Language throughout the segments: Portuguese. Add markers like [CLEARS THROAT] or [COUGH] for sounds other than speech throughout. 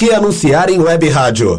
Que anunciar em web rádio?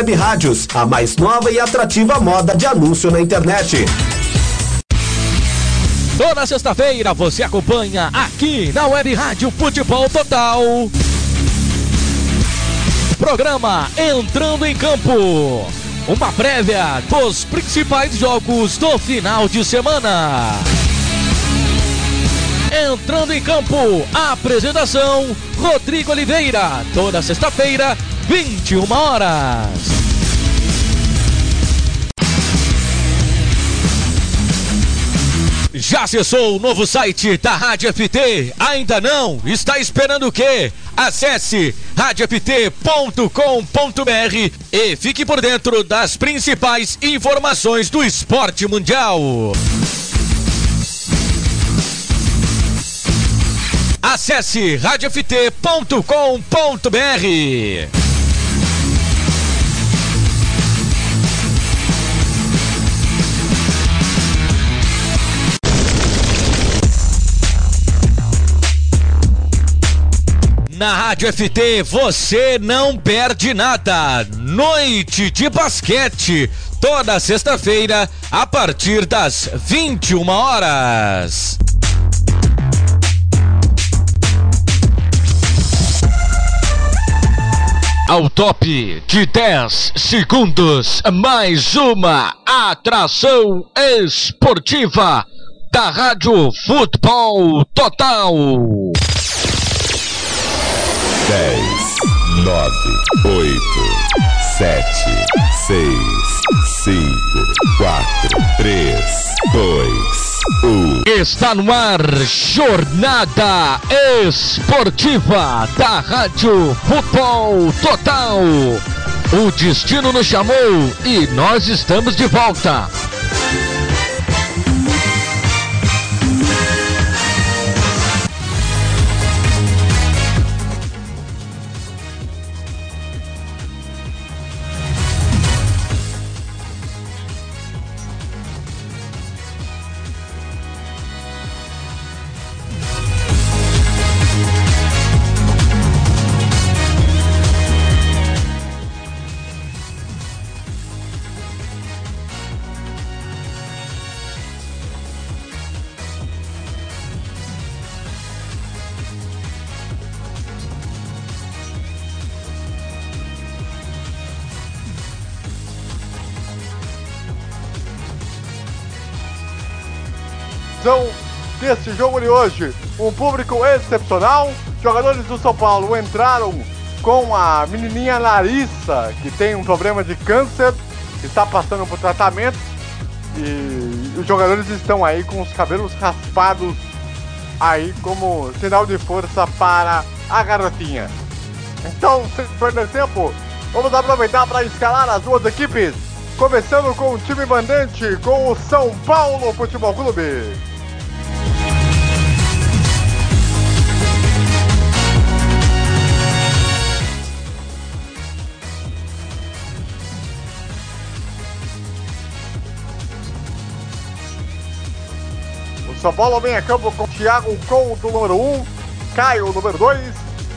Web Rádios, a mais nova e atrativa moda de anúncio na internet. Toda sexta-feira você acompanha aqui na Web Rádio Futebol Total. Programa Entrando em Campo. Uma prévia dos principais jogos do final de semana. Entrando em campo, apresentação Rodrigo Oliveira. Toda sexta-feira, 21 horas. Já acessou o novo site da Rádio FT? Ainda não? Está esperando o quê? Acesse radioft.com.br e fique por dentro das principais informações do esporte mundial. Acesse radioft.com.br. Na Rádio FT você não perde nada. Noite de basquete, toda sexta-feira, a partir das 21 horas. Ao top de 10 segundos, mais uma atração esportiva da Rádio Futebol Total. 10, 9, 8, 7, 6, 5, 4, 3, 2, 1. Está no ar Jornada Esportiva da Rádio Futebol Total. O destino nos chamou e nós estamos de volta. Desse jogo de hoje. Um público excepcional. Jogadores do São Paulo entraram com a menininha Larissa, que tem um problema de câncer, está passando por tratamento. E os jogadores estão aí com os cabelos raspados aí como sinal de força para a garotinha. Então, sem perder tempo, vamos aproveitar para escalar as duas equipes. Começando com o time mandante, com o São Paulo Futebol Clube. São Paulo vem a campo com Thiago Couto, número 1, Caio, número 2,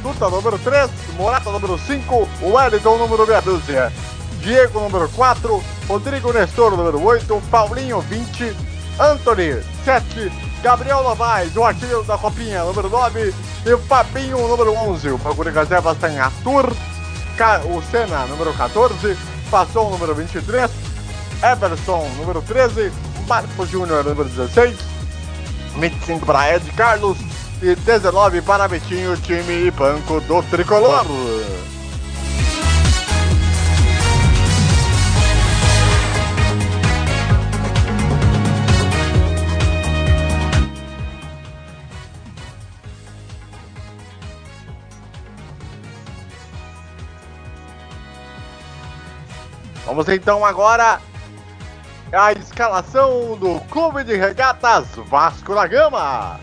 Duta, número 3, Morata, número 5, Wellington, número meia dúzia, Diego, número 4, Rodrigo Nestor, número 8, Paulinho, 20, Anthony, 7, Gabriel Novaes, o artilheiro da Copinha, número 9, e Fabinho, número 11. O Procura Reservas tem Arthur, o Senna, número 14, Passou, número 23, Everson, número 13, Marco Júnior, número 16, 25 para Ed Carlos e 19 para Betinho, time e banco do Tricolor. Vamos então agora a escalação do Clube de Regatas Vasco da Gama.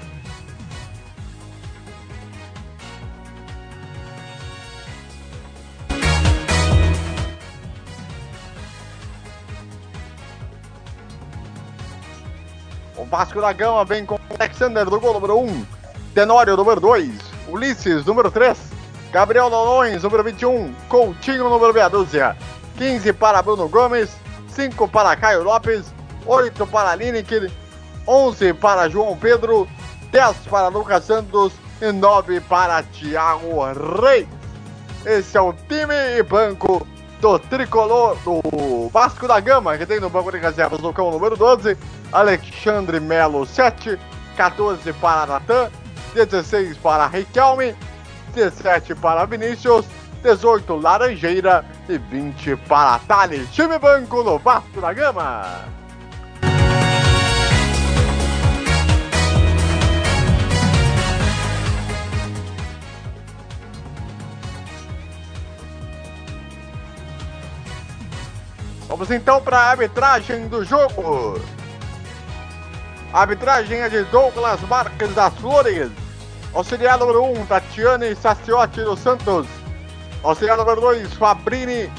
O Vasco da Gama vem com Alexander do gol número 1, Tenório número 2, Ulisses número 3, Gabriel Nolons número 21, Coutinho número meia dúzia, 15 para Bruno Gomes, 5 para Caio Lopes, 8 para Lineker, 11 para João Pedro, 10 para Lucas Santos e 9 para Thiago Reis. Esse é o time e banco do tricolor do Vasco da Gama, que tem no banco de reservas o cão número 12, Alexandre Melo 7, 14 para Natan, 16 para Riquelme, 17 para Vinícius, 18 Laranjeira e 20 para Thales. Time banco no Vasco da Gama. Vamos então para a arbitragem do jogo. A arbitragem é de Douglas Marques das Flores. Auxiliar número 1, Tatiane Saciotti dos Santos. Auxiliar número 2, Fabrini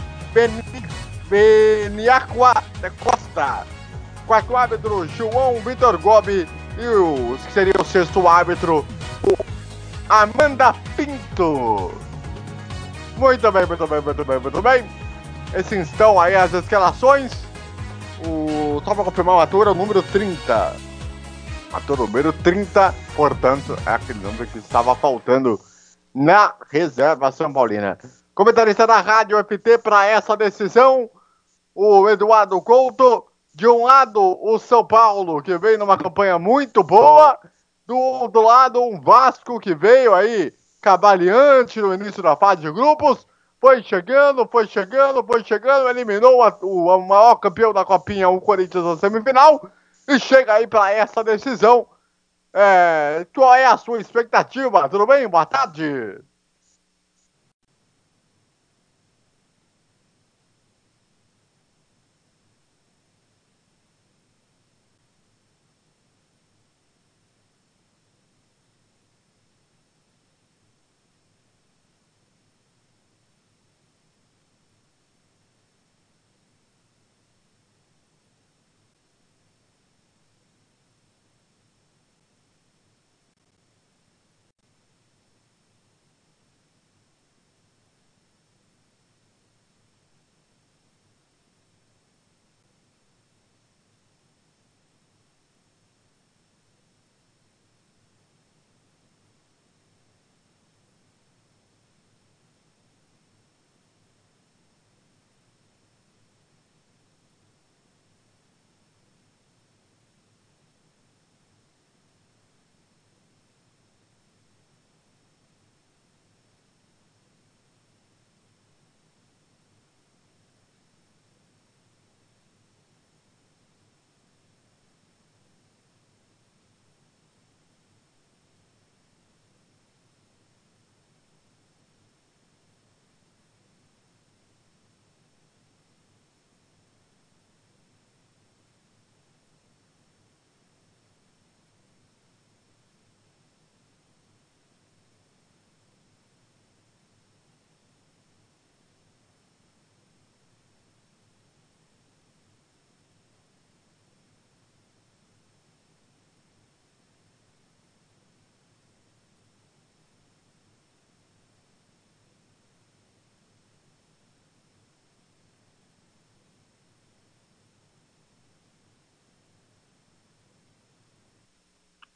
Beniacqua de Costa. Quarto árbitro, João Vitor Gobi. E o que seria o sexto árbitro, Amanda Pinto. Muito bem, muito bem, muito bem, muito bem. Esses estão aí as escalações. O, só para confirmar o ator é o número 30. Ator número 30, portanto, é aquele número que estava faltando na reserva São Paulina. Comentarista da Rádio FT para essa decisão, o Eduardo Couto. De um lado, o São Paulo, que vem numa campanha muito boa. Do outro lado, um Vasco que veio aí cabaleante no início da fase de grupos. Foi chegando, foi chegando, foi chegando, eliminou a, o, o maior campeão da Copinha, o Corinthians, na semifinal. E chega aí para essa decisão. É, qual é a sua expectativa? Tudo bem? Boa tarde.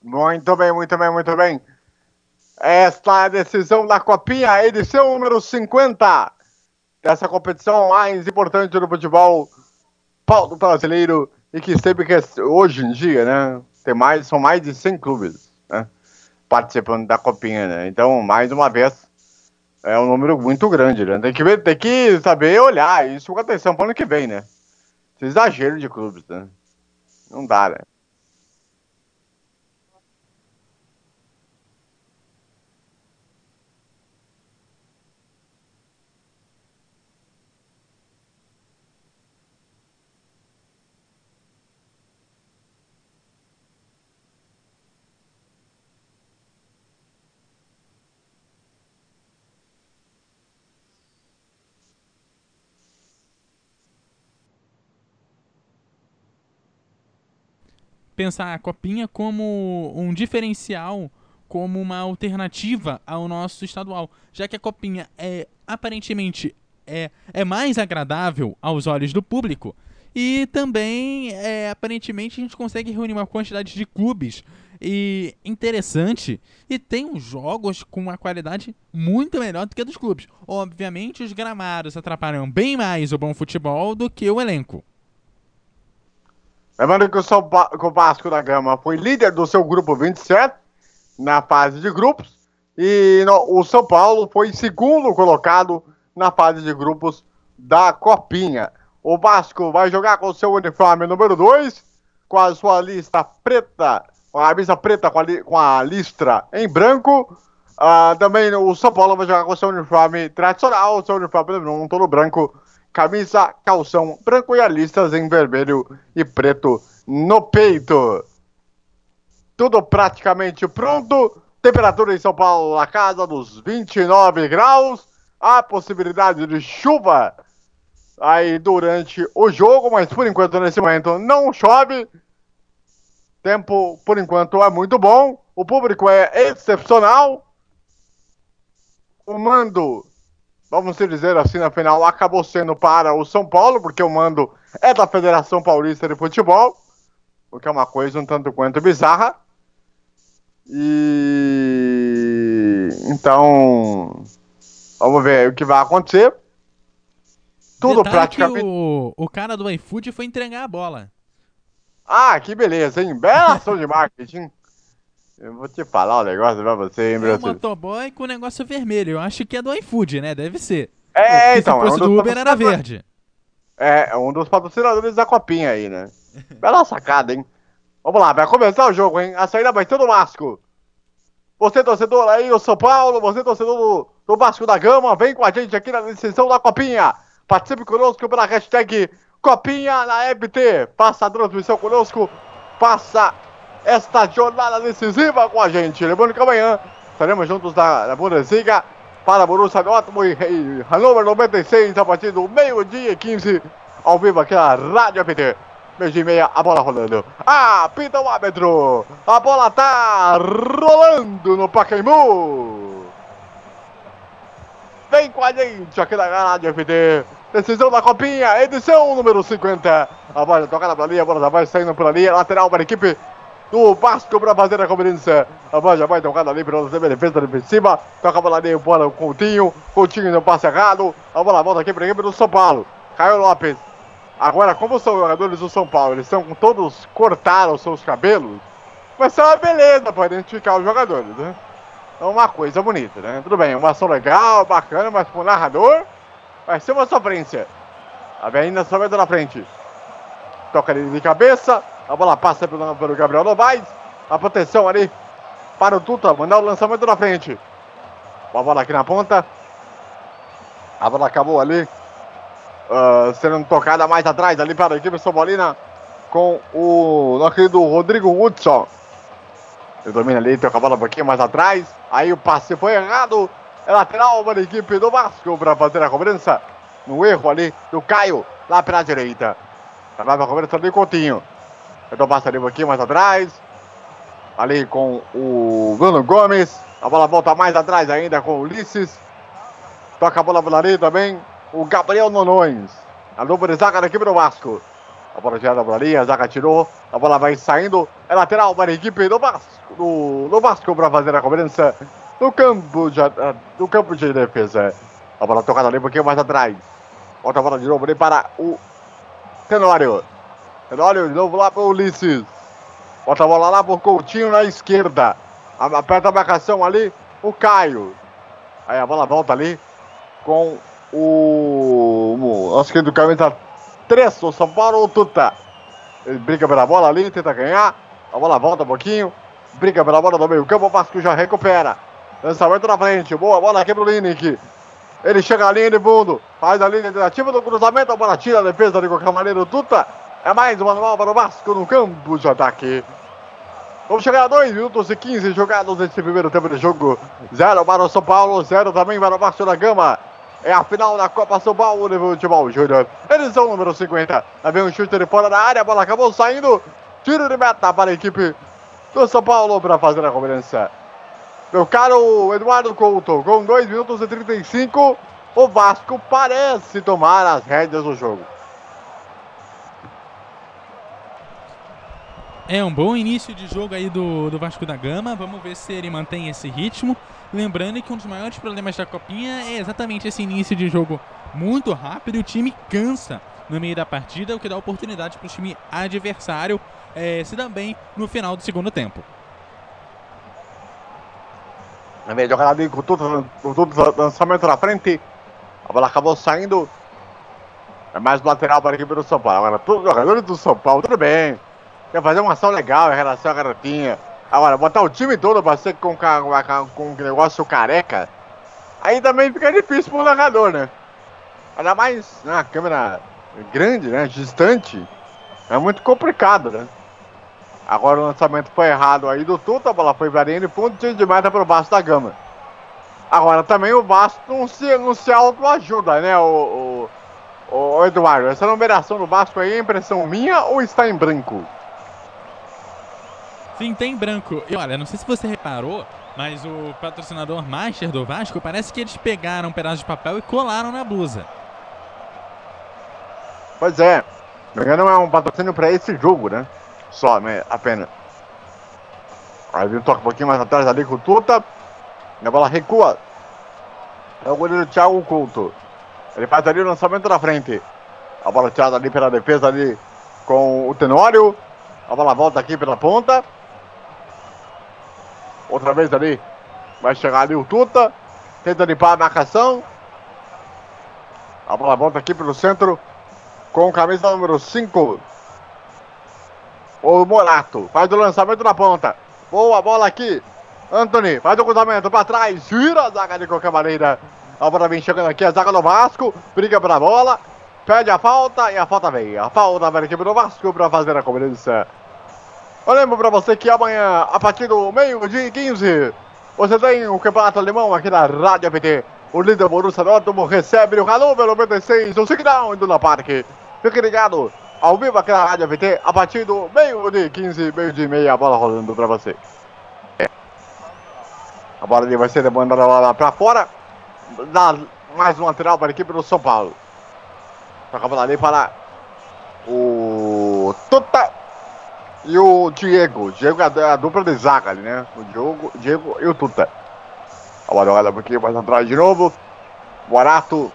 Muito bem, muito bem, muito bem. Esta é a decisão da Copinha, edição número 50 dessa competição mais importante do futebol paulo brasileiro e que sempre que hoje em dia, né, tem mais, são mais de 100 clubes, né, participando da Copinha, né? Então, mais uma vez, é um número muito grande, né? Tem que ver, tem que saber olhar isso com atenção para o ano que vem, né? Esse exagero de clubes, né? Não dá, né? Pensar a Copinha como um diferencial, como uma alternativa ao nosso estadual, já que a Copinha é aparentemente é, é mais agradável aos olhos do público e também é, aparentemente a gente consegue reunir uma quantidade de clubes e interessante e tem uns jogos com uma qualidade muito melhor do que a dos clubes. Obviamente os gramados atrapalham bem mais o bom futebol do que o elenco. Lembrando que o, São que o Vasco da Gama foi líder do seu grupo 27 na fase de grupos e no, o São Paulo foi segundo colocado na fase de grupos da Copinha. O Vasco vai jogar com o seu uniforme número 2, com a sua lista preta, com a camisa preta com a, li, com a listra em branco. Uh, também o São Paulo vai jogar com o seu uniforme tradicional, o seu uniforme todo branco camisa, calção branco e a listas em vermelho e preto no peito. Tudo praticamente pronto. Temperatura em São Paulo na casa dos 29 graus. A possibilidade de chuva aí durante o jogo, mas por enquanto nesse momento não chove. Tempo por enquanto é muito bom. O público é excepcional. O mando vamos dizer assim, na final, acabou sendo para o São Paulo, porque o mando é da Federação Paulista de Futebol, o que é uma coisa um tanto quanto bizarra. E então, vamos ver o que vai acontecer. Tudo Detalhe praticamente. o, o cara do iFood foi entregar a bola. Ah, que beleza, hein? Bela ação de marketing. Eu vou te falar um negócio pra você, hein, É um motoboy com o negócio vermelho. Eu acho que é do iFood, né? Deve ser. É, Porque então. Se fosse é um do Uber, era verde. É, é um dos patrocinadores da copinha aí, né? [LAUGHS] Bela sacada, hein? Vamos lá, vai começar o jogo, hein? A saída vai ser do Vasco. Você, torcedor aí, o São Paulo, você, torcedor do, do Vasco da Gama, vem com a gente aqui na decisão da Copinha. Participe conosco pela hashtag Copinha na FT. Passa a transmissão conosco. Passa esta jornada decisiva com a gente. Lembrando que amanhã estaremos juntos na, na Bundesliga para Borussia Dortmund e Hannover 96 a partir do meio-dia e 15 ao vivo aqui na Rádio FT. Meio e meia, a bola rolando. Ah, pinta o árbitro. A bola tá rolando no Pacaembu. Vem com a gente aqui na Rádio FT. Decisão da Copinha, edição número 50. A bola tocada pela linha, a bola já vai saindo pela linha. Lateral para a equipe do Vasco para fazer a cobrança. A bola já vai tocada ali pela defesa defensiva. Toca a bola ali para o Coutinho. Coutinho no passe errado. A bola volta aqui para do São Paulo. Caio Lopes. Agora, como são jogadores do São Paulo, eles estão com todos cortaram os seus cabelos. Vai ser uma beleza para identificar os jogadores, né? É uma coisa bonita, né? Tudo bem, uma ação legal, bacana, mas pro narrador vai ser uma sofrência. A Belinda só vai na frente. Toca ali de cabeça. A bola passa pelo, pelo Gabriel Novaes. A proteção ali para o Tuta. Mandar o lançamento na frente. A bola aqui na ponta. A bola acabou ali. Uh, sendo tocada mais atrás ali para a equipe Sobolina. Com o nosso querido Rodrigo Hudson. Ele domina ali, toca a bola um pouquinho mais atrás. Aí o passe foi errado. É lateral para a equipe do Vasco para fazer a cobrança. No erro ali do Caio, lá pela direita. Trabalha a cobrança do Coutinho. Então ali um pouquinho mais atrás. Ali com o Bruno Gomes. A bola volta mais atrás ainda com o Ulisses. Toca a bola por ali também. O Gabriel Nonões. A dupla de zaga da equipe do Vasco. A bola tirada por ali, a zaga tirou. A bola vai saindo. É lateral para a equipe do Vasco. Do, do Vasco para fazer a cobrança no campo de, no campo de defesa. A bola tocada ali um pouquinho mais atrás. Volta a bola de novo ali para o Tenório. Olha de novo lá para o Ulisses. Bota a bola lá para o Coutinho na esquerda. Aperta a marcação ali, o Caio. Aí a bola volta ali com o. Nosso querido camisa 3, o São Paulo, o Tuta. Ele briga pela bola ali, tenta ganhar. A bola volta um pouquinho. Briga pela bola do meio campo. O Vasco já recupera. Lançamento na frente. Boa bola aqui pro Linick. Ele chega à linha de fundo. Faz a linha tentativa do cruzamento. A bola tira a defesa maneira. O Tuta. É mais uma nova para o Vasco no campo de ataque. Vamos chegar a 2 minutos e 15 jogados nesse primeiro tempo de jogo. 0 para o São Paulo, 0 também para o Vasco da Gama. É a final da Copa São Paulo de Futebol Júnior. Edição número 50. Lá vem um chute de fora da área, a bola acabou saindo. Tiro de meta para a equipe do São Paulo para fazer a cobrança. Meu caro Eduardo Couto, com 2 minutos e 35, o Vasco parece tomar as rédeas do jogo. É um bom início de jogo aí do, do Vasco da Gama. Vamos ver se ele mantém esse ritmo. Lembrando que um dos maiores problemas da Copinha é exatamente esse início de jogo muito rápido e o time cansa no meio da partida, o que dá oportunidade para o time adversário é, se dar bem no final do segundo tempo. Na meia jogada ali com todo o lançamento na frente. A bola acabou saindo. É mais lateral para a equipe do São Paulo. Agora, todos os jogadores do São Paulo, tudo bem. Quer fazer uma ação legal em relação à garotinha. Agora, botar o time todo para ser com, com, com um negócio careca. Aí também fica difícil pro narrador, né? Ainda mais na câmera grande, né? Distante. É muito complicado, né? Agora o lançamento foi errado aí do Tuta, a bola foi para ele, ponto de meta para o Vasco da Gama. Agora também o Vasco não se, não se autoajuda, né, o, o, o, Eduardo? Essa numeração do Vasco aí é impressão minha ou está em branco? Sim, tem branco. E olha, não sei se você reparou, mas o patrocinador Master do Vasco parece que eles pegaram um pedaço de papel e colaram na blusa. Pois é, não é um patrocínio para esse jogo, né? Só, né? Apenas. Aí vem um toque um pouquinho mais atrás ali com o Tuta. E a bola recua. É o goleiro Thiago Couto. Ele faz ali o lançamento na frente. A bola tirada ali pela defesa ali com o Tenório. A bola volta aqui pela ponta. Outra vez ali. Vai chegar ali o Tuta. Tenta limpar a marcação. A bola volta aqui pelo centro. Com camisa número 5. O Morato faz o lançamento na ponta. Boa bola aqui. Anthony faz o cruzamento para trás. Vira a zaga de qualquer maneira. A bola vem chegando aqui, a zaga do Vasco. Briga pela bola. Pede a falta e a falta vem. A falta vai equipe do Vasco para fazer a cobrança. Eu lembro para você que amanhã, a partir do meio de 15, você tem o campeonato alemão aqui na Rádio APT. O líder Borussia Dortmund recebe o Hannover 96, o Signal indo na Parque. Fique ligado ao vivo aqui na Rádio AVT, a partir do meio de 15, meio de meia, a bola rolando para você. A bola ali vai ser demandada lá, para fora. Dá mais um lateral para a equipe do São Paulo. Toca a bola ali para o Tuta e o Diego. Diego é a dupla de zaga ali, né? O Diego, Diego e o Tuta. A bola olha um pouquinho mais atrás de novo. Borato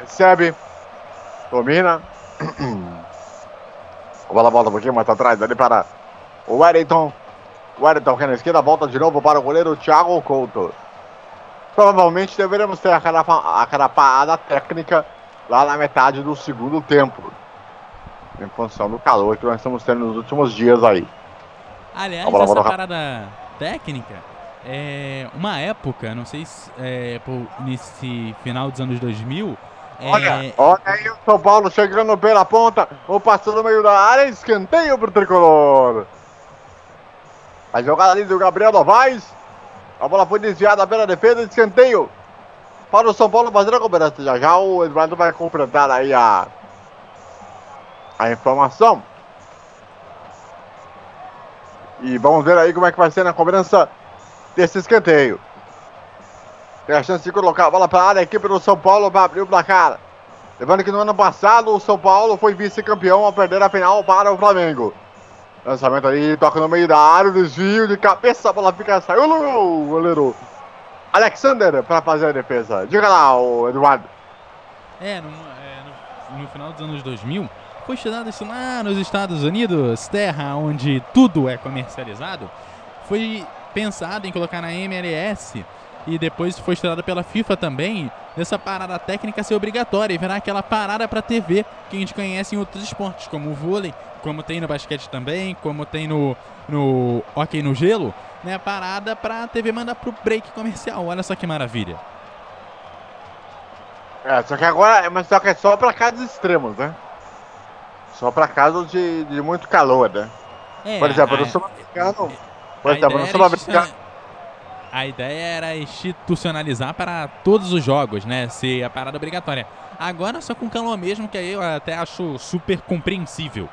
recebe, domina, [CLEARS THROAT] a bola volta um pouquinho mais atrás ali para o Wellington. O Wellington aqui na esquerda, volta de novo para o goleiro Thiago Couto. Provavelmente deveremos ter aquela parada técnica lá na metade do segundo tempo. Em função do calor que nós estamos tendo nos últimos dias aí. Aliás, essa volta... parada técnica é uma época, não sei se é, por, nesse final dos anos 2000, Olha, é... olha aí o São Paulo chegando pela ponta. O passando no meio da área. Escanteio pro tricolor. A jogada ali do Gabriel Novaes. A bola foi desviada pela defesa. Escanteio para o São Paulo fazer a cobrança. Já já o Eduardo vai completar aí a, a informação. E vamos ver aí como é que vai ser na cobrança desse escanteio. Tem a chance de colocar a bola para a área. A equipe do São Paulo vai abrir o placar. Lembrando que no ano passado o São Paulo foi vice-campeão ao perder a final para o Flamengo. Lançamento ali, toca no meio da área, desvio de cabeça, a bola fica saiu no goleiro Alexander para fazer a defesa. Diga lá, Eduardo. É no, é, no, no final dos anos 2000, foi estudado isso lá nos Estados Unidos, terra onde tudo é comercializado. Foi pensado em colocar na MLS e depois foi estudada pela FIFA também, essa parada técnica ser obrigatória e virar aquela parada para TV que a gente conhece em outros esportes, como o vôlei, como tem no basquete também, como tem no, no hockey no gelo, né? Parada para a TV mandar pro break comercial. Olha só que maravilha. É, só que agora, mas só que é só para casos extremos, né? Só para casos de, de muito calor, né? É, por exemplo, a, no sul-americano, por exemplo, no sul-americano a ideia era institucionalizar para todos os jogos, né? Ser a parada obrigatória. Agora só com calor mesmo, que aí eu até acho super compreensível.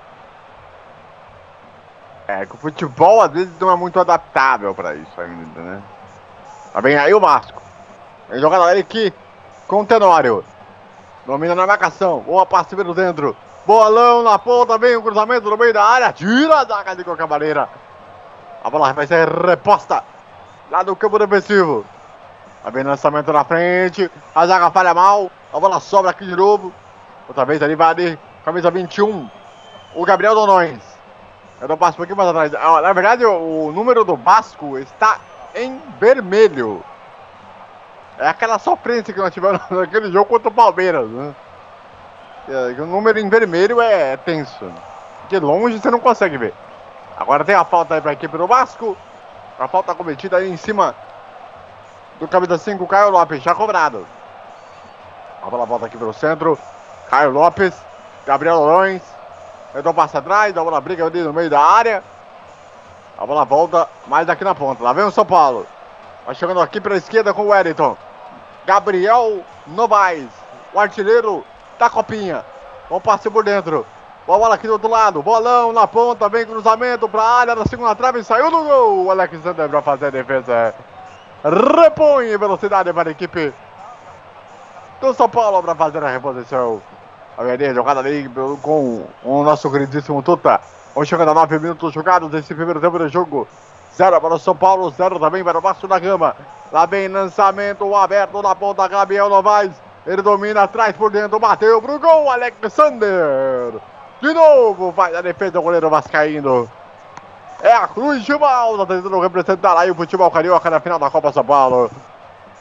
É, que o futebol às vezes não é muito adaptável pra isso ainda, né? Tá bem aí o Vasco. Vem jogada ele aqui com o Tenório. Domina na marcação. Boa passe pelo dentro. Bolão na ponta, vem o cruzamento no meio da área. Tira a zaga de qualquer maneira. A bola vai ser reposta lá no campo defensivo. Tá vendo lançamento na frente. A zaga falha mal. A bola sobra aqui de novo. Outra vez ali vai ali. Camisa 21. O Gabriel Donões. Eu dou passo um pouquinho mais atrás. Ah, Na verdade, o, o número do Vasco está em vermelho. É aquela sofrência que nós tivemos [LAUGHS] naquele jogo contra o Palmeiras, né? É, o número em vermelho é tenso. De longe você não consegue ver. Agora tem a falta aí para a equipe do Vasco. A falta cometida aí em cima do camisa 5, Caio Lopes, já cobrado. A bola volta aqui pelo centro. Caio Lopes, Gabriel Lorões. Então passa atrás, a bola briga ali no meio da área. A bola volta mais aqui na ponta. Lá vem o São Paulo. Vai chegando aqui pela esquerda com o Wellington. Gabriel Novaes, o artilheiro da copinha. Bom passe por dentro. Bola aqui do outro lado. Bolão na ponta, vem cruzamento para a área da segunda trave. Saiu no gol. O Alexander para fazer a defesa. Repõe velocidade para a equipe do São Paulo para fazer a reposição. A verdadeira jogada ali com o nosso queridíssimo Tuta. Vamos chegando a 9 minutos jogados nesse primeiro tempo do jogo. Zero para o São Paulo, zero também para o Vasco da Gama. Lá vem lançamento aberto na ponta, Gabriel Novaes. Ele domina atrás por dentro, bateu pro gol, Alexander. De novo, vai a defesa do goleiro Vascaíno. É a Cruz de Malta tentando representar aí o futebol carioca na final da Copa São Paulo.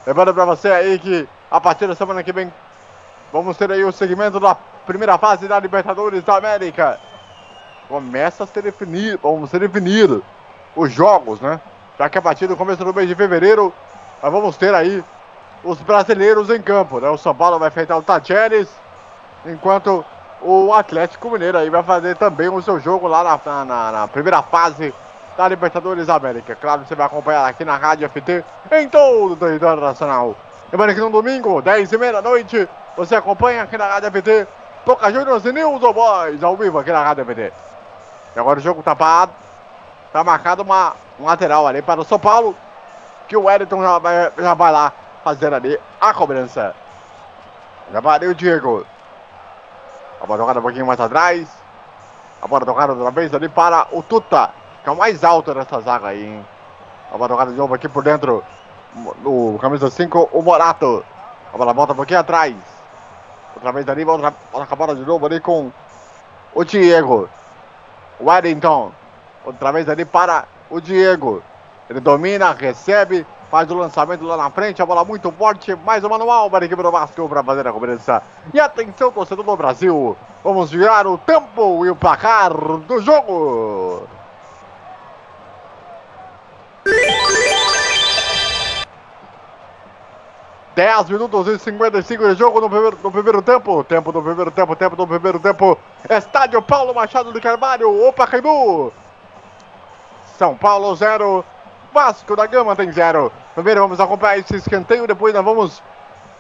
Lembrando para você aí que a partir da semana que vem vamos ter aí o segmento da primeira fase da Libertadores da América. Começa a ser definido, vamos ser definido os jogos, né? Já que a partir do começo do mês de fevereiro nós vamos ter aí os brasileiros em campo, né? O São Paulo vai enfrentar o Tacheres, enquanto o Atlético Mineiro aí vai fazer também o seu jogo lá na, na, na primeira fase da Libertadores América. Claro, você vai acompanhar aqui na Rádio FT em todo o território nacional. Lembrando que no domingo, 10 e meia da noite, você acompanha aqui na Rádio FT Boca Juniors e News ou Boys ao vivo aqui na Rádio FT. E agora o jogo tá parado. Tá marcado uma, um lateral ali para o São Paulo. Que o Wellington já vai, já vai lá fazer ali a cobrança. Já o Diego. A bola jogada um pouquinho mais atrás. A bola jogada outra vez ali para o Tuta, que é o mais alto dessa zaga aí, hein? A bola jogada de novo aqui por dentro. O camisa 5, o Morato. A bola volta um pouquinho atrás. Outra vez ali, volta, volta a bola de novo ali com o Diego. Wellington. Outra vez ali para o Diego. Ele domina, recebe, faz o lançamento lá na frente, a bola muito forte, mais uma para a equipe do Vasco para fazer a cobrança. E atenção, torcedor do Brasil, vamos virar o tempo e o placar do jogo. Dez minutos e 55 de jogo no primeiro, no primeiro tempo. Tempo do primeiro tempo, tempo do primeiro tempo. Estádio Paulo Machado de Carvalho, Opa Caibu. São Paulo 0, Vasco da Gama tem 0. Primeiro vamos acompanhar esse escanteio, depois nós vamos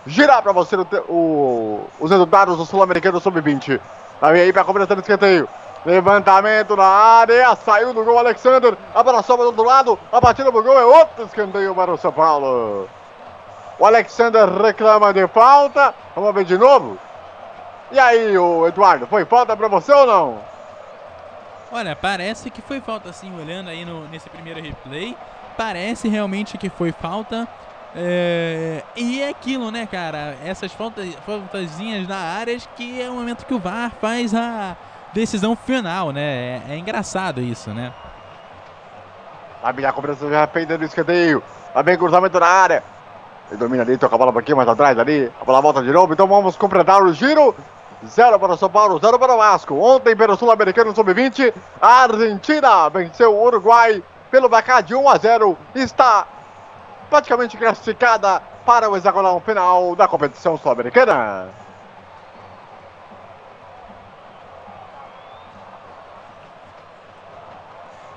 girar para você o, o, os resultados do Sul-Americano Sub-20. Tá aí para cobrança do escanteio. Levantamento na área, saiu do gol Alexander, a bola sobra do outro lado, a batida do gol é outro escanteio para o São Paulo. O Alexander reclama de falta, vamos ver de novo. E aí, o Eduardo, foi falta para você ou não? Olha, parece que foi falta sim, olhando aí no, nesse primeiro replay. Parece realmente que foi falta. É, e é aquilo, né, cara? Essas faltas, faltazinhas na área que é o momento que o VAR faz a decisão final, né? É, é engraçado isso, né? A cobrança já feita do escanteio. Lá vem cruzamento na área. Ele domina ali, toca a bola um pouquinho mais atrás ali. A bola volta de novo, então vamos completar o giro. Zero para o São Paulo, zero para o Vasco. Ontem, pelo Sul-Americano Sub-20, a Argentina venceu o Uruguai pelo placar de 1 a 0. Está praticamente classificada para o hexagonal final da competição sul-americana.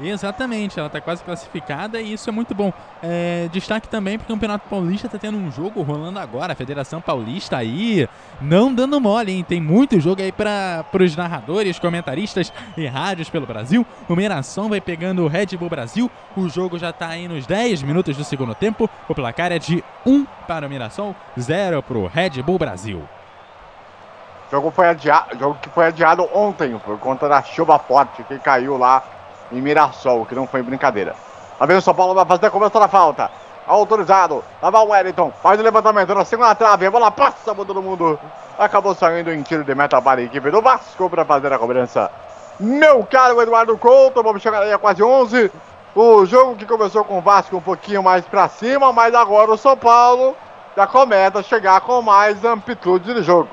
Exatamente, ela está quase classificada e isso é muito bom. É, destaque também porque o Campeonato Paulista está tendo um jogo rolando agora, a Federação Paulista aí não dando mole, hein? Tem muito jogo aí para os narradores, comentaristas e rádios pelo Brasil. O Miração vai pegando o Red Bull Brasil, o jogo já está aí nos 10 minutos do segundo tempo, o placar é de 1 para o Miração, 0 para o Red Bull Brasil. O jogo, foi adiado, jogo que foi adiado ontem por conta da chuva forte que caiu lá em Mirassol, que não foi brincadeira. Lá vem o São Paulo, vai fazer a cobrança da falta. Autorizado. Lá vai o Wellington. Faz o levantamento na segunda trave. A bola passa por todo mundo. Acabou saindo em tiro de meta para a equipe do Vasco para fazer a cobrança. Meu caro Eduardo Couto, vamos chegar aí a quase 11. O jogo que começou com o Vasco um pouquinho mais para cima, mas agora o São Paulo já começa a chegar com mais amplitude de jogo.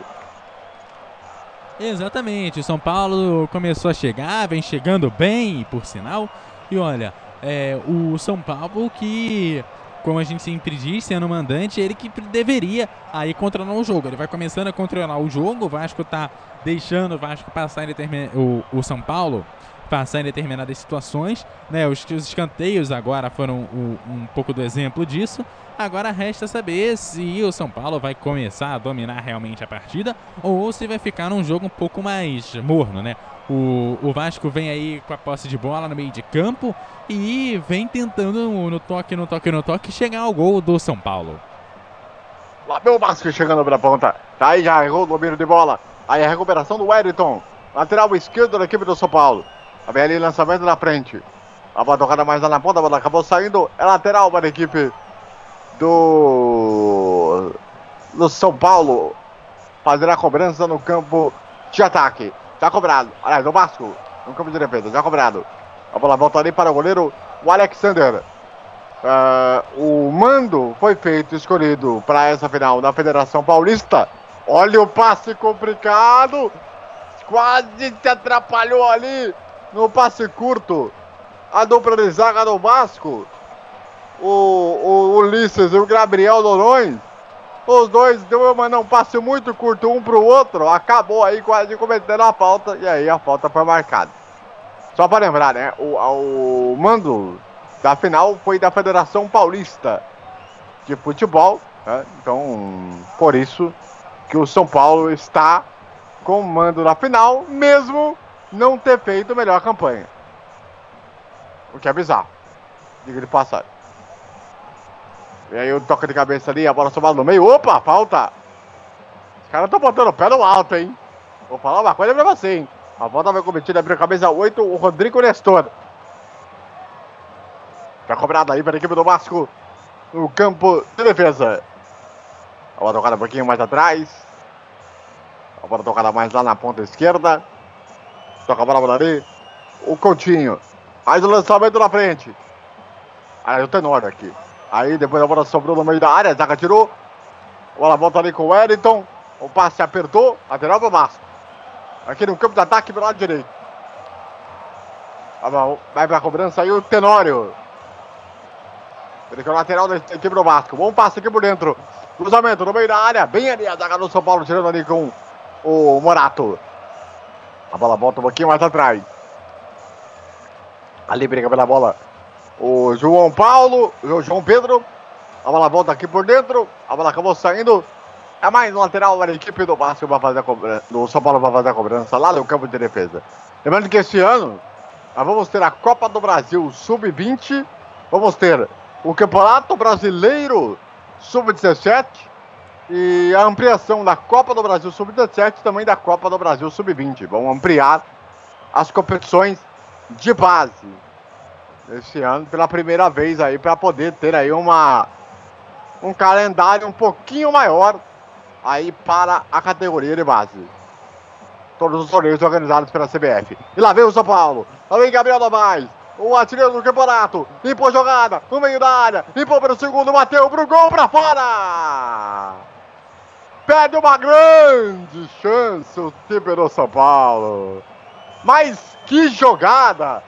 Exatamente, o São Paulo começou a chegar, vem chegando bem, por sinal. E olha, é, o São Paulo que, como a gente sempre diz, sendo mandante, ele que deveria aí controlar o jogo. Ele vai começando a controlar o jogo, o Vasco tá deixando o Vasco passar em o, o São Paulo passar em determinadas situações, né? Os, os escanteios agora foram um, um pouco do exemplo disso. Agora resta saber se o São Paulo vai começar a dominar realmente a partida ou se vai ficar num jogo um pouco mais morno, né? O, o Vasco vem aí com a posse de bola no meio de campo e vem tentando no toque, no toque, no toque chegar ao gol do São Paulo. Lá vem o Vasco chegando pela ponta. Tá aí já errou o domínio de bola. Aí a recuperação do Wellington. Lateral esquerdo da equipe do São Paulo. Vem ali lançamento na frente. A bola tocada mais lá na ponta, a bola acabou saindo. É lateral para a equipe do, do São Paulo fazer a cobrança no campo de ataque. Já cobrado. Aliás, do Vasco. No campo de defesa. Já cobrado. A bola volta ali para o goleiro, o Alexander. Uh, o mando foi feito, escolhido para essa final da Federação Paulista. Olha o passe complicado. Quase se atrapalhou ali no passe curto. A dupla de zaga do Vasco o, o Ulisses e o Gabriel Dorões. Os dois deu mandar um passe muito curto um pro outro. Acabou aí quase cometendo a falta. E aí a falta foi marcada. Só para lembrar, né? O, o mando da final foi da Federação Paulista de Futebol. Né? Então, por isso que o São Paulo está com o mando na final, mesmo não ter feito melhor campanha. O que é bizarro. Diga de passagem. E aí o toca de cabeça ali, a bola sobrada no meio. Opa, falta! Os caras estão botando o pé no alto, hein? Vou falar uma coisa pra você, hein? A volta vai cometida, abriu a cabeça 8, o Rodrigo Nestor. Já cobrada aí para a equipe do Vasco no campo de defesa. A bola tocada um pouquinho mais atrás. A bola tocada mais lá na ponta esquerda. Toca a bola ali. O Coutinho. Mais o lançamento na frente. Aí o Tenor aqui. Aí depois a bola sobrou no meio da área, a zaga tirou. A bola volta ali com o Wellington. O passe apertou, lateral pro Vasco. Aqui no campo de ataque pelo lado direito. Vai pra cobrança aí o Tenório. Ele que é o lateral da equipe do Vasco. Bom passe aqui por dentro. Cruzamento no meio da área. Bem ali a zaga do São Paulo tirando ali com o Morato. A bola volta um pouquinho mais atrás. Ali briga pela bola o João Paulo, o João Pedro. A bola volta aqui por dentro. A bola acabou saindo. É mais um lateral para a equipe do Vasco para fazer a cobrança. Do São Paulo para fazer a cobrança lá no campo de defesa. Lembrando que esse ano nós vamos ter a Copa do Brasil Sub-20. Vamos ter o Campeonato Brasileiro Sub-17. E a ampliação da Copa do Brasil Sub-17 também da Copa do Brasil Sub-20. Vamos ampliar as competições de base esse ano pela primeira vez aí para poder ter aí uma um calendário um pouquinho maior aí para a categoria de base. Todos os torneios organizados pela CBF. E lá vem o São Paulo. Lá vem Gabriel Novaes. O artilheiro do campeonato. Limpou a jogada no meio da área. Limpou para o segundo. Bateu pro gol para fora. Perde uma grande chance o time do São Paulo. Mas que jogada!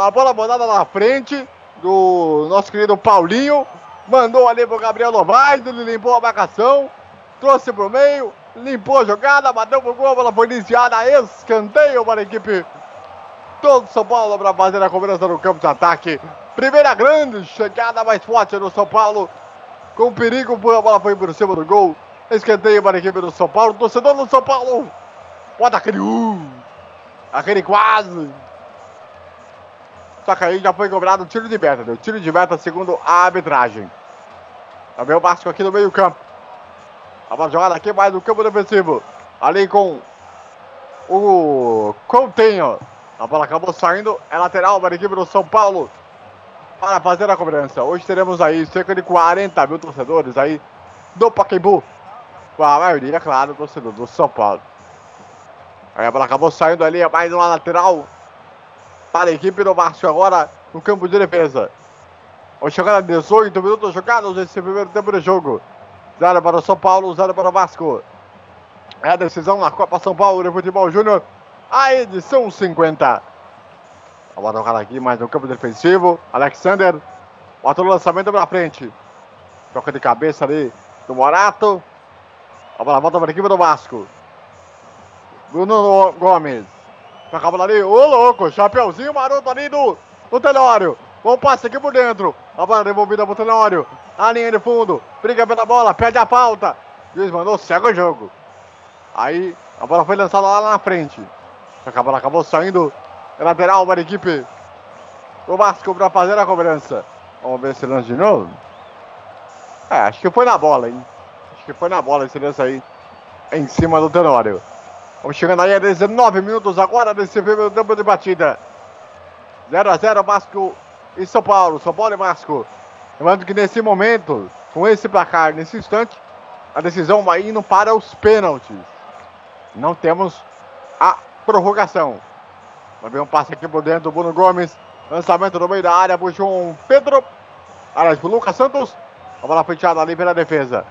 A bola mandada na frente do nosso querido Paulinho. Mandou ali pro Gabriel Novaes, ele limpou a marcação, trouxe pro meio, limpou a jogada, bateu pro gol, a bola foi iniciada, escanteio para a equipe todo São Paulo para fazer a cobrança no campo de ataque. Primeira grande chegada mais forte do São Paulo. Com perigo, a bola foi por cima do gol. Escanteio para a equipe do São Paulo. Torcedor do São Paulo. Bota aquele uh, aquele quase. Só que aí já foi cobrado o tiro de meta, deu tiro de meta segundo a arbitragem. Também o Vasco aqui no meio campo. A bola jogada aqui mais no campo defensivo. Ali com o Coutinho. A bola acabou saindo. É lateral para a equipe do São Paulo. Para fazer a cobrança. Hoje teremos aí cerca de 40 mil torcedores aí do Pacaembu. Com a maioria, claro, torcedor do São Paulo. Aí a bola acabou saindo ali. É mais uma lateral para a equipe do Vasco agora no campo de defesa. Vamos chegar a 18 minutos jogados nesse primeiro tempo de jogo. 0 para o São Paulo, 0 para o Vasco. É a decisão na Copa São Paulo de Futebol Júnior, a edição 50. A bola aqui mais no campo defensivo. Alexander bota o lançamento para frente. Troca de cabeça ali do Morato. A bola volta para a equipe do Vasco. Bruno Gomes. Toca a bola ali. Ô louco, chapeuzinho maroto ali do, do Telório. Bom passe aqui por dentro. A bola devolvida para o Tenório. A linha de fundo. Briga pela bola. Perde a falta. Juiz mandou cego o jogo. Aí a bola foi lançada lá na frente. Só que a bola acabou saindo. Lateral para a equipe do Vasco para fazer a cobrança. Vamos ver esse lance de novo. É, acho que foi na bola, hein? Que foi na bola esse lance aí. Em cima do Tenório. Vamos chegando aí a 19 minutos agora desse primeiro tempo de batida. 0 a 0 Vasco e São Paulo. São Paulo e Vasco. Lembrando que nesse momento, com esse placar, nesse instante, a decisão vai indo para os pênaltis. Não temos a prorrogação. Vai ver um passe aqui por dentro do Bruno Gomes. Lançamento no meio da área o João Pedro. Aliás, o Lucas Santos. A bola fechada ali pela defesa.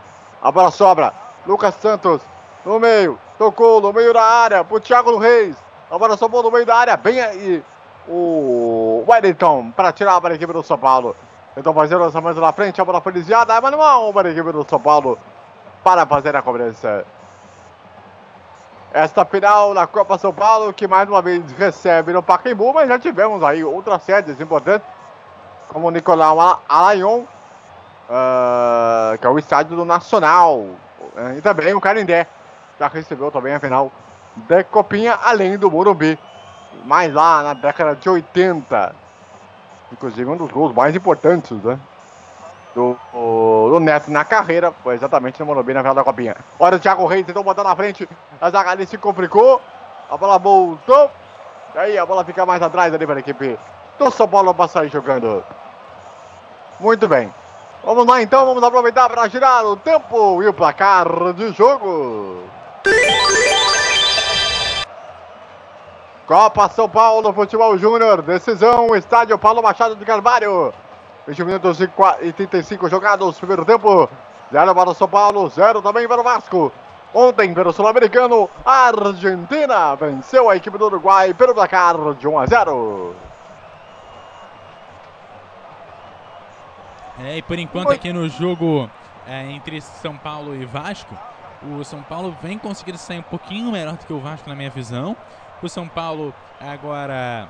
A bola sobra. Lucas Santos no meio. Tocou no meio da área para o Thiago Reis. A bola sobrou no meio da área. Bem aí o Wellington para tirar para a equipe do São Paulo. Então fazer o lançamento na frente, a bola foi desviada, é manual para a equipe do São Paulo para fazer a cobrança. Esta final da Copa São Paulo, que mais uma vez recebe no Pacaembu, mas já tivemos aí outras sedes importantes, como o Nicolau Alayon, uh, que é o estádio do Nacional, uh, e também o Carindé, já recebeu também a final da Copinha, além do Morumbi mais lá na década de 80. Inclusive um dos gols mais importantes, né? Do, do Neto na carreira, foi exatamente no Morumbi na final da Copinha. Olha o Thiago Reis tentou botar na frente, a zaga se complicou, a bola voltou, e aí a bola fica mais atrás ali para a equipe do São Paulo sair jogando. Muito bem. Vamos lá então, vamos aproveitar para girar o tempo e o placar de jogo. Copa São Paulo Futebol Júnior, decisão, estádio Paulo Machado de Carvalho. 20 minutos e 35 jogados, primeiro tempo. 0 para o São Paulo, 0 também para o Vasco. Ontem, pelo Sul-Americano, a Argentina venceu a equipe do Uruguai pelo placar de 1 a 0. É, e por enquanto aqui no jogo é, entre São Paulo e Vasco, o São Paulo vem conseguindo sair um pouquinho melhor do que o Vasco na minha visão. O São Paulo agora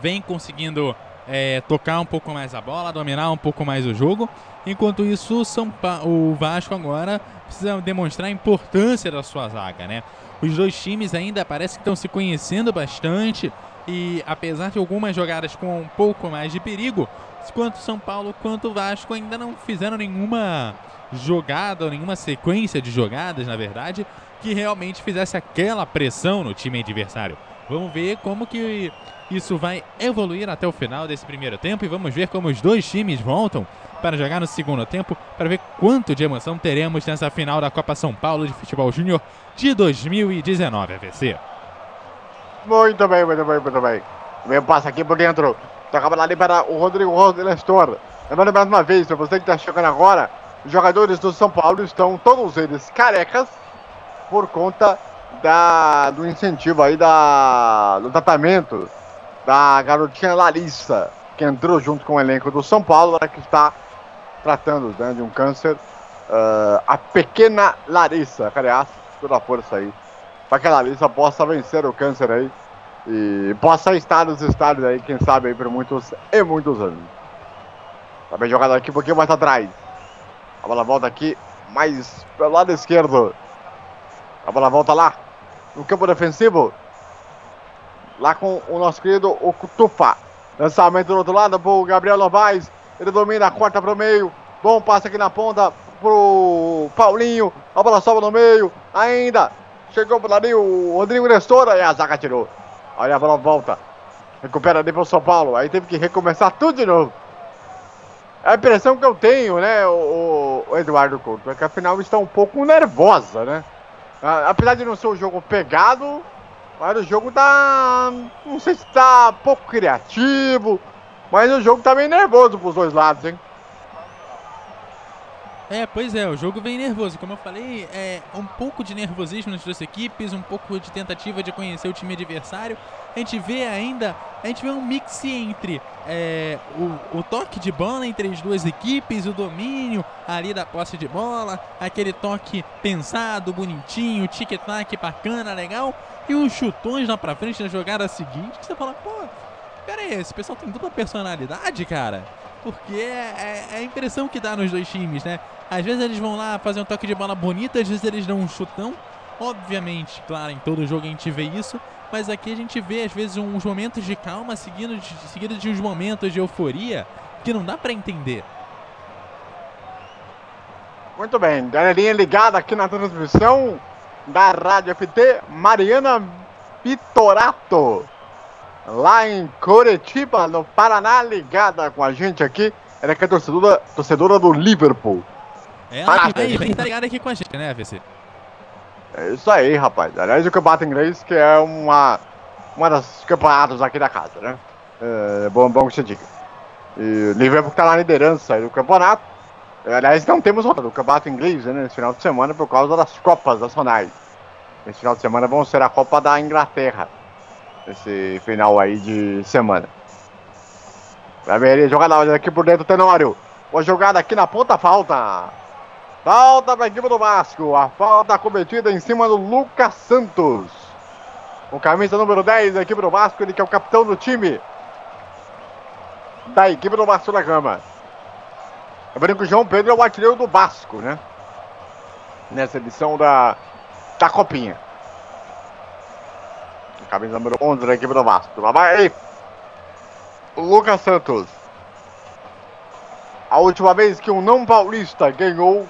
vem conseguindo é, tocar um pouco mais a bola, dominar um pouco mais o jogo. Enquanto isso, o, São pa... o Vasco agora precisa demonstrar a importância da sua zaga, né? Os dois times ainda parece que estão se conhecendo bastante e apesar de algumas jogadas com um pouco mais de perigo, quanto São Paulo quanto Vasco ainda não fizeram nenhuma jogada ou nenhuma sequência de jogadas, na verdade, que realmente fizesse aquela pressão no time adversário. Vamos ver como que isso vai evoluir até o final desse primeiro tempo e vamos ver como os dois times voltam para jogar no segundo tempo para ver quanto de emoção teremos nessa final da Copa São Paulo de Futebol Júnior de 2019 AVC. Muito bem, muito bem, muito bem. Vem passa aqui por dentro. Toca lá ali para o Rodrigo Rosa Nestor. Lembrando mais uma vez, para você que está chegando agora, os jogadores do São Paulo estão todos eles carecas por conta da, do incentivo aí da, do tratamento da garotinha Larissa, que entrou junto com o elenco do São Paulo, ela que está tratando né, de um câncer. Uh, a pequena Larissa, aliás, toda a força aí, para que a Larissa possa vencer o câncer aí e possa estar nos estádios aí, quem sabe aí por muitos e muitos anos. Tá bem jogado aqui um pouquinho mais atrás. A bola volta aqui mais pelo lado esquerdo. A bola volta lá no campo defensivo. Lá com o nosso querido o Tufa. Lançamento do outro lado pro Gabriel Novaes. Ele domina, corta pro meio. Bom passe aqui na ponta pro Paulinho. A bola sobe no meio. Ainda. Chegou por ali o Rodrigo Nestora e a zaga tirou. Olha a bola volta. Recupera ali pro São Paulo. Aí teve que recomeçar tudo de novo. É a impressão que eu tenho, né, o, o Eduardo Couto, é que afinal está um pouco nervosa, né? Apesar de não ser um jogo pegado, mas o jogo tá. Não sei se tá pouco criativo, mas o jogo tá bem nervoso pros dois lados, hein? É, pois é, o jogo vem nervoso. Como eu falei, é um pouco de nervosismo nas duas equipes, um pouco de tentativa de conhecer o time adversário. A gente vê ainda, a gente vê um mix entre é, o, o, toque de bola entre as duas equipes, o domínio ali da posse de bola, aquele toque pensado, bonitinho, tic-tac bacana, legal, e os chutões lá pra frente na jogada seguinte, que você fala, pô, pera aí, esse pessoal tem dupla personalidade, cara? Porque é, é, é, a impressão que dá nos dois times, né? Às vezes eles vão lá fazer um toque de bola bonito, às vezes eles dão um chutão. Obviamente, claro, em todo jogo a gente vê isso, mas aqui a gente vê às vezes uns momentos de calma seguidos de, seguido de uns momentos de euforia que não dá para entender. Muito bem, galerinha ligada aqui na transmissão da Rádio FT, Mariana Pitorato lá em Curitiba, no Paraná, ligada com a gente aqui. Ela que é torcedora, torcedora do Liverpool. É, ela que vem, tá ligada aqui com a gente, né, VC? É isso aí, rapaz. Aliás, o campeonato inglês, que é uma, uma das campeonatos aqui da casa, né? É bom, bom que você diga. E o Liverpool tá na liderança aí do campeonato. Aliás, não temos o campeonato inglês né, nesse final de semana por causa das Copas Nacionais. Nesse final de semana vão ser a Copa da Inglaterra esse final aí de semana. Vai ver ele jogada aqui por dentro, Tenório. Boa jogada aqui na ponta, falta. Falta para a equipe do Vasco. A falta cometida em cima do Lucas Santos. O camisa número 10 da equipe do Vasco, ele que é o capitão do time. Da equipe do Vasco da Gama. Lembrando que o João Pedro é o artilheiro do Vasco, né? Nessa edição da, da Copinha. Camisa número 11 da equipe do Vasco. Lá vai Lucas Santos. A última vez que um não paulista ganhou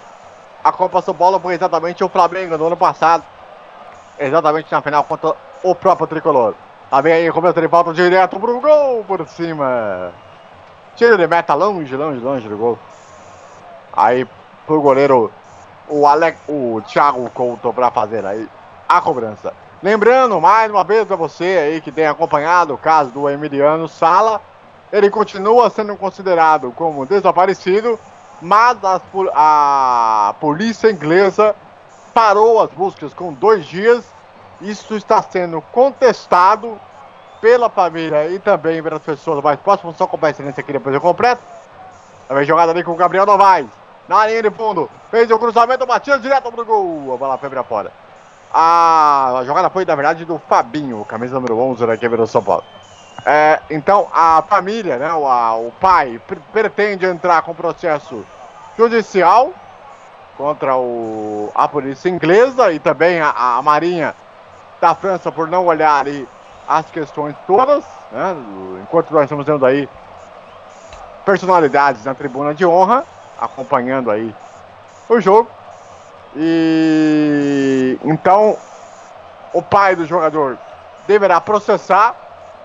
a Copa São Paulo foi exatamente o Flamengo no ano passado. Exatamente na final contra o próprio tricolor. Tá bem aí, começa de falta direto pro gol por cima. Tiro de meta longe, longe, longe do gol. Aí pro goleiro o Alex, o Thiago Couto para fazer aí a cobrança. Lembrando mais uma vez para você aí que tem acompanhado o caso do Emiliano Sala, ele continua sendo considerado como desaparecido, mas a, a polícia inglesa parou as buscas com dois dias. Isso está sendo contestado pela família e também pelas pessoas mais próximas. Só com a excelência aqui depois eu completo. Também jogada ali com o Gabriel Novaes. Na linha de fundo. Fez o cruzamento, batida direto pro gol. A bola foi pra fora. A, jogada foi, na verdade, do Fabinho, camisa número 11 da do São Paulo. É, então, a família, né, o, a, o pai, pretende entrar com processo judicial contra o, a polícia inglesa e também a, a Marinha da França por não olhar ali as questões todas, né, enquanto nós estamos vendo aí personalidades na tribuna de honra, acompanhando aí o jogo. E então o pai do jogador deverá processar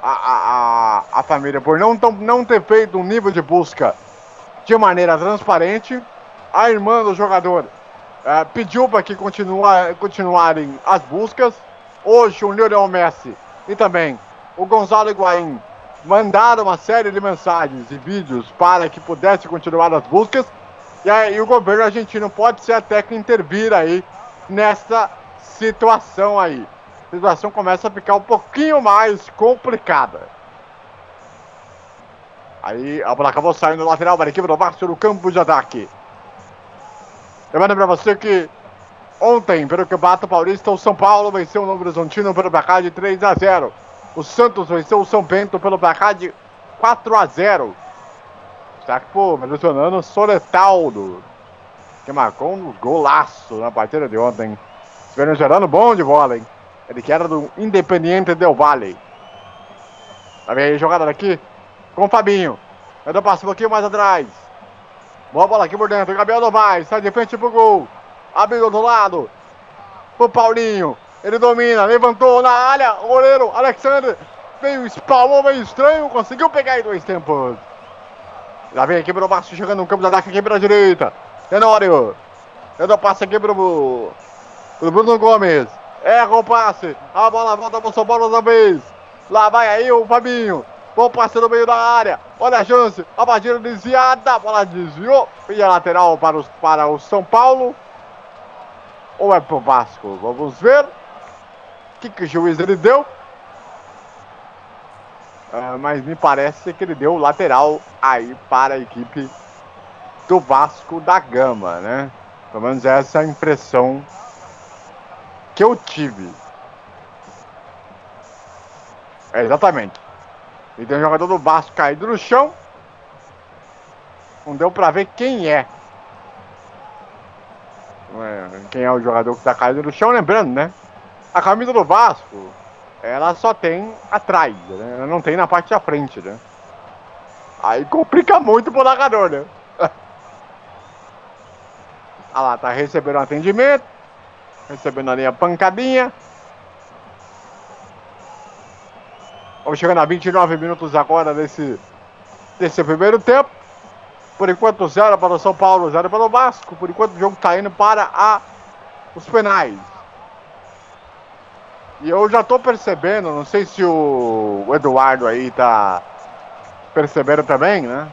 a, a, a família por não, não ter feito um nível de busca de maneira transparente. A irmã do jogador uh, pediu para que continua, continuarem as buscas. Hoje o Lionel Messi e também o Gonzalo Higuaín mandaram uma série de mensagens e vídeos para que pudesse continuar as buscas. E aí o governo argentino pode ser até que intervir aí nessa situação aí. A situação começa a ficar um pouquinho mais complicada. Aí a bola acabou saindo lateral para a equipe do Vasco no campo de ataque. Lembrando para você que ontem, pelo Campeonato Paulista, o São Paulo venceu o Novo Horizontino pelo placar de 3 a 0. O Santos venceu o São Bento pelo placar de 4 a 0. Destaque por mencionando Soletaldo, que marcou um golaço na partida de ontem. Venezuelano bom de bola, hein? Ele que era do Independiente Del Valle. Tá vendo aí, jogada daqui com o Fabinho. Eu dou passo um pouquinho mais atrás. Boa bola aqui por dentro. Gabriel Novaes sai de frente pro gol. Abriu do lado. Pro Paulinho. Ele domina, levantou na área. Goleiro Alexandre veio, espalmou meio estranho. Conseguiu pegar em dois tempos. Já vem aqui pro Vasco chegando no campo de ataque aqui pela direita. Tenório. Eu dou passe aqui pro, pro Bruno Gomes. Erra o passe. A bola volta pro São Paulo outra vez. Lá vai aí o Fabinho. Bom passe no meio da área. Olha a chance. A batida desviada. A bola desviou. E a lateral para, os, para o São Paulo. Ou é pro Vasco? Vamos ver. O que, que o juiz ele deu? Uh, mas me parece que ele deu lateral aí para a equipe do Vasco da Gama, né? Pelo menos essa é a impressão que eu tive. É, exatamente. E tem um jogador do Vasco caído no chão. Não deu pra ver quem é. é quem é o jogador que tá caído no chão, lembrando, né? A camisa do Vasco ela só tem atrás, né? Ela não tem na parte da frente, né? Aí complica muito pro narrador, né? [LAUGHS] ah lá, tá recebendo atendimento. Recebendo ali a pancadinha. Vamos chegando a 29 minutos agora desse, desse primeiro tempo. Por enquanto, zero para o São Paulo, zero para o Vasco. Por enquanto, o jogo está indo para a, os penais. E eu já tô percebendo, não sei se o, Eduardo aí tá percebendo também, né?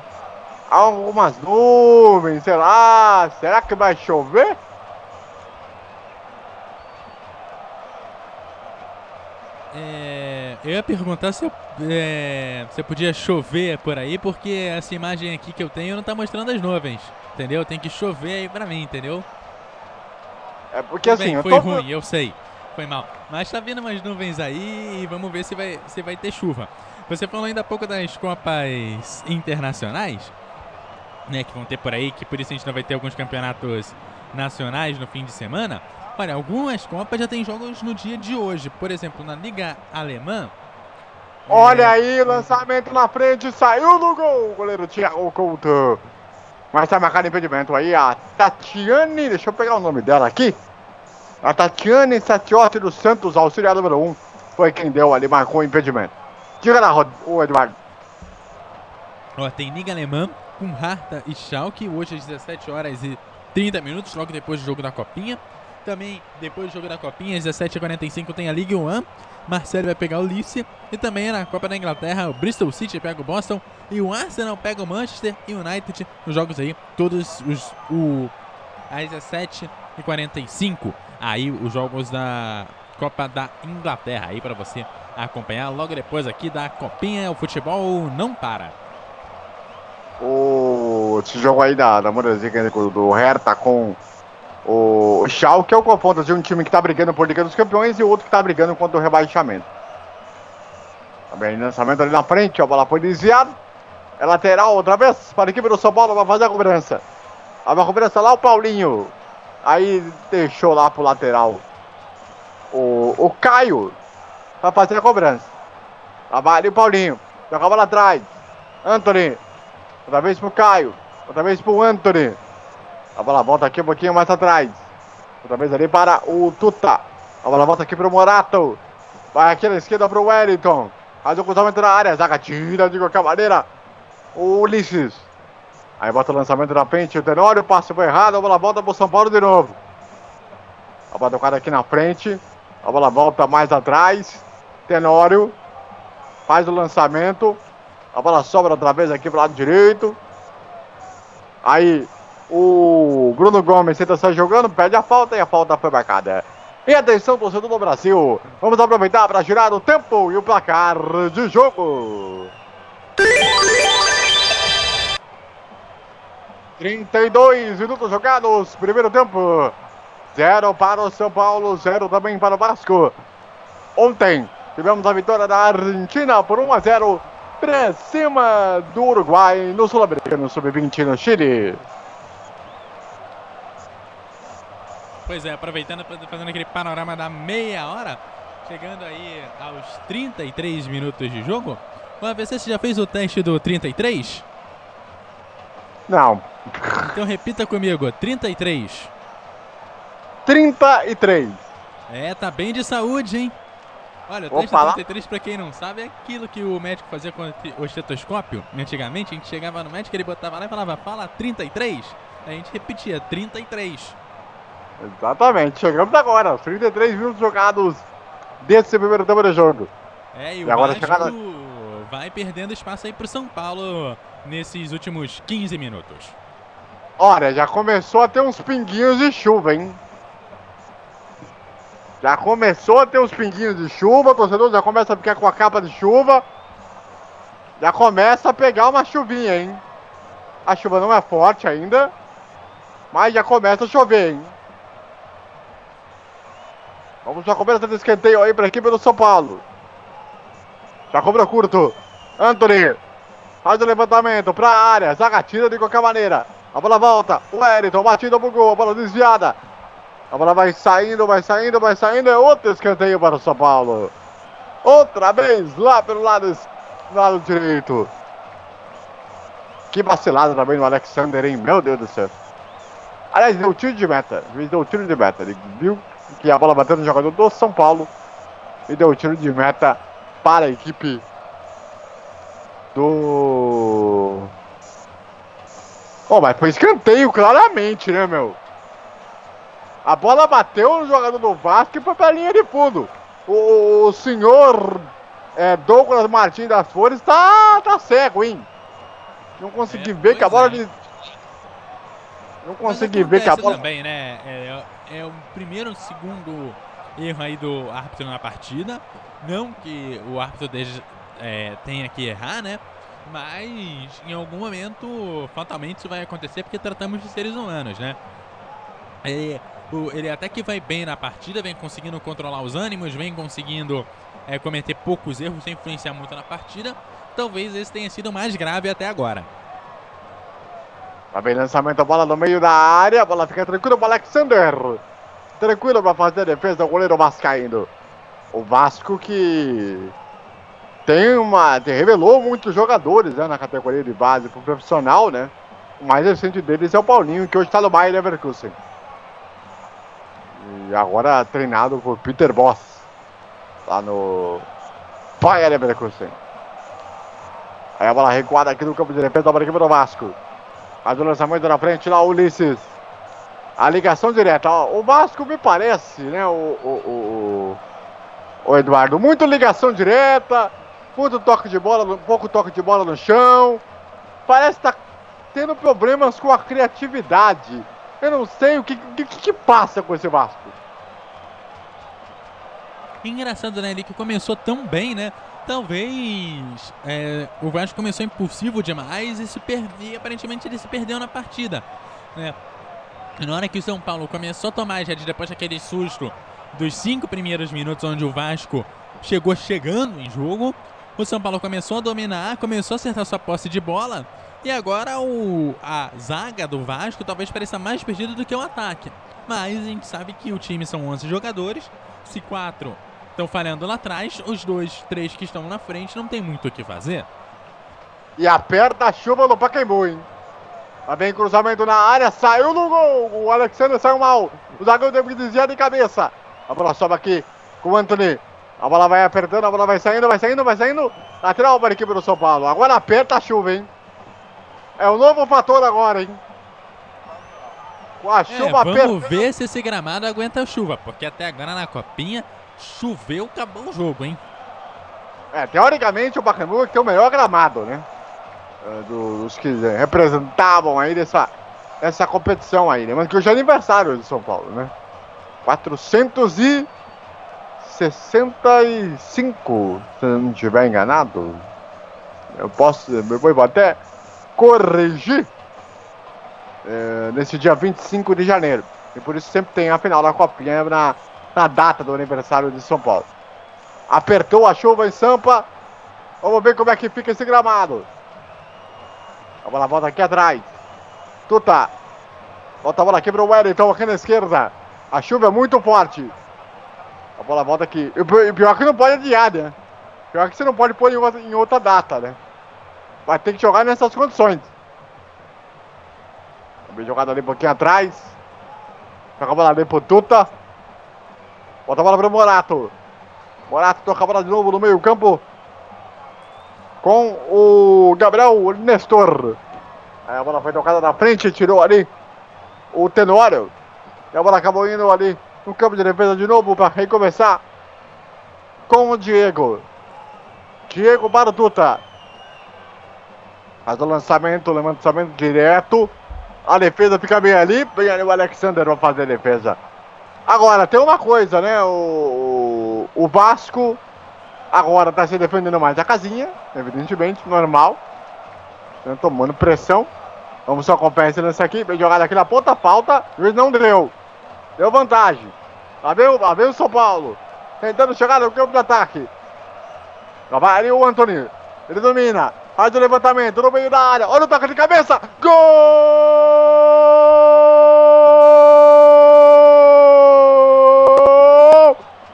Algumas nuvens, sei lá, será que vai chover? É, eu ia perguntar se, eu, é, se eu podia chover por aí, porque essa imagem aqui que eu tenho não tá mostrando as nuvens, entendeu? Tem que chover aí pra mim, entendeu? É porque Tudo assim, bem, foi tô... ruim, eu sei foi mal. Mas tá vindo umas nuvens aí e vamos ver se vai, se vai ter chuva. Você falou ainda há pouco das Copas Internacionais, né, que vão ter por aí, que por isso a gente não vai ter alguns campeonatos nacionais no fim de semana. Olha, algumas Copas já tem jogos no dia de hoje. Por exemplo, na Liga Alemã. Olha é... aí, lançamento na frente, saiu no gol, o goleiro Thiago Couto. Mas tá marcado impedimento aí, a Tatiane, deixa eu pegar o nome dela aqui. A Tatiane Satiotti dos Santos, auxiliar número 1, um, foi quem deu ali, marcou o impedimento. Diga lá, o Eduardo. Ó, tem Liga Alemã com Harta e Schalke, hoje às 17 horas e 30 minutos, logo depois do jogo da Copinha. Também, depois do jogo da Copinha, às 17h45 tem a Liga 1. Marcelo vai pegar o Lice. E também na Copa da Inglaterra, o Bristol City pega o Boston. E o Arsenal pega o Manchester United. Nos jogos aí, todos os. O, às 17h45 aí os jogos da Copa da Inglaterra aí para você acompanhar logo depois aqui da Copinha. O futebol não para. O, esse jogo aí da, da Bundesliga do Hertha com o Schalke é o confronto de um time que está brigando por Liga dos Campeões e outro que está brigando contra o rebaixamento. Também lançamento ali na frente, a bola foi desviada. É lateral outra vez para a equipe do São Paulo, vai fazer a cobrança. A cobrança lá o Paulinho. Aí deixou lá pro lateral o, o Caio pra fazer a cobrança. Trabalha o Paulinho. Joga a bola atrás. Anthony. Outra vez pro Caio. Outra vez pro Anthony. A bola volta aqui um pouquinho mais atrás. Outra vez ali para o Tuta. A bola volta aqui pro Morato. Vai aqui na esquerda pro Wellington. Faz o cruzamento na área. Zaga tira de qualquer maneira. O Ulisses. Aí bota o lançamento na frente, o Tenório, passe foi errado, a bola volta pro São Paulo de novo. A bola tocada aqui na frente, a bola volta mais atrás. Tenório faz o lançamento, a bola sobra outra vez aqui pro lado direito. Aí o Bruno Gomes tenta sair jogando, perde a falta e a falta foi marcada. E atenção, torcedor do Brasil, vamos aproveitar para girar o tempo e o placar de jogo. 32 minutos jogados, primeiro tempo. Zero para o São Paulo, zero também para o Vasco. Ontem tivemos a vitória da Argentina por 1 a 0 para cima do Uruguai no Sul-Americano Sub-20 no Chile. Pois é, aproveitando, fazendo aquele panorama da meia hora, chegando aí aos 33 minutos de jogo. O AVC, já fez o teste do 33? Não. Então repita comigo, 33. 33. É, tá bem de saúde, hein? Olha, o teste Opa, 33, pra quem não sabe, é aquilo que o médico fazia com o estetoscópio. Antigamente, a gente chegava no médico, ele botava lá e falava, fala 33. Aí a gente repetia, 33. Exatamente, chegamos agora, os 33 minutos jogados desse primeiro tempo de jogo. É, e, E o agora Vasco chegada- vai perdendo espaço aí pro São Paulo nesses últimos 15 minutos. Olha, já começou a ter uns pinguinhos de chuva, hein? Já começou a ter uns pinguinhos de chuva, torcedor já começa a ficar com a capa de chuva. Já começa a pegar uma chuvinha, hein? A chuva não é forte ainda, mas já começa a chover, hein? Vamos já começa de escanteio aí para a equipe do São Paulo. Já cobra curto. Anthony faz o levantamento para a área. Zaga tira de qualquer maneira. A bola volta. O Wellington batido pro gol. A bola desviada. A bola vai saindo, vai saindo, vai saindo. É outro escanteio para o São Paulo. Outra vez lá pelo lado, lado direito. Que vacilada também no Alexander, hein? Meu Deus do céu. Aliás, deu tiro de meta. Deu tiro de meta. Ele viu que a bola bateu no jogador do São Paulo. E deu tiro de meta para a equipe do. Oh, mas foi escanteio, claramente, né, meu? A bola bateu no jogador do Vasco e foi pra linha de fundo. O, o senhor é, Douglas Martins das Flores tá, tá cego, hein? Não consegui É, ver que a bola. é. de- Não consegui ver que a bola. também, né? É, é o primeiro, segundo erro aí do árbitro na partida. Não que o árbitro é, tenha que errar, né? Mas em algum momento, fatalmente, isso vai acontecer porque tratamos de seres humanos, né? O- ele até que vai bem na partida, vem conseguindo controlar os ânimos, vem conseguindo é, cometer poucos erros sem influenciar muito na partida. Talvez esse tenha sido o mais grave até agora. Tá bem, lançamento, a bola no meio da área. A bola fica tranquila para Alexander. Tranquilo para fazer a defesa do goleiro Vascaíno. O Vasco que tem uma. revelou muitos jogadores né, na categoria de base pro profissional, né? O mais recente deles é o Paulinho, que hoje está no Bayer Leverkusen. E agora treinado por Peter Boss. Lá no Bayer Leverkusen. Aí a bola recuada aqui no campo de defesa para a equipe do Vasco. Faz o lançamento na frente lá, Ulisses. A ligação direta. O Vasco me parece, né, o, o, o, o- o Eduardo, muito ligação direta, muito toque de bola, pouco toque de bola no chão. Parece estar tendo problemas com a criatividade. Eu não sei o que, que, que passa com esse Vasco. Engraçado, né? Ele que começou tão bem, né? Talvez é, o Vasco começou impulsivo demais e se perdeu. Aparentemente ele se perdeu na partida, né? Na hora que o São Paulo começou a tomar já depois daquele susto dos cinco primeiros minutos onde o Vasco chegou chegando em jogo, o São Paulo começou a dominar, começou a acertar sua posse de bola e agora o, a zaga do Vasco talvez pareça mais perdida do que o ataque. Mas a gente sabe que o time são 11 jogadores, se quatro estão falhando lá atrás, os dois, três que estão na frente não tem muito o que fazer. E aperta a chuva no Pacaembu, hein? Tá bem, cruzamento na área, saiu no gol. O Alexander saiu mal. O zagueiro teve que desviar de cabeça. A bola sobe aqui com o Anthony. A bola vai apertando, a bola vai saindo, vai saindo, vai saindo. Lateral para a equipe do São Paulo. Agora aperta a chuva, hein? É o novo fator agora, hein? Com a É, chuva vamos apertando. ver se esse gramado aguenta a chuva, porque até agora na copinha choveu, acabou o jogo, hein? É, teoricamente o é que tem o melhor gramado, né? É, dos que é, representavam aí dessa, dessa competição aí, né? Mas que hoje é aniversário de São Paulo, né? 465, se não estiver enganado. Eu posso, eu vou até corrigir é, nesse dia 25 de janeiro. E por isso sempre tem a final da Copinha na, na data do aniversário de São Paulo. Apertou a chuva em Sampa. Vamos ver como é que fica esse gramado. A bola volta aqui atrás. Tuta. Volta a bola aqui para o Wellington aqui na esquerda. A chuva é muito forte. Bola volta aqui. E pior é que não pode adiar, né? Pior que você não pode pôr em outra data, né? Vai ter que jogar nessas condições. Bem jogada ali um pouquinho atrás. Toca a bola ali pro Tuta. Bota a bola pro Morato. Morato toca a bola de novo no meio campo. Com o Gabriel Nestor. Aí a bola foi tocada na frente, tirou ali o Tenório. E a bola acabou indo ali no campo de defesa de novo para recomeçar com o Diego. Diego para o Tuta. Faz o lançamento, lançamento direto. A defesa fica bem ali. Vem ali o Alexander vai fazer a defesa. Agora, tem uma coisa, né? O, o Vasco agora tá se defendendo mais a casinha, evidentemente, normal. Tá tomando pressão. Vamos só acompanhar esse lance aqui. Vem jogada aqui na ponta, falta. O não deu. Deu vantagem. Lá vem, lá vem o São Paulo. Tentando chegar no campo de ataque. Lá vai ali o Antônio. Ele domina. Faz o levantamento no meio da área. Olha o toque de cabeça. Gol!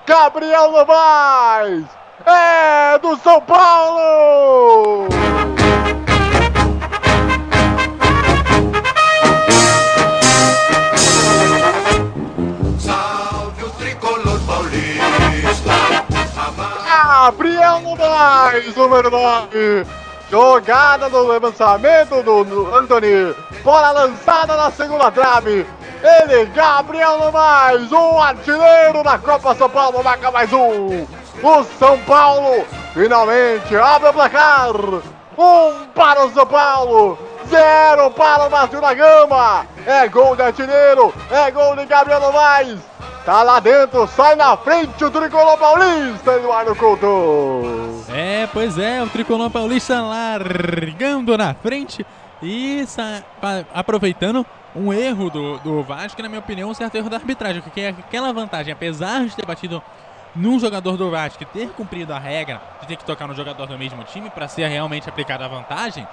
Gabriel Novaes. É do São Paulo! Gabriel Novaes, número 9. Jogada do lançamento do Anthony. Bola lançada na segunda trave. Ele, Gabriel Novaes, um artilheiro da Copa São Paulo, marca mais um. O São Paulo finalmente abre o placar. Um para o São Paulo, zero para o Márcio da Gama. É gol de artilheiro, é gol de Gabriel Novaes. Tá lá dentro, sai na frente o tricolor paulista, Eduardo Couto. É, pois é, o tricolor paulista largando na frente e aproveitando um erro do, do Vasco, na minha opinião, um certo erro da arbitragem, porque aquela vantagem, apesar de ter batido num jogador do Vasco e ter cumprido a regra de ter que tocar no jogador do mesmo time para ser realmente aplicada a vantagem,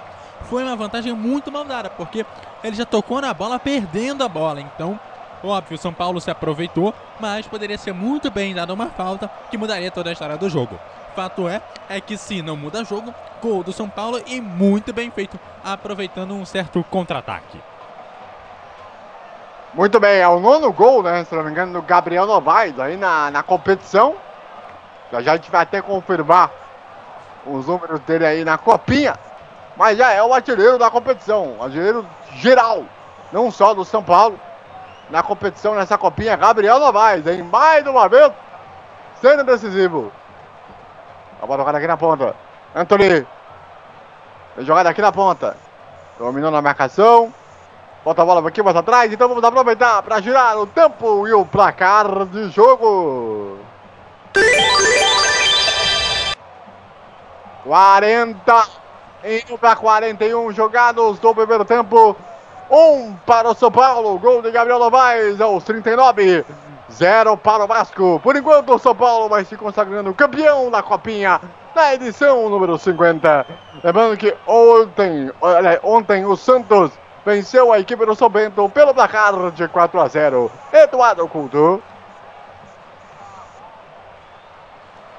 foi uma vantagem muito mal dada, porque ele já tocou na bola perdendo a bola. Então, Óbvio, São Paulo se aproveitou, mas poderia ser muito bem dada uma falta que mudaria toda a história do jogo. Fato é, é que se não muda jogo, gol do São Paulo e muito bem feito, aproveitando um certo contra-ataque. Muito bem, é o nono gol, né? Se não me engano, do Gabriel Novaes aí na, na competição. Já já a gente vai até confirmar os números dele aí na copinha. Mas já é o artilheiro da competição, artilheiro geral, não só do São Paulo, na competição, nessa copinha, Gabriel Novaes, em mais uma vez, sendo decisivo. A bola jogada aqui na ponta. Anthony. Jogada aqui na ponta. Dominou na marcação. Bota a bola aqui mais atrás. Então vamos aproveitar para girar o tempo e o placar de jogo. 40 indo para 41 jogados do primeiro tempo. Um para o São Paulo, gol de Gabriel Novaes aos 39. Zero para o Vasco. Por enquanto, o São Paulo vai se consagrando campeão da Copinha na edição número 50. Lembrando que ontem, ontem o Santos venceu a equipe do São Bento pelo placar de 4 a 0. Eduardo Couto.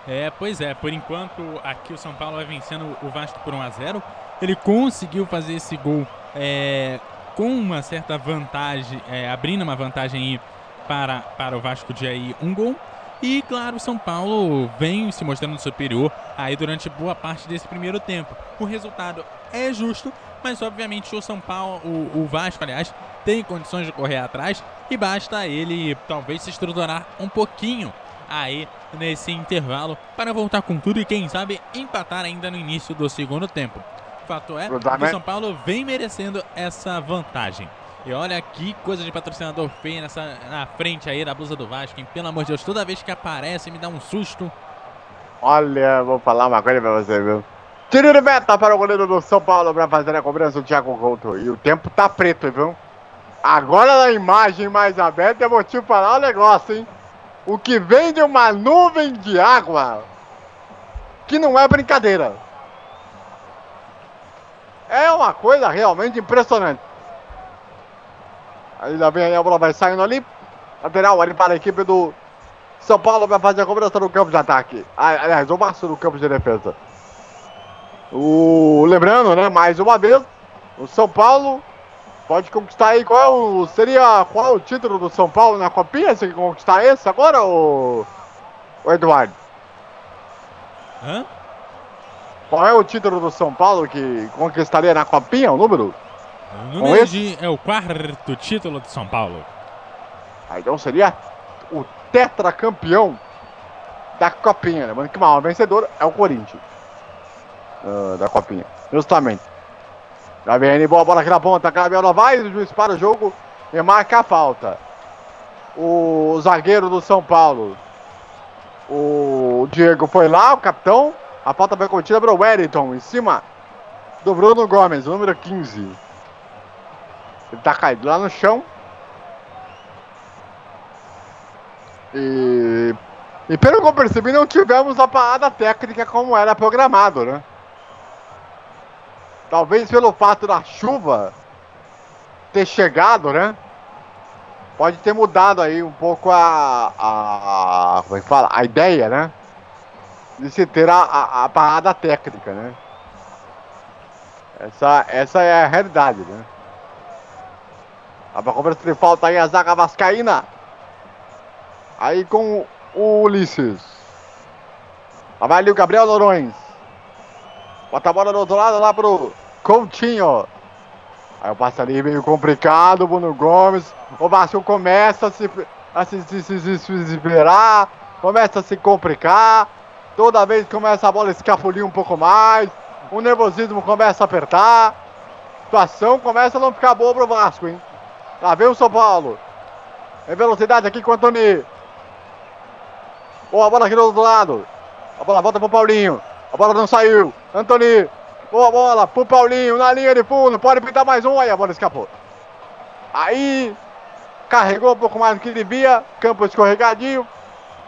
É, pois é, por enquanto aqui o São Paulo vai vencendo o Vasco por 1 a 0. Ele conseguiu fazer esse gol é, com uma certa vantagem, é, abrindo uma vantagem para, para o Vasco de aí um gol. E claro, o São Paulo vem se mostrando superior aí durante boa parte desse primeiro tempo. O resultado é justo, mas obviamente o São Paulo, o, o Vasco, aliás, tem condições de correr atrás e basta ele talvez se estruturar um pouquinho aí nesse intervalo para voltar com tudo e quem sabe empatar ainda no início do segundo tempo. Fato é que o São Paulo vem merecendo essa vantagem. E olha que coisa de patrocinador feio nessa, na frente aí da blusa do Vasco, hein? Pelo amor de Deus, toda vez que aparece me dá um susto. Olha, vou falar uma coisa pra você, viu? Tiro de meta para o goleiro do São Paulo para fazer a cobrança do Thiago Couto. E o tempo tá preto, viu? Agora na imagem mais aberta eu vou te falar um negócio, hein? O que vem de uma nuvem de água que não é brincadeira. É uma coisa realmente impressionante. Já vem aí, a bola vai saindo ali. Lateral ali para a equipe do São Paulo vai fazer a cobrança no campo de ataque. Aliás, o Márcio no campo de defesa. O, lembrando, né, mais uma vez, o São Paulo pode conquistar aí qual seria qual o título do São Paulo na Copinha? Se conquistar esse agora, o, o Eduardo? Hã? Qual é o título do São Paulo que conquistaria na Copinha, o número? O número de, é o quarto título de São Paulo. Ah, então seria o tetracampeão da Copinha. Lembrando que o maior vencedor é o Corinthians. Uh, da Copinha. Justamente. Vem boa bola aqui na ponta. Gabriel Novaes, o juiz para o jogo e marca a falta. O zagueiro do São Paulo. O Diego foi lá, o capitão. A falta foi cometida pelo Wellington, em cima do Bruno Gomes, número 15. Ele tá caído lá no chão. E, e pelo que eu percebi, não tivemos a parada técnica como era programado, né? Talvez pelo fato da chuva ter chegado, né? Pode ter mudado aí um pouco a. a como é que fala? A ideia, né? De se ter a, a, a parada técnica, né? Essa, essa é a realidade, né? A cobrança de falta aí a zaga vascaína. Aí com o Ulisses. Lá vai ali o Gabriel Lorões. Bota a bola do outro lado lá pro Coutinho. Aí o passe ali meio complicado, Bruno Gomes. O Vasco começa a se, a se, se, se, se, se começa a se complicar. Toda vez começa a bola escapulir um pouco mais. O nervosismo começa a apertar. A situação começa a não ficar boa pro Vasco, hein? Lá vem o São Paulo. Em velocidade aqui com o Antoni. Boa bola aqui do outro lado. A bola volta pro Paulinho. A bola não saiu. Antoni. Boa bola pro Paulinho na linha de fundo. Pode pintar mais um. Aí a bola escapou. Aí carregou um pouco mais do que devia. Campo escorregadinho.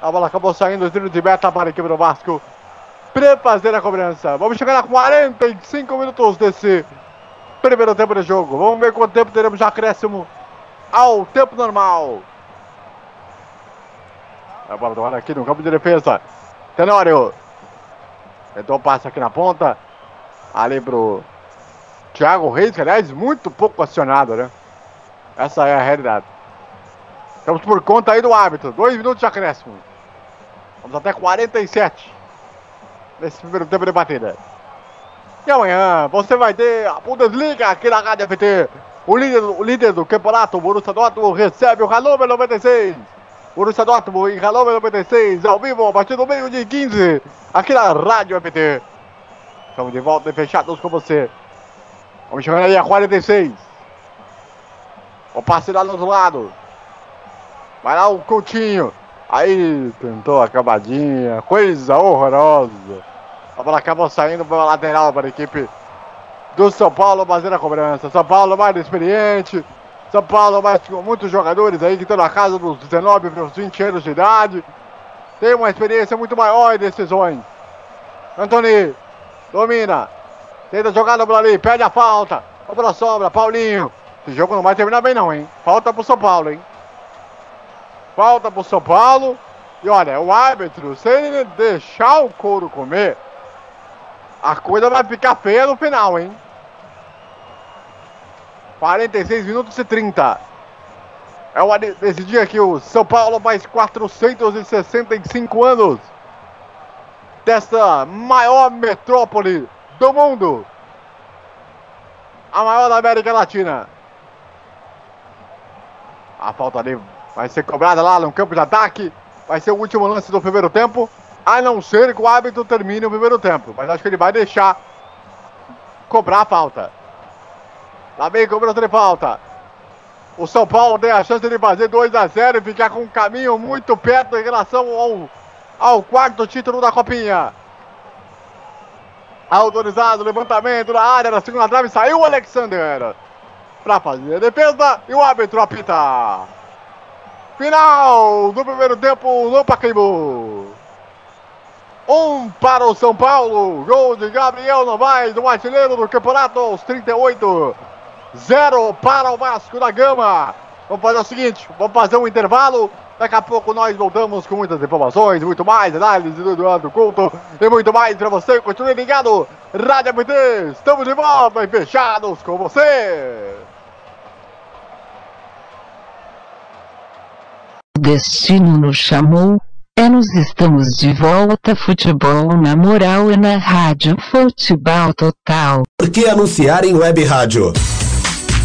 A bola acabou saindo do tiro de meta para a equipe do Vasco. Para fazer a cobrança. Vamos chegar a 45 minutos desse primeiro tempo de jogo. Vamos ver quanto tempo teremos de acréscimo ao tempo normal. A bola do ar aqui no campo de defesa. Tenório. Tentou passe aqui na ponta. Ali pro Thiago Reis, que aliás, muito pouco acionado, né? Essa é a realidade. Estamos por conta aí do árbitro. Dois minutos de acréscimo. Vamos até 47. Nesse primeiro tempo de batida. E amanhã você vai ter a Bundesliga aqui na Rádio FT. O líder, o líder do campeonato, o Borussia Dortmund, recebe o Hannover 96. Borussia Dortmund em Hannover 96, ao vivo, a partir do meio de 15, aqui na Rádio FT. Estamos de volta e fechados com você. Vamos chegando aí a 46. O passe lá do outro lado. Vai lá o Coutinho. Aí tentou a acabadinha. Coisa horrorosa. A bola acabou saindo para a lateral para a equipe do São Paulo fazer a cobrança. São Paulo mais experiente. São Paulo mais com muitos jogadores aí que estão na casa dos 19 para os 20 anos de idade. Tem uma experiência muito maior em decisões. Antony domina. Tenta jogar bola ali, pede a falta. A bola sobra, Paulinho. Esse jogo não vai terminar bem não, hein? Falta pro São Paulo, hein? Falta pro São Paulo. E olha, o árbitro, se ele deixar o couro comer, a coisa vai ficar feia no final, hein? 46 minutos e 30. É o desse dia que o São Paulo faz 465 anos desta maior metrópole do mundo. A maior da América Latina. A falta ali vai ser cobrada lá no campo de ataque. Vai ser o último lance do primeiro tempo. A não ser que o árbitro termine o primeiro tempo. Mas acho que ele vai deixar cobrar a falta. Lá vem cobrança de falta. O São Paulo tem a chance de fazer 2 a 0 e ficar com um caminho muito perto em relação ao, ao quarto título da Copinha. Autorizado, levantamento na área, na segunda trave, saiu o Alexander. Para fazer a defesa e o árbitro apita. Final do primeiro tempo no Pacaembu. Um para o São Paulo. Gol de Gabriel Novaes, o artilheiro do campeonato aos 38. Zero para o Vasco da Gama. Vamos fazer o seguinte: vamos fazer um intervalo. Daqui a pouco nós voltamos com muitas informações, muito mais análise do Eduardo Couto e muito mais para você. Continue ligado. Rádio MT, estamos de volta e fechados com você. Destino nos chamou. É nos estamos de volta. Futebol na moral e na rádio Futebol Total. Por que anunciar em web rádio?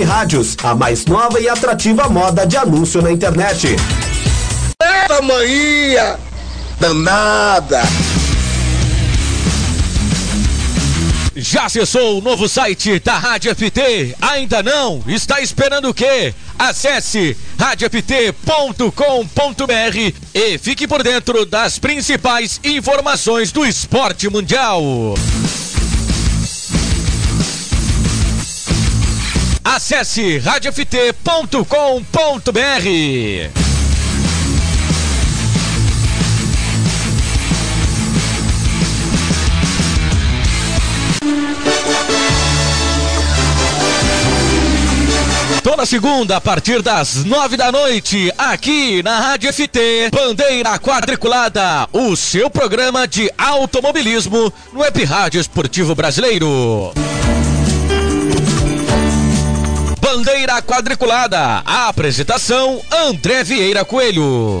rádios, a mais nova e atrativa moda de anúncio na internet. Essa manhã danada. Já acessou o novo site da Rádio FT? Ainda não? Está esperando o quê? Acesse radioft.com.br e fique por dentro das principais informações do esporte mundial. Acesse radioft.com.br. Toda segunda, a partir das nove da noite, aqui na Rádio FT, Bandeira Quadriculada, o seu programa de automobilismo no Web Rádio Esportivo Brasileiro. Bandeira Quadriculada, a apresentação André Vieira Coelho.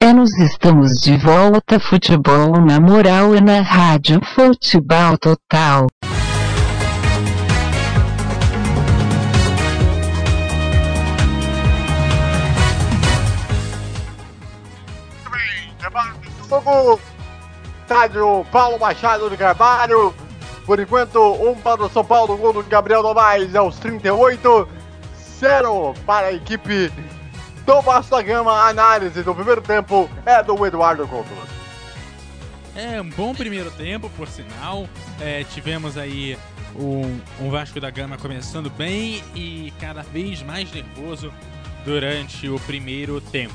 É nos estamos de volta. Futebol na moral e na rádio Futebol Total. Fogo, estádio Paulo Machado de Carvalho. Por enquanto, um para o São Paulo, gol do Gabriel Novaes aos 38. Zero para a equipe do Vasco da Gama. A análise do primeiro tempo é do Eduardo Couto. É um bom primeiro tempo, por sinal. É, tivemos aí um, um Vasco da Gama começando bem e cada vez mais nervoso durante o primeiro tempo.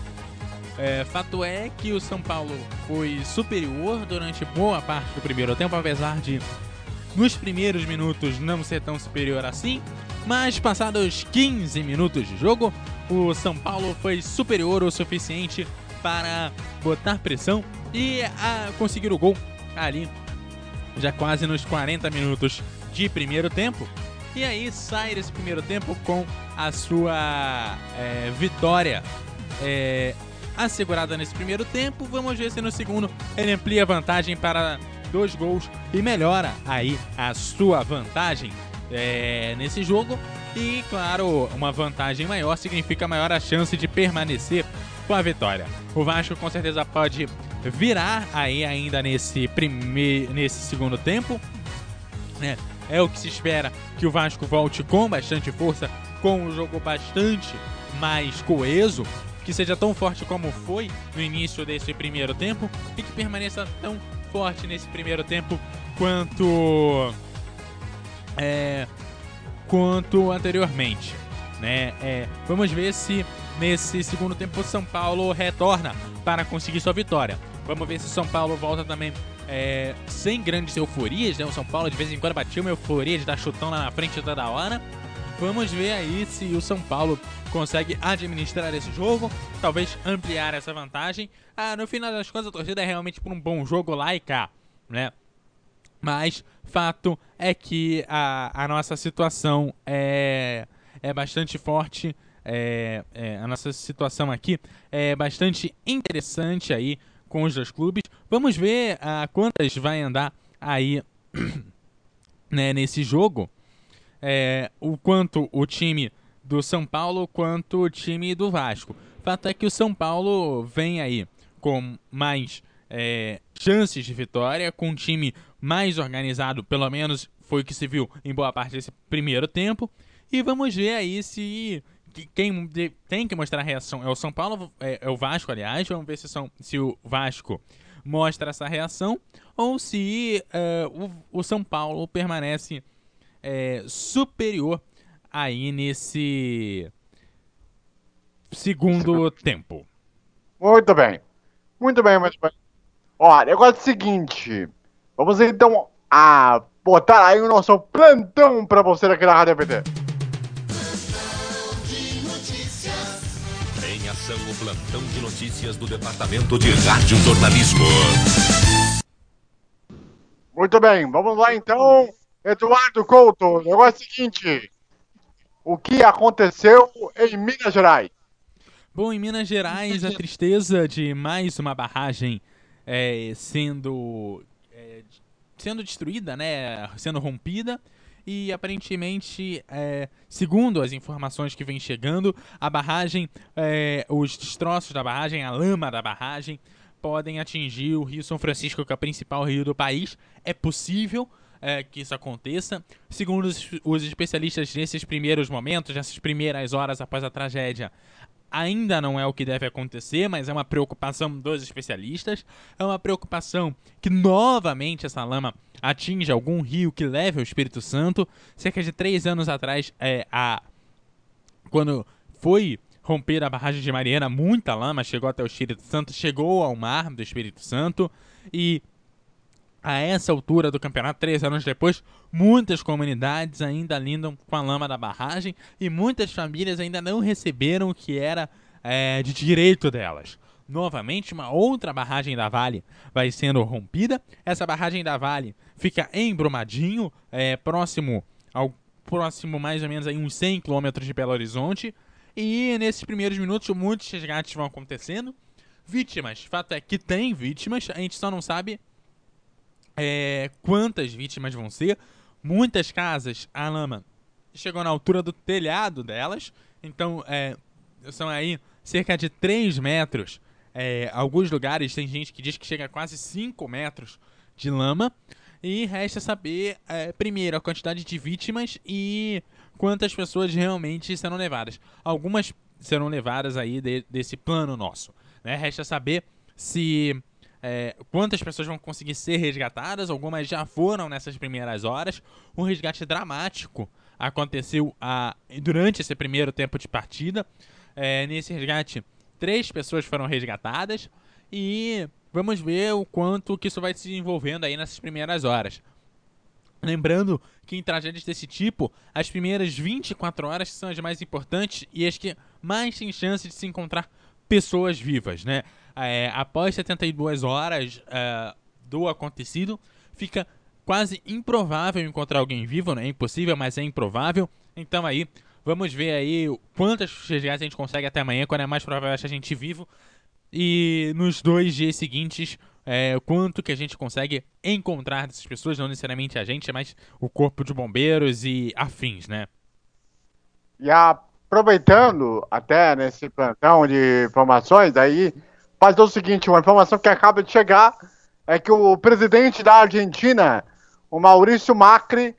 É, fato é que o São Paulo foi superior durante boa parte do primeiro tempo, apesar de nos primeiros minutos não ser tão superior assim. Mas passados 15 minutos de jogo, o São Paulo foi superior o suficiente para botar pressão e a conseguir o gol ali, já quase nos 40 minutos de primeiro tempo. E aí sai desse primeiro tempo com a sua é, vitória é, assegurada nesse primeiro tempo. Vamos ver se no segundo ele amplia a vantagem para dois gols e melhora aí a sua vantagem é, nesse jogo. E claro, uma vantagem maior significa maior a chance de permanecer com a vitória. O Vasco com certeza pode virar aí ainda nesse primeiro, nesse segundo tempo. É, é o que se espera que o Vasco volte com bastante força, com um jogo bastante mais coeso, que seja tão forte como foi no início desse primeiro tempo e que permaneça tão forte nesse primeiro tempo quanto é, quanto anteriormente. Né? É, vamos ver se nesse segundo tempo o São Paulo retorna para conseguir sua vitória. Vamos ver se o São Paulo volta também é, sem grandes euforias. Né? O São Paulo de vez em quando batia uma euforia de dar chutão lá na frente toda hora. Vamos ver aí se o São Paulo consegue administrar esse jogo, talvez ampliar essa vantagem. Ah, no final das contas, a torcida é realmente por um bom jogo lá e cá, né? Mas fato é que a, a nossa situação é, é bastante forte. É, é, a nossa situação aqui é bastante interessante aí com os dois clubes. Vamos ver a quantas vai andar aí [COUGHS] né, nesse jogo. É, o quanto o time do São Paulo quanto o time do Vasco. Fato é que o São Paulo vem aí com mais é, chances de vitória, com um time mais organizado, pelo menos foi o que se viu em boa parte desse primeiro tempo. E vamos ver aí se quem tem que mostrar a reação é o São Paulo, é, é o Vasco, aliás. Vamos ver se, são, se o Vasco mostra essa reação ou se uh, o, o, São Paulo permanece é, superior aí nesse segundo tempo. Muito bem. Muito bem, bem. Ó, negócio é o seguinte. Vamos então a botar aí o nosso plantão pra você aqui na Rádio PT. Em ação o plantão de notícias do Departamento de Rádio Jornalismo. Muito bem, vamos lá então. Eduardo Couto, o negócio é o seguinte. O que aconteceu em Minas Gerais? Bom, em Minas Gerais, a tristeza de mais uma barragem é, sendo sendo destruída, né, sendo rompida e aparentemente, é, segundo as informações que vêm chegando, a barragem, é, os destroços da barragem, a lama da barragem podem atingir o Rio São Francisco, que é o principal rio do país. É possível é, que isso aconteça. Segundo os, os especialistas, nesses primeiros momentos, nessas primeiras horas após a tragédia, ainda não é o que deve acontecer, mas é uma preocupação dos especialistas. É uma preocupação que novamente essa lama atinge algum rio que leve ao Espírito Santo. Cerca de três anos atrás, é, a... quando foi romper a barragem de Mariana, muita lama chegou até o Espírito Santo, chegou ao mar do Espírito Santo e a essa altura do campeonato, três anos depois, muitas comunidades ainda lidam com a lama da barragem e muitas famílias ainda não receberam o que era é, de direito delas. Novamente, uma outra barragem da Vale vai sendo rompida. Essa barragem da Vale fica em Brumadinho, é, próximo ao próximo mais ou menos aí uns 100 quilômetros de Belo Horizonte. E nesses primeiros minutos, muitos resgates vão acontecendo. Vítimas, fato é que tem vítimas, a gente só não sabe é, quantas vítimas vão ser. Muitas casas, a lama chegou na altura do telhado delas, então é, são aí cerca de 3 metros. É, alguns lugares tem gente que diz que chega a quase 5 metros de lama. E resta saber, é, primeiro, a quantidade de vítimas e quantas pessoas realmente serão levadas. Algumas serão levadas aí de, desse plano nosso. Né? Resta saber se é, quantas pessoas vão conseguir ser resgatadas. Algumas já foram nessas primeiras horas. Um resgate dramático aconteceu a, durante esse primeiro tempo de partida. É, nesse resgate, três pessoas foram resgatadas. E vamos ver o quanto que isso vai se desenvolvendo aí nessas primeiras horas. Lembrando que em tragédias desse tipo, as primeiras 24 horas são as mais importantes e as que mais têm chance de se encontrar pessoas vivas, né? É, após 72 horas é, do acontecido, fica quase improvável encontrar alguém vivo, né? É impossível, mas é improvável. Então aí, vamos ver aí quantas resgates a gente consegue até amanhã, quando é mais provável achar a gente vivo. E nos dois dias seguintes, é, quanto que a gente consegue encontrar dessas pessoas, não necessariamente a gente, mas o corpo de bombeiros e afins, né? E aproveitando até nesse plantão de informações, aí fazer o seguinte, uma informação que acaba de chegar é que o presidente da Argentina, o Maurício Macri,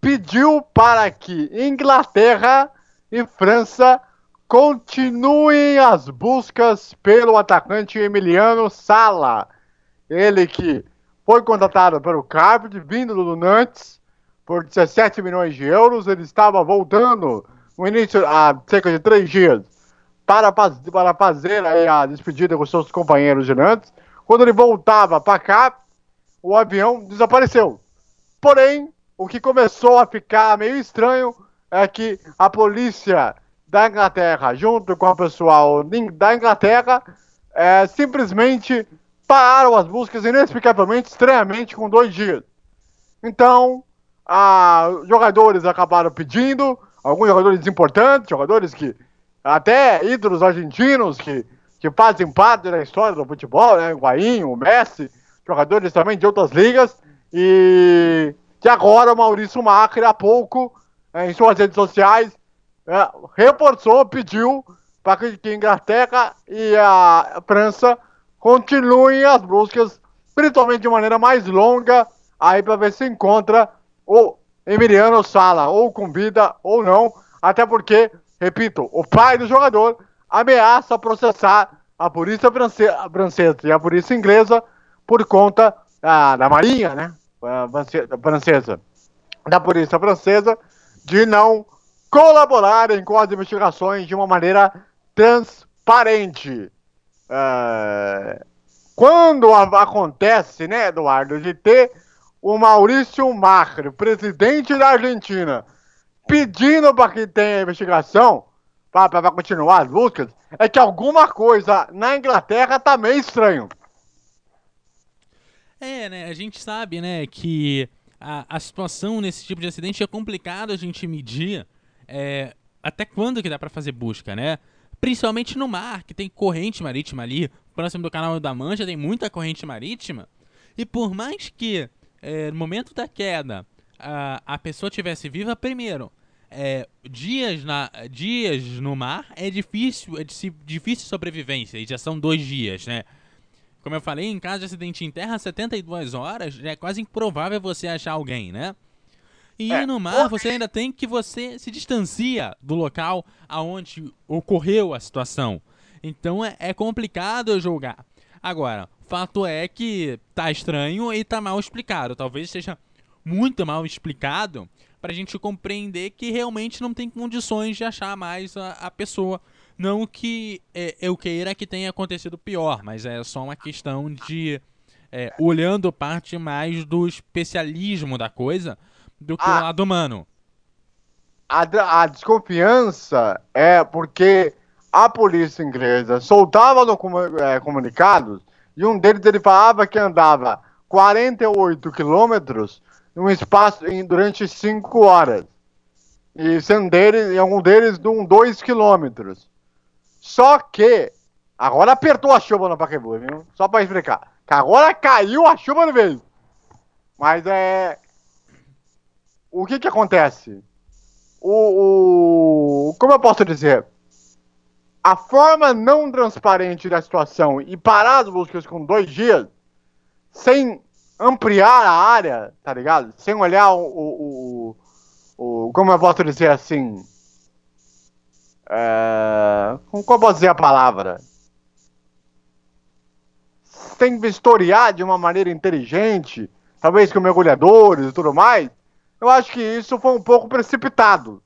pediu para que Inglaterra e França continuem as buscas pelo atacante Emiliano Sala. Ele que foi contratado pelo Carpet, vindo do Nantes, por 17 milhões de euros. Ele estava voltando no início, há cerca de três dias, para, para fazer a despedida com seus companheiros de Nantes. Quando ele voltava para cá, o avião desapareceu. Porém, o que começou a ficar meio estranho é que a polícia da Inglaterra, junto com o pessoal da Inglaterra, é, simplesmente pararam as buscas inexplicavelmente, estranhamente, com dois dias. Então, ah, jogadores acabaram pedindo, alguns jogadores importantes, jogadores que até ídolos argentinos que, que fazem parte da história do futebol, né? O Guainho, o Messi, jogadores também de outras ligas, e que agora o Maurício Macri, há pouco, eh, em suas redes sociais, eh, reforçou, pediu para que a Inglaterra e a França continuem as buscas, principalmente de maneira mais longa, aí para ver se encontra o Emiliano Sala, ou com vida ou não, até porque, repito, o pai do jogador ameaça processar a polícia france- francesa e a polícia inglesa por conta ah, da marinha, né, ah, france- francesa, da polícia francesa, de não colaborarem com as investigações de uma maneira transparente. É, Quando acontece, né, Eduardo, de ter o Maurício Macri, presidente da Argentina, pedindo para que tenha investigação, para continuar as buscas, é que alguma coisa na Inglaterra tá meio estranho. É, né? A gente sabe, né, que a, a situação nesse tipo de acidente é complicado a gente medir é, até quando que dá pra fazer busca, né? Principalmente no mar, que tem corrente marítima ali, próximo do canal da Mancha tem muita corrente marítima. E por mais que é, no momento da queda a, a pessoa tivesse viva, primeiro, é, dias, na, dias no mar é difícil, é de- difícil sobrevivência, e já são dois dias, né? Como eu falei, em caso de acidente em terra, 72 horas é quase improvável você achar alguém, né? E É, no mar, você ainda tem que você se distancia do local aonde ocorreu a situação. Então é, é complicado julgar. Agora, fato é que tá estranho e tá mal explicado. Talvez seja muito mal explicado pra gente compreender que realmente não tem condições de achar mais a, a pessoa. Não que é, eu queira que tenha acontecido pior, mas é só uma questão de é, olhando parte mais do especialismo da coisa do que Ah. o lado humano. A, a desconfiança é porque a polícia inglesa soltava eh, comunicados e um deles ele falava que andava 48 quilômetros num espaço em, durante 5 horas. E sendo deles, e algum deles de um 2 quilômetros. Só que agora apertou a chuva no Pacaembu, viu? Só pra explicar. Que agora caiu a chuva de vez. Mas é. O que que acontece? o, o- como eu posso dizer, a forma não transparente da situação e parar as buscas com dois dias, sem ampliar a área, tá ligado? Sem olhar o, o, o, o- como eu posso dizer assim, é, como eu posso dizer a palavra? Sem vistoriar de uma maneira inteligente, talvez com mergulhadores e tudo mais, eu acho que isso foi um pouco precipitado.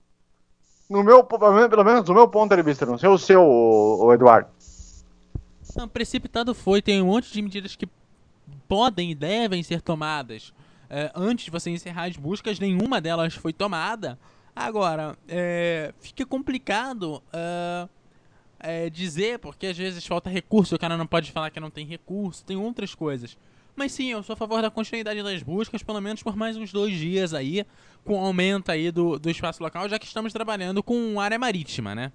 No meu, pelo menos do meu ponto de vista, não sei o seu, o, o Eduardo. Não, precipitado foi, tem um monte de medidas que podem e devem ser tomadas é, antes de você encerrar as buscas, nenhuma delas foi tomada. Agora, é, fica complicado ah, é, dizer, porque às vezes falta recurso, o cara não pode falar que não tem recurso, tem outras coisas. Mas sim, eu sou a favor da continuidade das buscas, pelo menos por mais uns dois dias aí, com aumento aí do, do espaço local, já que estamos trabalhando com área marítima, né?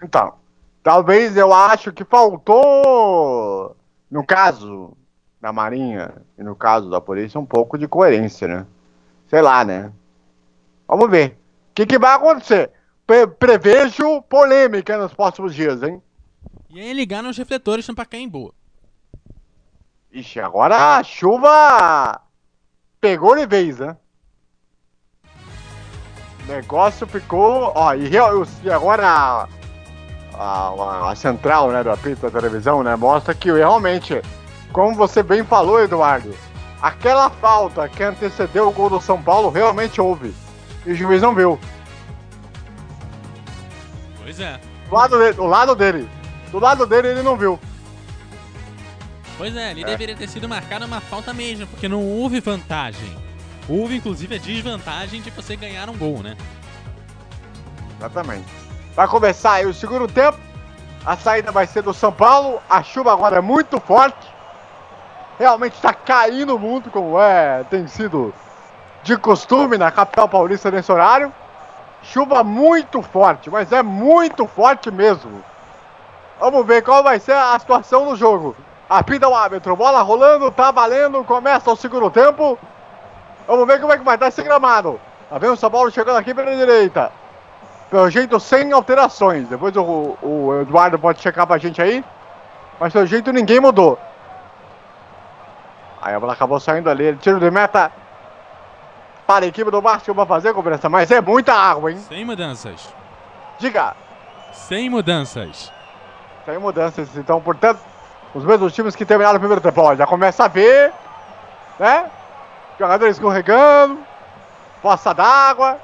Então, talvez eu acho que faltou, no caso da Marinha e no caso da polícia, um pouco de coerência, né? Sei lá, né? Vamos ver. O que, que vai acontecer? Pre- prevejo polêmica nos próximos dias, hein? E aí ligar nos refletores no Pacaembu. Ixi, agora a chuva pegou de vez, né? O negócio ficou. Ó, e, e agora a, a, central né, do apito da televisão né, mostra que realmente, como você bem falou, Eduardo, aquela falta que antecedeu o gol do São Paulo realmente houve. E o juiz não viu. Pois é. Do lado, dele, do lado dele. Do lado dele ele não viu. Pois é, ali deveria ter sido marcada uma falta mesmo, porque não houve vantagem. Houve, inclusive, a desvantagem de você ganhar um gol, né? Exatamente. Vai começar aí o segundo tempo. A saída vai ser do São Paulo. A chuva agora é muito forte. realmente está caindo muito, como é, tem sido de costume na capital paulista nesse horário. Chuva muito forte, mas é muito forte mesmo. Vamos ver qual vai ser a situação do jogo. Apita o árbitro, bola rolando, tá valendo, começa o segundo tempo. Vamos ver como é que vai estar esse gramado. Tá vendo o São Paulo chegando aqui pela direita. Pelo jeito, sem alterações. Depois o, o Eduardo pode checar pra gente aí. Mas pelo jeito ninguém mudou. Aí a bola acabou saindo ali. Tiro de meta para a equipe do Vasco para fazer a cobrança. Mas é muita água, hein? Sem mudanças. Diga. Sem mudanças. Sem mudanças. Então, portanto, os mesmos times que terminaram o primeiro tempo. Ó, já começa a ver, né? Jogadores escorregando, poça d'água.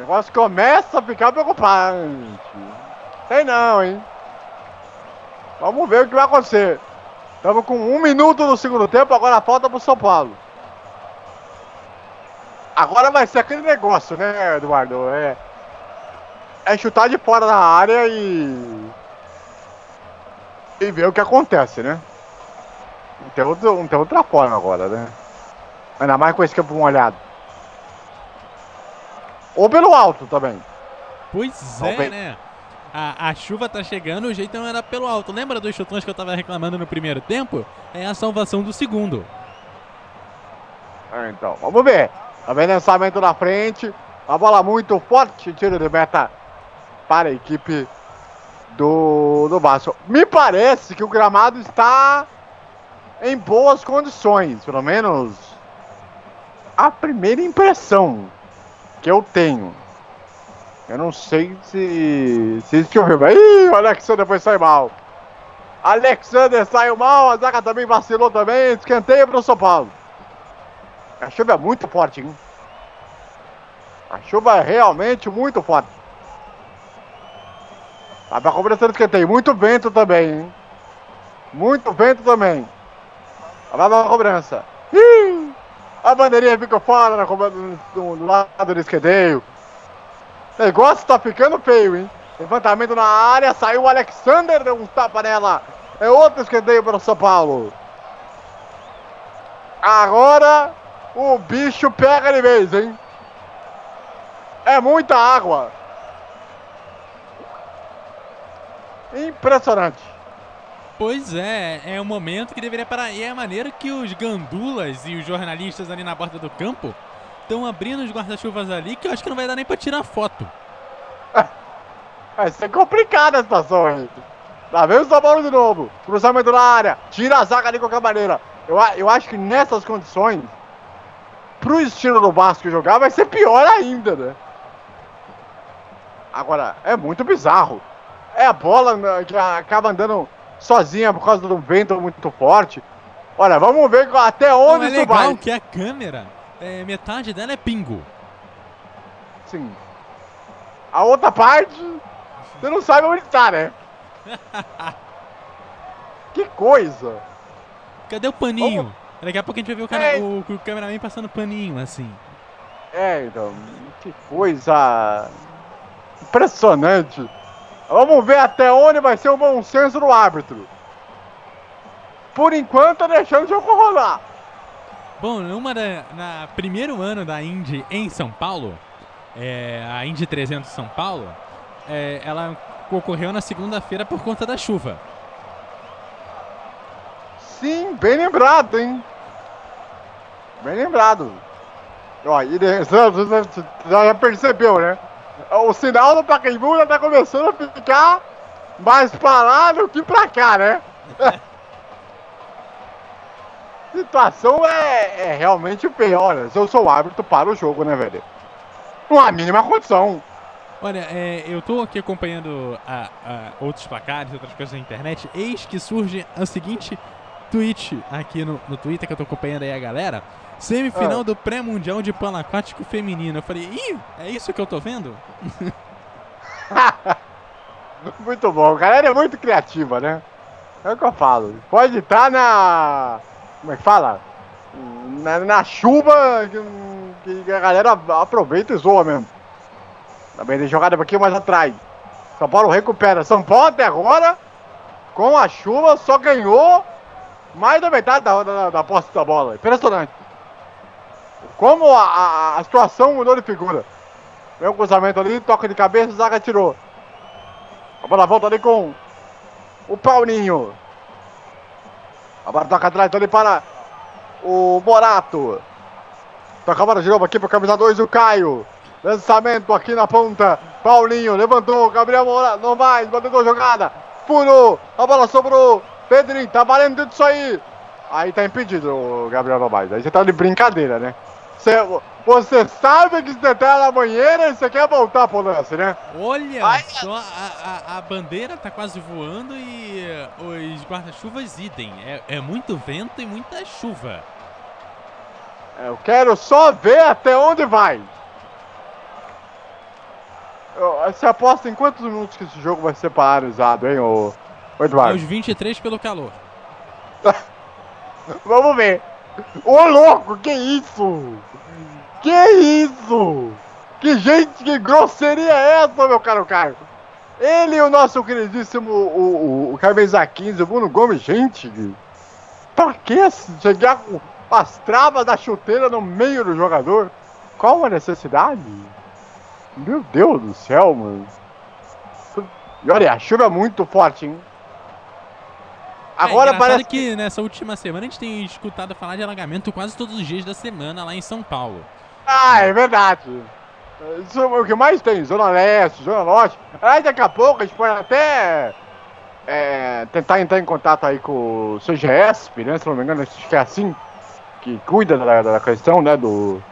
O negócio começa a ficar preocupante. Sei não, hein? Vamos ver o que vai acontecer. Estamos com um minuto no segundo tempo, agora falta pro São Paulo. Agora vai ser aquele negócio, né, Eduardo? É, é chutar de fora da área e. E ver o que acontece, né? Não tem, outro, não tem outra forma agora, né? Ainda mais com esse campo molhado. Ou pelo alto também. Pois é, né? A, a, chuva tá chegando, o jeito não era pelo alto. Lembra dos chutões que eu tava reclamando no primeiro tempo? É a salvação do segundo. É, então, vamos ver. Tá vendo lançamento na frente. A bola muito forte, tiro de meta para a equipe do, do Vasco. Me parece que o gramado está em boas condições, pelo menos a primeira impressão que eu tenho. Eu não sei se. Se choveu. Ih, o Alexander foi sair mal. Alexander saiu mal, a zaga também vacilou também. Escanteio para o São Paulo. A chuva é muito forte, hein? A chuva é realmente muito forte. Tá pra cobrança do escanteio. Muito vento também, hein? Muito vento também. Vai pra cobrança. Ih! A bandeirinha fica fora do, do lado do escanteio. O negócio tá ficando feio, hein? Levantamento na área, saiu o Alexander, deu um tapa nela. É outro escanteio para o São Paulo. Agora o bicho pega de vez, hein? É muita água. Impressionante. Pois é, é o momento que deveria parar. E é a maneira que os gandulas e os jornalistas ali na borda do campo estão abrindo os guarda-chuvas ali que eu acho que não vai dar nem pra tirar foto. Vai ser complicada a situação, gente. Lá vem o São Paulo de novo. Cruzamento na área. Tira a zaga de qualquer maneira. Eu, eu acho que nessas condições, pro estilo do Vasco jogar, vai ser pior ainda, né? Agora, é muito bizarro. É a bola né, que acaba andando sozinha por causa do vento muito forte. Olha, vamos ver até onde Não, é isso vai. legal que a câmera, é, metade dela é pingo. Sim. A outra parte, você não sabe onde está, né? [LAUGHS] que coisa. Cadê o paninho? Vamos- Daqui a pouco a gente vai ver o, cara, É. o, o cameraman passando paninho, assim. É, então, que coisa impressionante. Vamos ver até onde vai ser o bom senso do árbitro. Por enquanto, tá deixando o jogo rolar. Bom, numa da, na primeiro ano da Indy em São Paulo, é, a Indy 300 São Paulo, é, ela ocorreu na segunda-feira por conta da chuva. Sim, bem lembrado, hein? Bem lembrado. Ó, e já percebeu, né? O sinal do Pacaembu já tá começando a ficar mais pra lá do que pra cá, né? [LAUGHS] situação é, é realmente pior. né? Se eu sou o árbitro, para o jogo, né, velho? Não há mínima condição. Olha, é, eu tô aqui acompanhando a- a outros placares, outras coisas na internet. Eis que surge o seguinte tweet aqui no, no Twitter que eu tô acompanhando aí a galera. Semifinal Ah. do pré-mundial de pano aquático feminino. Eu falei, ih, é isso que eu tô vendo? [LAUGHS] Muito bom. A galera é muito criativa, né? É o que eu falo. Pode estar na. Como é que fala? Na, na chuva que, que a galera aproveita e zoa mesmo. Também tem jogada um pouquinho mais atrás. São Paulo recupera. São Paulo até agora, com a chuva, só ganhou mais da metade da, da, da posse da bola. Impressionante. Como a, a, a situação mudou de figura. O cruzamento ali, toca de cabeça, Zaga tirou. A bola volta ali com o Paulinho. A bola toca atrás ali para o Morato. Toca a bola de novo aqui para o camisa 2, o Caio. Lançamento aqui na ponta. Paulinho levantou, Gabriel Morato, não vai, bateu jogada. Furou, a bola sobrou. Pedrinho, tá valendo tudo isso aí. Aí tá impedido o Gabriel Novaes. Aí você tá de brincadeira, né? Você, você sabe que você tá na banheira e você quer voltar pro lance, né? Olha Ai, só, a, a, a bandeira tá quase voando e eh, os guarda-chuvas idem. É, é muito vento e muita chuva. Eu quero só ver até onde vai. Você aposta em quantos minutos que esse jogo vai ser paralisado, hein, ô, ô Eduardo? Aos 23 pelo calor. [LAUGHS] Vamos ver. Ô louco, que isso? Que isso? Que gente, que grosseria é essa, meu caro Caio? Ele e o nosso queridíssimo, o, o, o camisa 15, o Bruno Gomes, gente. Pra que chegar com as travas da chuteira no meio do jogador? Qual a necessidade? Meu Deus do céu, mano. E olha, a chuva é muito forte, hein? Agora é parece que nessa última semana a gente tem escutado falar de alagamento quase todos os dias da semana lá em São Paulo. Ah, é verdade. Isso é o que mais tem, Zona Leste, Zona Norte. Aí daqui a pouco a gente pode até é, tentar entrar em contato aí com o CGSP, né? Se não me engano, acho que é assim, que cuida da, da questão, né? Do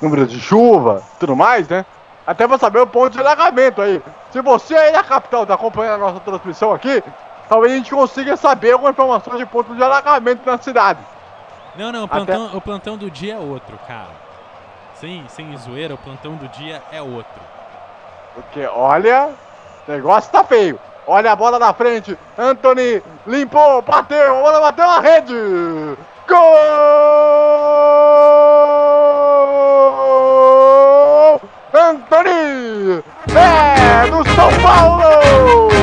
número de chuva e tudo mais, né? Até pra saber o ponto de alagamento aí. Se você aí na capital tá acompanhando a nossa transmissão aqui, talvez a gente consiga saber alguma informação de ponto de alagamento na cidade. Não, não, o Até- plantão, o plantão do dia é outro, cara. Sim, sem zoeira, o plantão do dia é outro. Porque olha, o negócio tá feio. Olha a bola na frente. Anthony limpou, bateu, a bola bateu na rede. Gol! Anthony! É do São Paulo!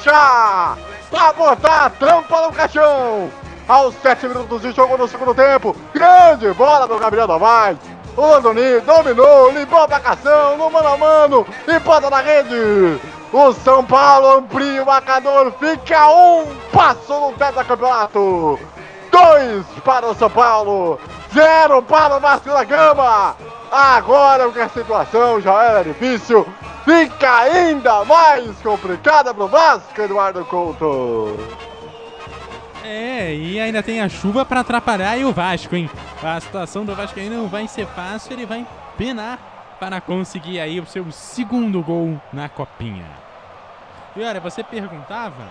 Fechar! Pra botar a trampa no caixão! Aos 7 minutos de jogo no segundo tempo, grande bola do Gabriel Novaes! O Landoni dominou, limpou a marcação no mano a mano e bota na rede! O São Paulo amplia o marcador, fica um passo no campeonato! Dois para o São Paulo, zero para o Vasco da Gama! Agora que a situação já era difícil, fica ainda mais complicada pro Vasco, Eduardo Couto. É, e ainda tem a chuva pra atrapalhar e o Vasco, hein? A situação do Vasco aí não vai ser fácil, ele vai penar para conseguir aí o seu segundo gol na copinha. E olha, você perguntava,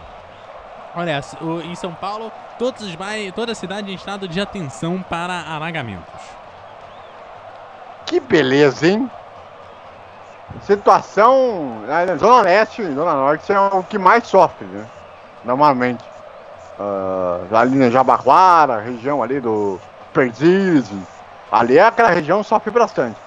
olha, em São Paulo, todos os bairros, toda a cidade em estado de atenção para alagamentos. Que beleza, hein? Situação na Zona Leste e Zona Norte é o que mais sofre, né? Normalmente. Ah, ali na Jabaquara, região ali do Perdizes. Ali é aquela região sofre bastante.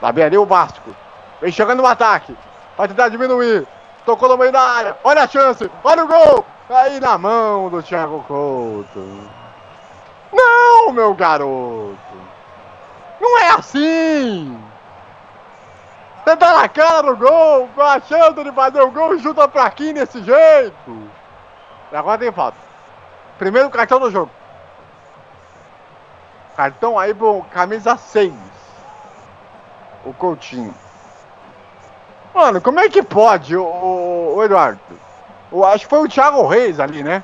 Lá vem ali o Vasco. Vem chegando no ataque. Vai tentar diminuir. Tocou no meio da área. Olha a chance. Olha o gol. Aí na mão do Thiago Couto. Não, meu garoto. Não é assim! Você tá na cara do gol, achando de fazer o gol chuta pra aqui desse jeito! E agora tem falta. Primeiro cartão do jogo. Cartão aí pro camisa 6. O Coutinho. Mano, como é que pode, o, o- o Eduardo? Eu acho que foi o Thiago Reis ali, né?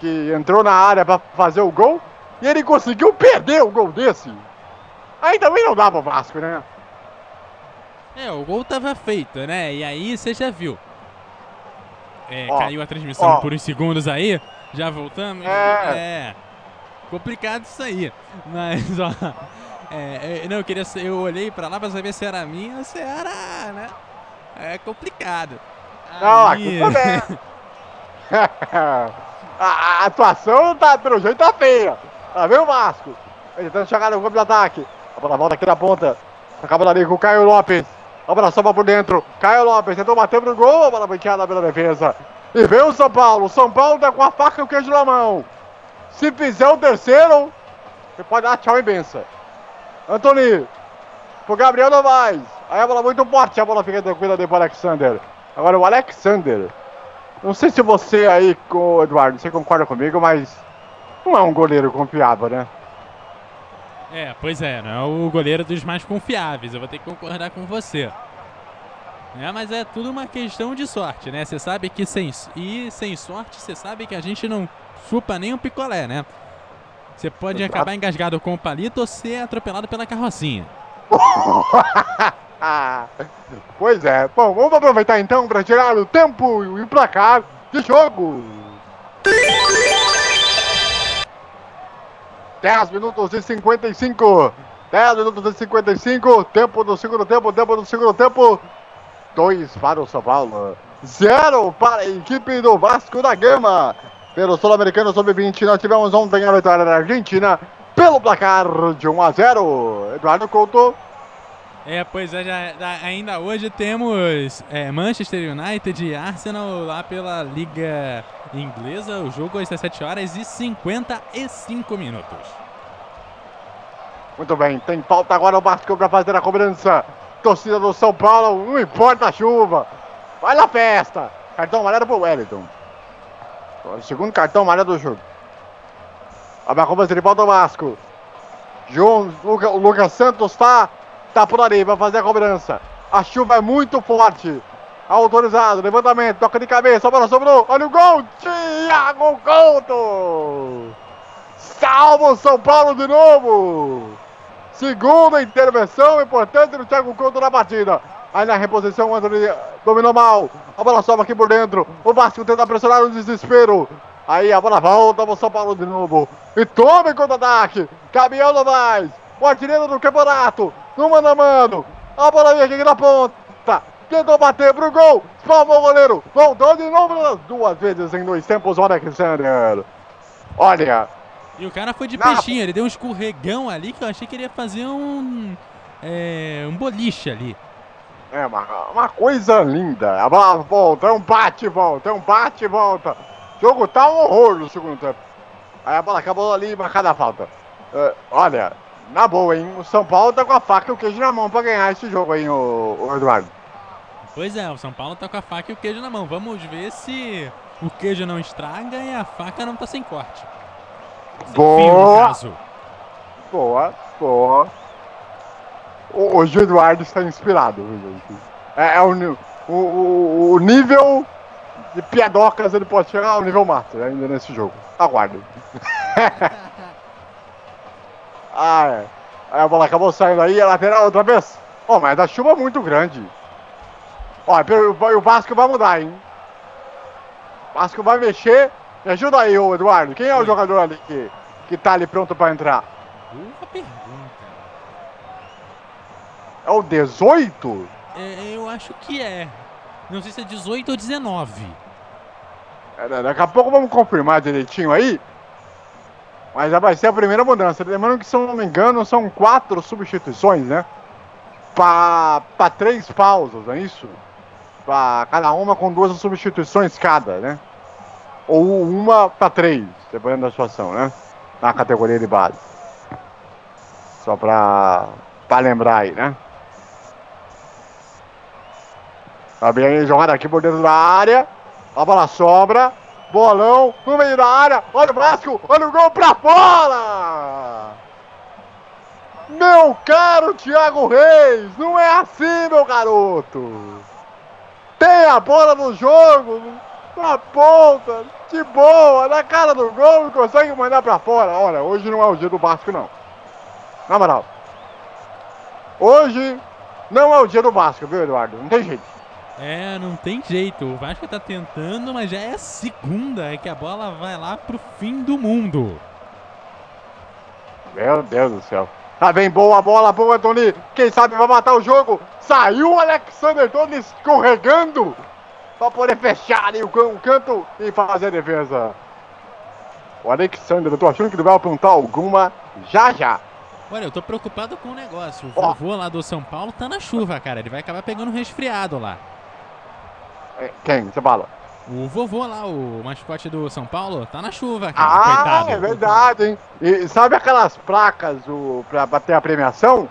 Que entrou na área pra fazer o gol e ele conseguiu perder o gol desse. Aí também não dá pro Vasco, né? É, o gol tava feito, né? E aí você já viu. É, Ó, caiu a transmissão ó. por uns segundos aí. Já voltamos. É. É. Complicado isso aí. Mas, [LAUGHS] ó. É, é, não, eu queria. Eu olhei pra lá pra saber se era minha ou se era, né? É complicado. Não, [LAUGHS] a culpa é. a, a atuação tá, pelo jeito tá feia. Tá vendo, Vasco? Ele tentando chegar no campo de ataque. A bola volta aqui na ponta. Acaba ali com o Caio Lopes. A bola sobra por dentro. Caio Lopes tentou bater pro gol. A bola banqueada pela defesa. E vem o São Paulo. São Paulo tá com a faca e o queijo na mão. Se fizer o terceiro, você pode dar tchau e benção. Antony. Pro Gabriel Novaes. Aí a bola muito forte. A bola fica tranquila ali pro Alexander. Agora o Alexander. Não sei se você aí, Eduardo, você concorda comigo, mas não é um goleiro confiável, né? É, pois é, não é o goleiro dos mais confiáveis, eu vou ter que concordar com você. É, mas é tudo uma questão de sorte, né? Você sabe que sem e sem sorte, você sabe que a gente não chupa nem um picolé, né? Você pode Exato. acabar engasgado com o palito ou ser atropelado pela carrocinha. [LAUGHS] Pois é. Bom, vamos aproveitar então para tirar o tempo e o placar de jogo. 10 minutos e 55. 10 minutos e 55. Tempo do segundo tempo, tempo do segundo tempo. 2 para o São Paulo. 0 para a equipe do Vasco da Gama. Pelo Sul-Americano Sub-20, nós tivemos ontem a vitória da Argentina pelo placar de 1 a 0. Eduardo Couto. É, pois é, já- ainda hoje temos é, Manchester United e Arsenal lá pela Liga Inglesa. O jogo às 17 horas e 55 minutos. Muito bem, tem falta agora o Vasco para fazer a cobrança. Torcida do São Paulo, não importa a chuva. Vai na festa. Cartão amarelo pro Wellington. O segundo cartão amarelo do jogo. Abre a cobrança de volta ao Vasco. João, o Lucas Santos tá, tá por ali, vai fazer a cobrança. A chuva é muito forte. Autorizado, levantamento, toca de cabeça, a bola sobrou. Olha o gol, Thiago Couto. Salva o São Paulo de novo. Segunda intervenção importante do Thiago Couto na partida. Aí na reposição o Anthony dominou mal. A bola sobra aqui por dentro. O Vasco tenta pressionar no desespero. Aí a bola volta pro São Paulo de novo. E toma em contra-ataque. Gabriel Novaes. O artilheiro do campeonato. No mano a mano. A bola vem aqui na ponta. Tentou bater pro gol. Salvou o goleiro. Voltou de novo. Duas vezes em dois tempos. O Alexander. Olha, E o cara foi de Na- peixinho, ele deu um escorregão ali que eu achei que ele ia fazer um. É, um boliche ali. É uma, uma coisa linda. A bola volta, é um bate e volta, é um bate e volta. O jogo tá um horror no segundo tempo. Aí a bola acabou ali, marcada a falta. É, olha, na boa, hein? O São Paulo tá com a faca e o queijo na mão pra ganhar esse jogo aí, o, o Eduardo. Pois é, o São Paulo tá com a faca e o queijo na mão. Vamos ver se o queijo não estraga e a faca não tá sem corte. Boa, boa, boa. O- Hoje o Eduardo está inspirado, viu, gente? É, é o, o, o, nível de piadocas ele pode chegar ao nível master ainda nesse jogo. Aguardem. [LAUGHS] ah, é. Aí a bola acabou saindo aí, a lateral outra vez. Ó, mas a chuva é muito grande. E o Vasco vai mudar, hein? O Vasco vai mexer. Me ajuda aí, ô Eduardo. Quem é o jogador ali que, que tá ali pronto pra entrar? Boa pergunta. É o 18? É, eu acho que é. Não sei se é 18 ou 19. É, da- daqui a pouco vamos confirmar direitinho aí. Mas já vai ser a primeira mudança. Lembrando que, se eu não me engano, são quatro substituições, né? Pra três pausas, não é isso? Pra cada uma com duas substituições cada, né? Ou uma pra três, dependendo da situação, né? Na categoria de base. Só pra, pra lembrar aí, né? Tá bem jogada aqui por dentro da área. A bola sobra. Bolão no meio da área. Olha o Vasco. Olha o gol pra fora. Meu caro Thiago Reis. Não é assim, meu garoto. Tem a bola no jogo. Na ponta. De boa. Na cara do gol. E consegue mandar pra fora. Olha, hoje não é o dia do Vasco, não. Na moral. Hoje não é o dia do Vasco, viu, Eduardo? Não tem jeito. É, não tem jeito. O Vasco tá tentando, mas já é a segunda é que a bola vai lá pro fim do mundo. Meu Deus do céu. Tá bem boa a bola, boa, Tony. Quem sabe vai matar o jogo. Saiu o Alexander todo escorregando. Pra poder fechar ali o, can- o canto e fazer a defesa. O Alexandre, eu tô achando que ele vai apontar alguma já já. Olha, eu tô preocupado com o negócio. O vovô lá do São Paulo tá na chuva, cara. Ele vai acabar pegando um resfriado lá. É, Quem? Você fala? O vovô lá, o mascote do São Paulo, tá na chuva, cara. Ah, Coitado. é verdade, hein? E sabe aquelas placas o, pra bater a premiação?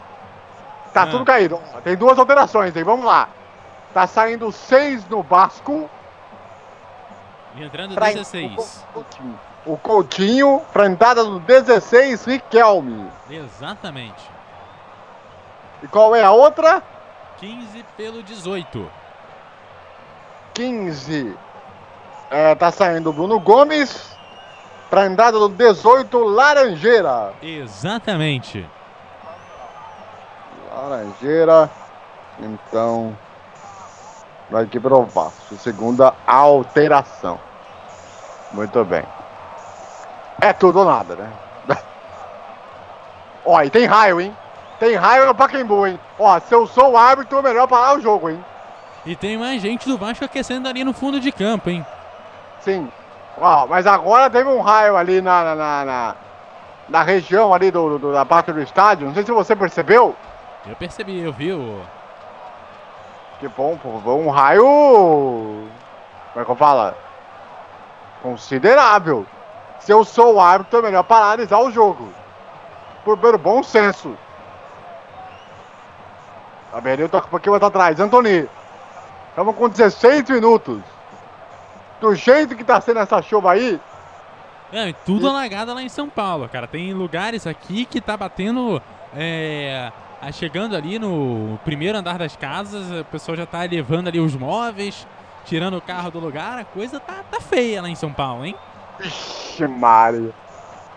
Tá Ah. tudo caído. Tem duas alterações, hein? Vamos lá. Tá saindo seis no Vasco. E entrando pra- 16. O Coutinho. O Coutinho, pra entrada do 16, Riquelme. Exatamente. E qual é a outra? 15 pelo 18. 15. É, tá saindo o Bruno Gomes. Pra entrada do 18, Laranjeira. Exatamente. Laranjeira. Então. Vai aqui para o Vasco. Segunda alteração. Muito bem. É tudo ou nada, né? [LAUGHS] Ó, e tem raio, hein? Tem raio no Pacaembu, hein? Ó, se eu sou o árbitro, é melhor parar o jogo, hein? E tem mais gente do Vasco aquecendo ali no fundo de campo, hein? Sim. Ó, mas agora teve um raio ali na, na, na, na, região ali do, do- da parte do estádio. Não sei se você percebeu. Eu percebi, eu vi o. Que bom, pô. Um raio. Como é que eu falo? Considerável. Se eu sou o árbitro, é melhor paralisar o jogo. Por pelo bom senso. A Beril toca um pouquinho mais atrás. Antoni. Estamos com 16 minutos. Do jeito que tá sendo essa chuva aí, É, e tudo alagado lá em São Paulo, cara. Tem lugares aqui que tá batendo. É, chegando ali no primeiro andar das casas, o pessoal já tá levando ali os móveis, tirando o carro do lugar. A coisa tá, tá feia lá em São Paulo, hein? Vixe, Mário.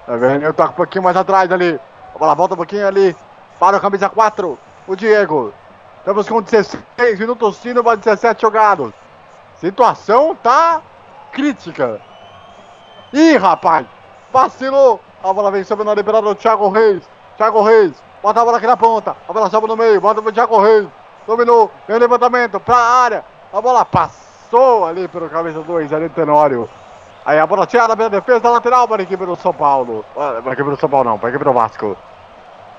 Tá vendo? Eu toco um pouquinho mais atrás ali. A bola volta um pouquinho ali. Para o camisa 4. O Diego. Estamos com 16 minutos sino para 17 jogados. Situação tá crítica. Ih, rapaz. Vacilou. A bola vem sobre na liberada do Thiago Reis. Thiago Reis. Bota a bola aqui na ponta. A bola sobe no meio. Bota pro Thiago Reis. Dominou. Vem o levantamento pra área. A bola passou ali pelo camisa 2, ali Tenório. Aí a bola tirada pela defesa da lateral para a equipe do São Paulo. Para a equipe do São Paulo não, para a equipe do Vasco.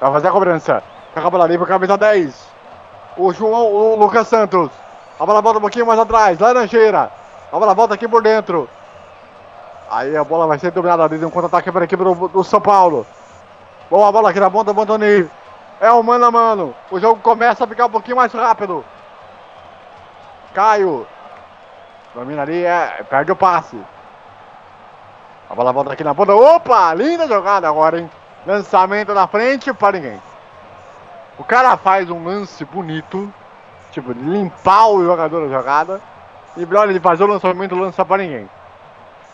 Vai fazer a cobrança. Pega a bola ali para camisa 10. O João, o Lucas Santos. A bola volta um pouquinho mais atrás. Laranjeira. A bola volta aqui por dentro. Aí a bola vai ser dominada ali um contra-ataque para a equipe do, do São Paulo. Boa bola aqui na ponta do Antoni. É o mano a mano. O jogo começa a ficar um pouquinho mais rápido. Caio. Domina ali, é, perde o passe. A bola volta aqui na ponta. Opa! Linda jogada agora, hein? Lançamento na frente para ninguém. O cara faz um lance bonito. Tipo, limpar o jogador da jogada. E olha, ele faz o lançamento e lança para ninguém.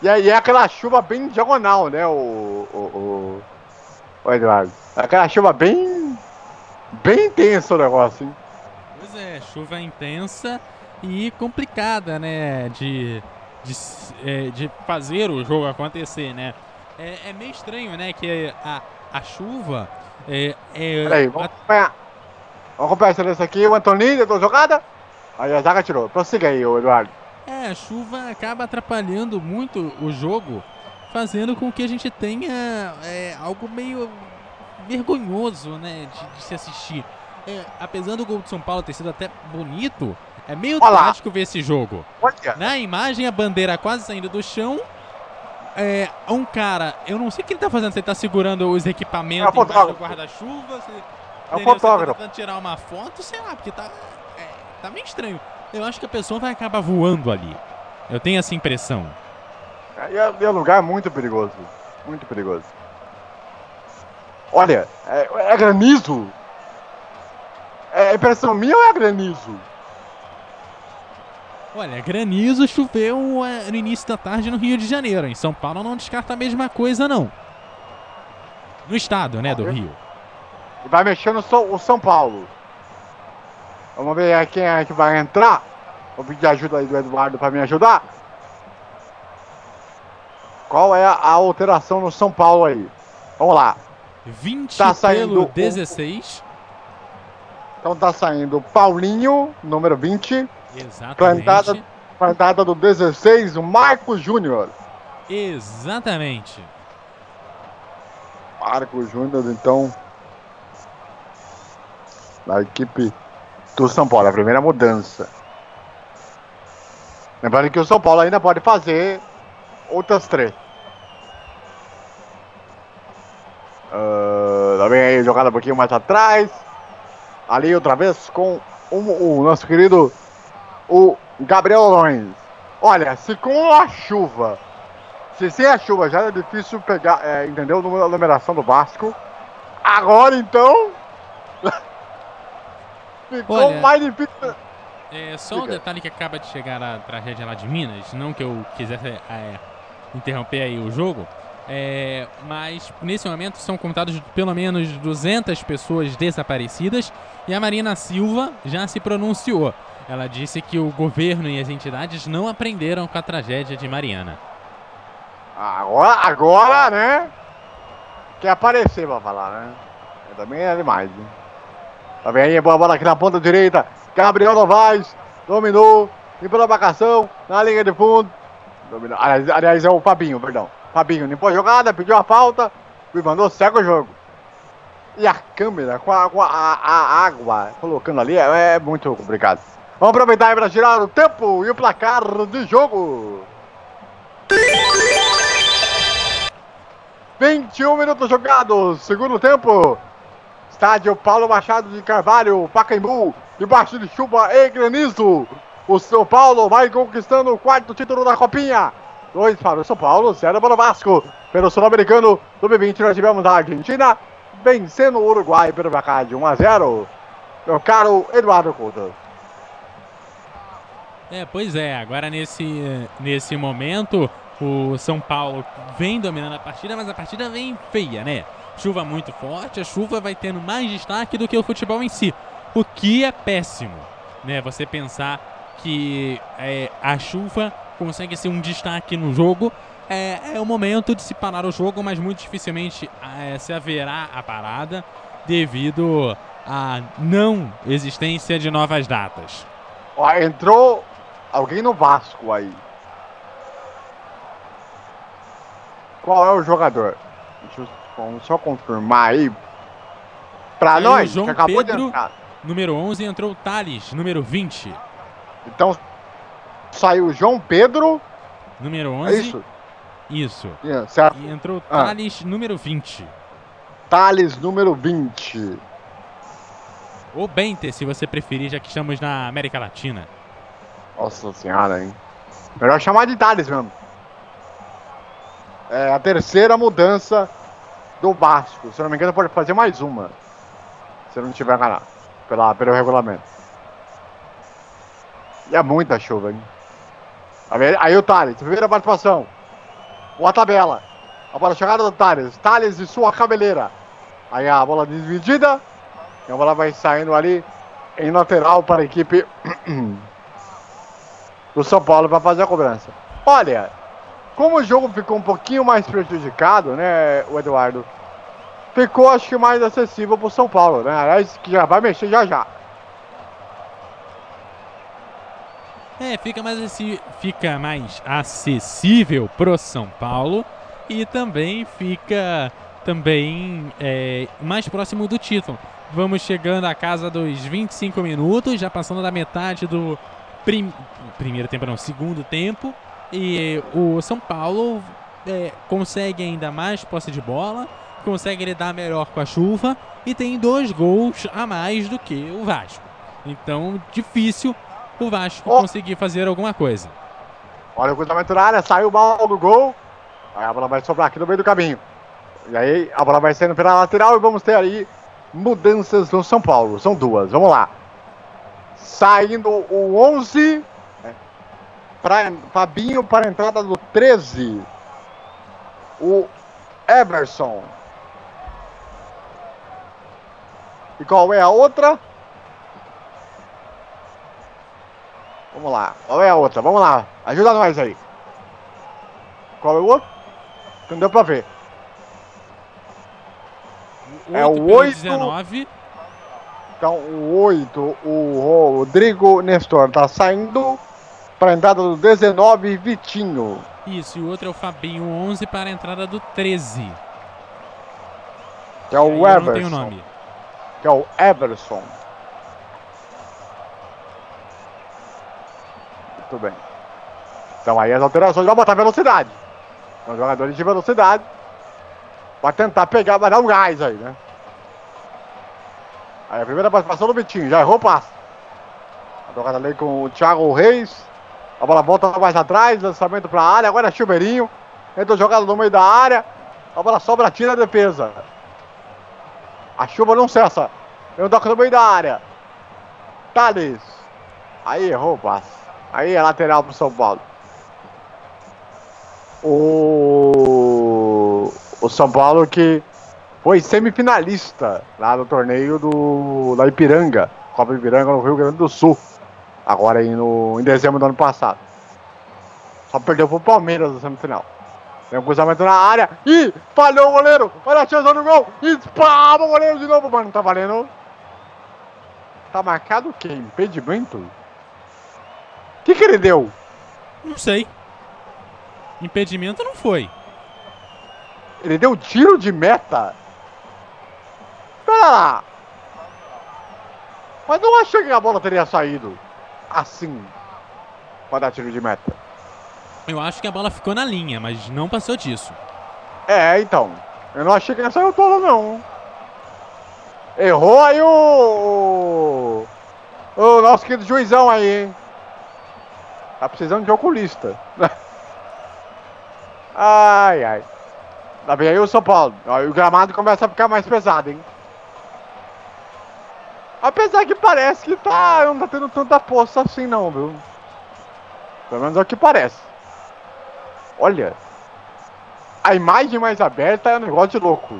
E aí é aquela chuva bem diagonal, né? O. O, o, o Eduardo. É aquela chuva bem. Bem intensa o negócio, hein? Pois é, chuva intensa e complicada, né? De, de, é, de fazer o jogo acontecer, né? É, é meio estranho, né? Que a, a chuva é. é Peraí, vamos acompanhar. Vamos acompanhar essa aqui. O Antoninho tentou jogada. Aí a zaga tirou. Prossiga aí, Eduardo. É, a chuva acaba atrapalhando muito o jogo, fazendo com que a gente tenha é, algo meio vergonhoso, né, de, de se assistir. É, apesar do gol de São Paulo ter sido até bonito, é meio Olha lá. trágico ver esse jogo. Olha. Na imagem, a bandeira quase saindo do chão. É, um cara, eu não sei o que ele tá fazendo, se ele tá segurando os equipamentos É embaixo do guarda-chuva, se, É o tá fotógrafo. tentando tirar uma foto, sei lá, porque tá, tá meio estranho. Eu acho que a pessoa vai acabar voando ali. Eu tenho essa impressão. E é, é um lugar muito perigoso. Muito perigoso. Olha, é, é granizo. É impressão minha ou é granizo? Olha, granizo choveu é, no início da tarde no Rio de Janeiro. Em São Paulo não descarta a mesma coisa, não. No estado, né, do Rio. E vai São, o São Paulo. Vamos ver quem é que vai entrar. Vou pedir ajuda aí do Eduardo para me ajudar. Qual é a, alteração no São Paulo aí? Vamos lá. 20 Tá saindo pelo o- 16. Então tá saindo Paulinho, número 20. Exatamente. Plantada, plantada do 16, o Marcos Júnior. Exatamente. Marcos Júnior, então, da equipe do São Paulo, a primeira mudança. Lembrando que o São Paulo ainda pode fazer outras três. Uh, tá bem aí, jogada um pouquinho mais atrás. Ali outra vez com o, o nosso querido o Gabriel Lorenz. Olha, se com a chuva, se sem a chuva já é difícil pegar, é, entendeu? A numeração do Vasco. Agora então. Ficou Olha, mais difícil. É só um Diga. detalhe que acaba de chegar a tragédia lá de Minas, não que eu quisesse é, interromper aí o jogo, é, mas nesse momento são contados pelo menos 200 pessoas desaparecidas e a Marina Silva já se pronunciou. Ela disse que o governo e as entidades não aprenderam com a tragédia de Mariana. Agora, agora, né? Quer aparecer pra falar, né? Também é demais, hein? Tá bem aí, boa bola aqui na ponta direita. Gabriel Novaes dominou, limpou a marcação, na linha de fundo. Dominou. Aliás, é o Fabinho, perdão. Fabinho limpou a jogada, pediu a falta e mandou segue o jogo. E a câmera com a, com a- a água colocando ali é, é muito complicado. Vamos aproveitar aí para tirar o tempo e o placar de jogo. 21 minutos jogados, segundo tempo. Estádio Paulo Machado de Carvalho, Pacaembu, debaixo de chuva e granizo. O São Paulo vai conquistando o quarto título da Copinha. Dois para o São Paulo, zero para o Vasco. Pelo Sul-Americano, sub-20 nós tivemos a Argentina vencendo o Uruguai pelo placar de 1 a 0. Meu caro Eduardo Couto. É, pois é, agora nesse, nesse momento o São Paulo vem dominando a partida, mas a partida vem feia, né? Chuva muito forte, a chuva vai tendo mais destaque do que o futebol em si, o que é péssimo, né? Você pensar que é, a chuva consegue ser um destaque no jogo, é, é o momento de se parar o jogo, mas muito dificilmente é, se haverá a parada devido à não existência de novas datas. Ó, entrou alguém no Vasco aí. Qual é o jogador? Vamos só confirmar aí. Pra Aí nós, João que acabou de Pedro, entrar. número 11, entrou o Thales, número 20. Então, saiu o João Pedro. Número É 11. isso? Isso. Yeah, certo. E entrou o Ah. Thales, número 20. Thales, número 20. Ou Benter, se você preferir, já que estamos na América Latina. Nossa senhora, hein? Melhor chamar de Thales mesmo. É a terceira mudança do Vasco. Se não me engano, pode fazer mais uma. Se não tiver enganado. Pela, pelo regulamento. E é muita chuva, hein? Aí o Thales, primeira participação. Boa tabela. A bola chegada do Thales. Thales e sua cabeleira. Aí a bola dividida. E a bola vai saindo ali em lateral para a equipe [CLEARS THROAT] do São Paulo para fazer a cobrança. Olha, como o jogo ficou um pouquinho mais prejudicado, né, o Eduardo? Ficou, acho que, mais acessível para o São Paulo, né? Aliás, que já vai mexer já já. É, fica mais, fica mais acessível pro São Paulo e também fica também é, mais próximo do título. Vamos chegando à casa dos 25 minutos, já passando da metade do prim- primeiro tempo, não, segundo tempo. E o São Paulo é, consegue ainda mais posse de bola, consegue lidar melhor com a chuva e tem dois gols a mais do que o Vasco. Então, difícil o Vasco Ó. conseguir fazer alguma coisa. Olha o cruzamento na área, saiu o bola do gol. Aí a bola vai sobrar aqui no meio do caminho. E aí a bola vai saindo pela lateral e vamos ter aí mudanças no São Paulo. São duas, vamos lá. Saindo o 11. Pra, Fabinho para a entrada do 13. O Everson. E qual é a outra? Vamos lá. Qual é a outra? Vamos lá. Ajuda nós aí. Qual é o outro? Não deu pra ver. É o pelo oito. 19. Então, o 8, o Rodrigo Nestor tá saindo para a entrada do 19, Vitinho. Isso, e o outro é o Fabinho 11 para a entrada do 13. Que é o eu não tenho Everson. nome. Que é o Everson. Muito bem. Então aí as alterações vão botar velocidade. São jogadores de velocidade. Pra tentar pegar, vai dar um gás aí, né? Aí a primeira participação do Vitinho, já errou o passe. A jogada ali com o Thiago Reis. A bola volta mais atrás, lançamento pra área, agora é Chuveirinho. Entra jogada no meio da área. A bola sobra, tira a defesa. A chuva não cessa. Vem o toque no meio da área. Thales. Aí errou o passe. Aí é lateral pro São Paulo. O, o São Paulo que foi semifinalista lá no torneio do da Ipiranga, Copa Ipiranga no Rio Grande do Sul. Agora aí no, em dezembro do ano passado. Só perdeu pro Palmeiras na semifinal. Tem um cruzamento na área. Ih, falhou o goleiro. Olha a chance no gol. E pá, o goleiro de novo, mano. Tá valendo. Tá marcado o quê? Impedimento? O que, que ele deu? Não sei. Impedimento não foi. Ele deu tiro de meta? Pera lá. Mas não achei que a bola teria saído assim pra dar tiro de meta. Eu acho que a bola ficou na linha, mas não passou disso. É, então. Eu não achei que ele saiu toda, não. Errou aí o. O, o nosso querido juizão aí, hein? Tá precisando de oculista. [LAUGHS] ai, ai. Lá vem aí o São Paulo. O gramado começa a ficar mais pesado, hein? Apesar que parece que tá, não tá tendo tanta poça assim, não, viu? Pelo menos é o que parece. Olha. A imagem mais aberta é um negócio de louco.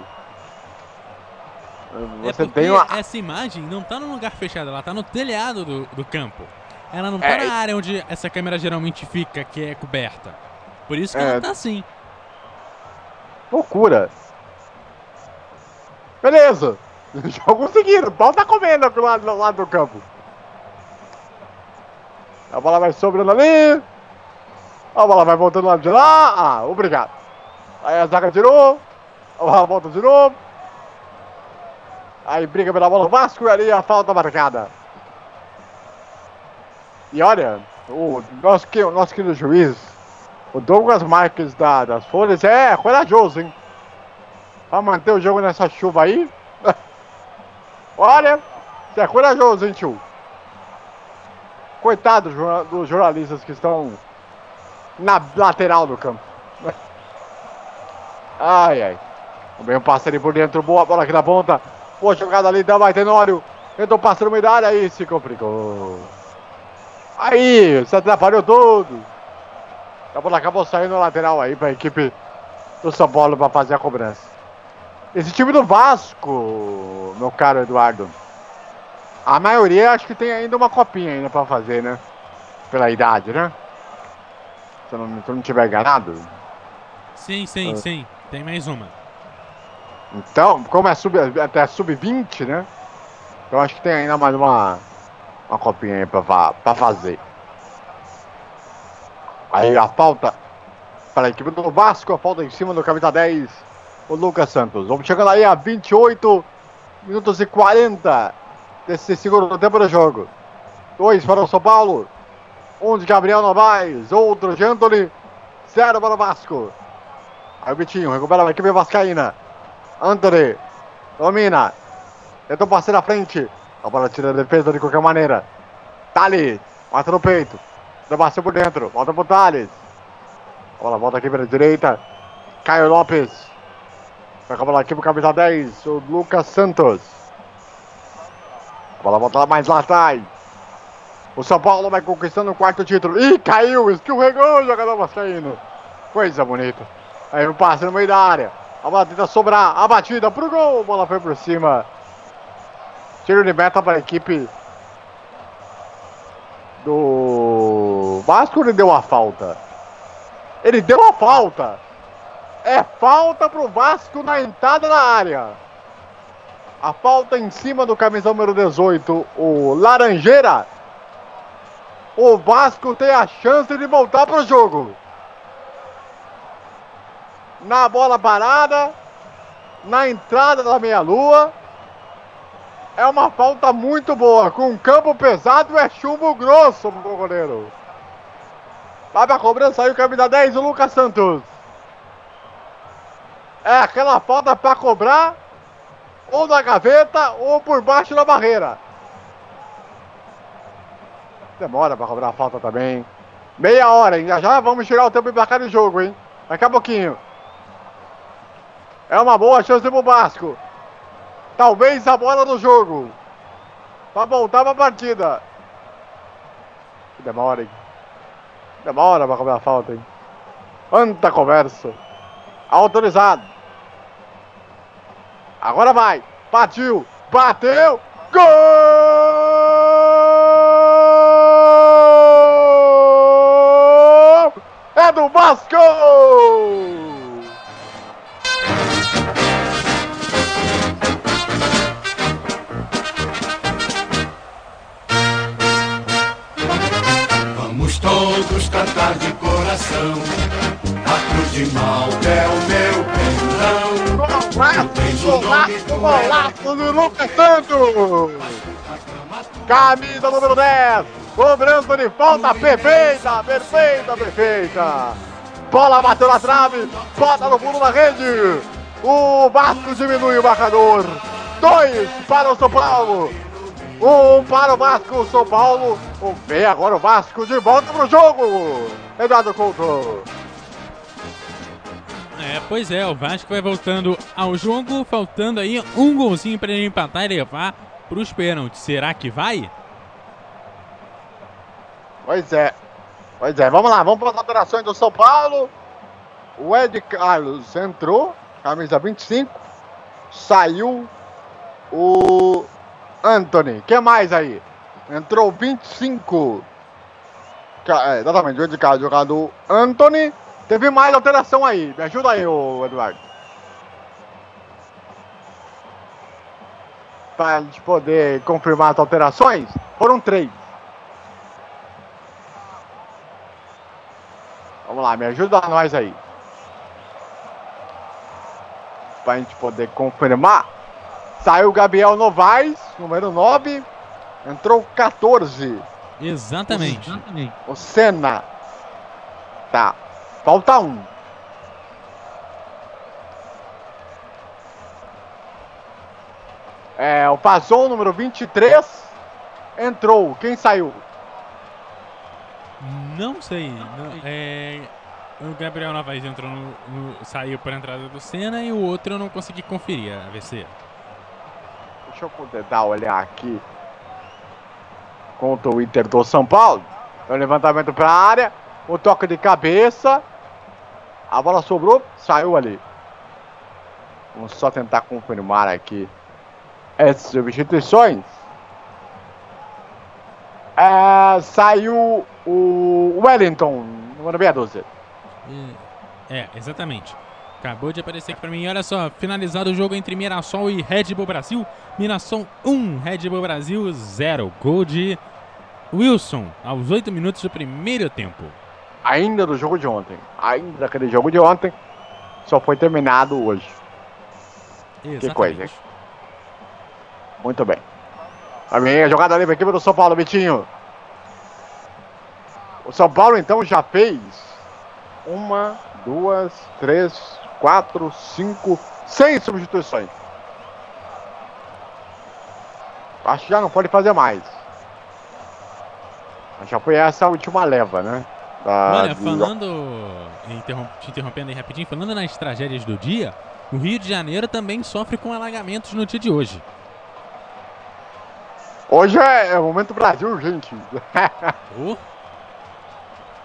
É Você porque tem uma. essa imagem não tá num lugar fechado, ela tá no telhado do, do campo. Ela não tá É, na área onde essa câmera geralmente fica, que é coberta. Por isso que É. ela tá assim. Loucura. Beleza. [LAUGHS] Jogo seguido. O pau tá comendo do lado, do lado do campo. A bola vai sobrando ali. A bola vai voltando lá de lá. Ah, obrigado. Aí a zaga tirou. A bola volta de novo. Aí briga pela bola o Vasco e ali a falta marcada. E olha, o nosso, o nosso querido juiz, o Douglas Marques da- das Folhas, é corajoso, hein? Pra manter o jogo nessa chuva aí. Olha, você é corajoso, hein, tio? Coitado dos jorna- dos jornalistas que estão na lateral do campo. [LAUGHS] Ai, ai. Também um ali por dentro, boa bola aqui na ponta. Boa jogada ali da Tenório. Tentou passar da área, aí se complicou. Aí, se atrapalhou todo. A bola acabou saindo na lateral aí pra equipe do São Paulo pra fazer a cobrança. Esse time do Vasco, meu caro Eduardo, a maioria acho que tem ainda uma copinha ainda pra fazer, né? Pela idade, né? Se eu não, se eu não tiver enganado. Sim, sim, Ah. sim. Tem mais uma. Então, como é sub, até sub-20, né? Então acho que tem ainda mais uma, uma copinha aí pra, pra fazer. Aí a falta para a equipe do Vasco, a falta em cima do camisa 10, o Lucas Santos. Vamos chegando aí a 28 minutos e 40 desse segundo tempo do jogo. Dois para o São Paulo, um de Gabriel Novaes, outro de Anthony, zero para o Vasco. Aí o Vitinho recupera a equipe vascaína. Anthony domina. Tentou passar na frente. A bola tira a defesa de qualquer maneira. Thales, mata no peito. Debaixo por dentro. Volta pro Thales. A bola volta aqui pela direita. Caio Lopes. A bola aqui pro camisa 10. O Lucas Santos. A bola volta lá mais lá atrás. O São Paulo vai conquistando o quarto título. Ih, caiu. Escorregou o jogador vascaíno. Coisa bonita. Aí o passe no meio da área. A bola tenta sobrar. A batida pro gol. A bola foi por cima. Tiro de meta para a equipe do Vasco. Ele deu a falta. Ele deu a falta. É falta pro Vasco na entrada da área. A falta em cima do camisa número 18, o Laranjeira. O Vasco tem a chance de voltar pro jogo na bola parada. na entrada da meia-lua. É uma falta muito boa. Com campo pesado é chumbo grosso pro goleiro. Vai pra cobrança aí o camisa 10, o Lucas Santos. É aquela falta pra cobrar ou na gaveta ou por baixo da barreira. Demora pra cobrar a falta também. Meia hora, hein? Já vamos tirar o tempo e placar de jogo, hein? Daqui a pouquinho. É uma boa chance pro Vasco. Talvez a bola do jogo. Pra voltar pra partida. Demora, hein? Demora pra cobrar a falta, hein? Quanta conversa. Autorizado. Agora vai. Partiu. Bateu. Gol! É do Vasco! Golaço, do Lucas Santos! Camisa número 10, cobrando de falta perfeita, perfeita, perfeita. Bola bateu na trave, bota no fundo da rede. O Vasco diminui o marcador. Dois para o São Paulo. Um para o Vasco, São Paulo. Vem agora o Vasco de volta pro jogo. Eduardo Couto. É, pois é, o Vasco vai voltando ao jogo, faltando aí um golzinho para ele empatar e levar pros pênaltis. Será que vai? Pois é. Pois é, vamos lá, vamos para as alterações do São Paulo. O Ed Carlos entrou, camisa 25. Saiu o Anthony. que mais aí? Entrou 25. Ca- é, Exatamente, o Ed Carlos jogado Anthony. Teve mais alteração aí. Me ajuda aí, ô Eduardo. Para a gente poder confirmar as alterações, foram três. Vamos lá, me ajuda nós aí. Pra gente poder confirmar. Saiu o Gabriel Novaes, número 9. Entrou 14. Exatamente. O Senna. Tá. Falta um. É, o Pazon, número 23. Entrou. Quem saiu? Não sei. não- é, o Gabriel Novaes entrou no, no- saiu para a entrada do Senna e o outro eu não consegui conferir, a VC. Deixa eu tentar olhar aqui. Contra o Inter do São Paulo. É o levantamento para a área. O toque de cabeça. A bola sobrou, saiu ali. Vamos só tentar confirmar aqui essas substituições. É, saiu o Wellington, número meia dúzia. É, exatamente. Acabou de aparecer aqui pra mim. Olha só, finalizado o jogo entre Mirassol e Red Bull Brasil. Mirassol 1, Red Bull Brasil 0. Gol de Wilson aos 8 minutos do primeiro tempo. Ainda do jogo de ontem. Ainda daquele jogo de ontem. Só foi terminado hoje. Que coisa, hein? Muito bem. A minha jogada livre aqui pelo São Paulo, Vitinho. O São Paulo então já fez uma, duas, três, quatro, cinco, seis substituições. Acho que já não pode fazer mais. Já foi essa a última leva, né? Da- Olha, do- falando, interrom- te interrompendo aí rapidinho, falando nas tragédias do dia, o Rio de Janeiro também sofre com alagamentos no dia de hoje. Hoje é, é o momento Brasil, gente. [LAUGHS] Oh,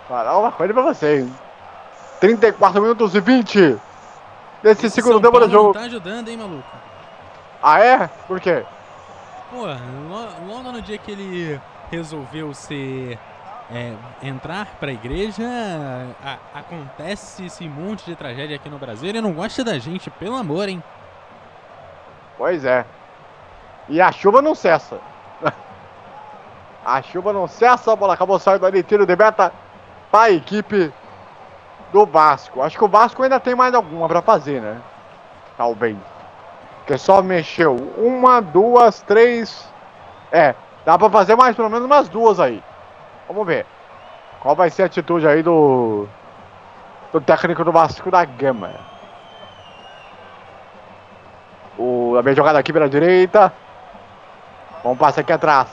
Falar uma coisa pra vocês. hein? 34 minutos e 20 desse esse segundo São tempo do jogo. não tá ajudando, hein, maluco? Ah, é? Por quê? Pô, lo- logo no dia que ele resolveu ser. É, entrar igreja, a- acontece esse monte de tragédia aqui no Brasil. Ele não gosta da gente, pelo amor, hein? Pois é. E a chuva não cessa. [LAUGHS] a chuva não cessa, a bola acabou saindo ali, tiro de meta para a equipe do Vasco. Acho que o Vasco ainda tem mais alguma pra fazer, né? Talvez. Porque só mexeu uma, duas, três. É, dá pra fazer mais pelo menos umas duas aí. Vamos ver. Qual vai ser a atitude aí do. Do técnico do Vasco da Gama. O, a minha jogada aqui pela direita. Vamos passar aqui atrás.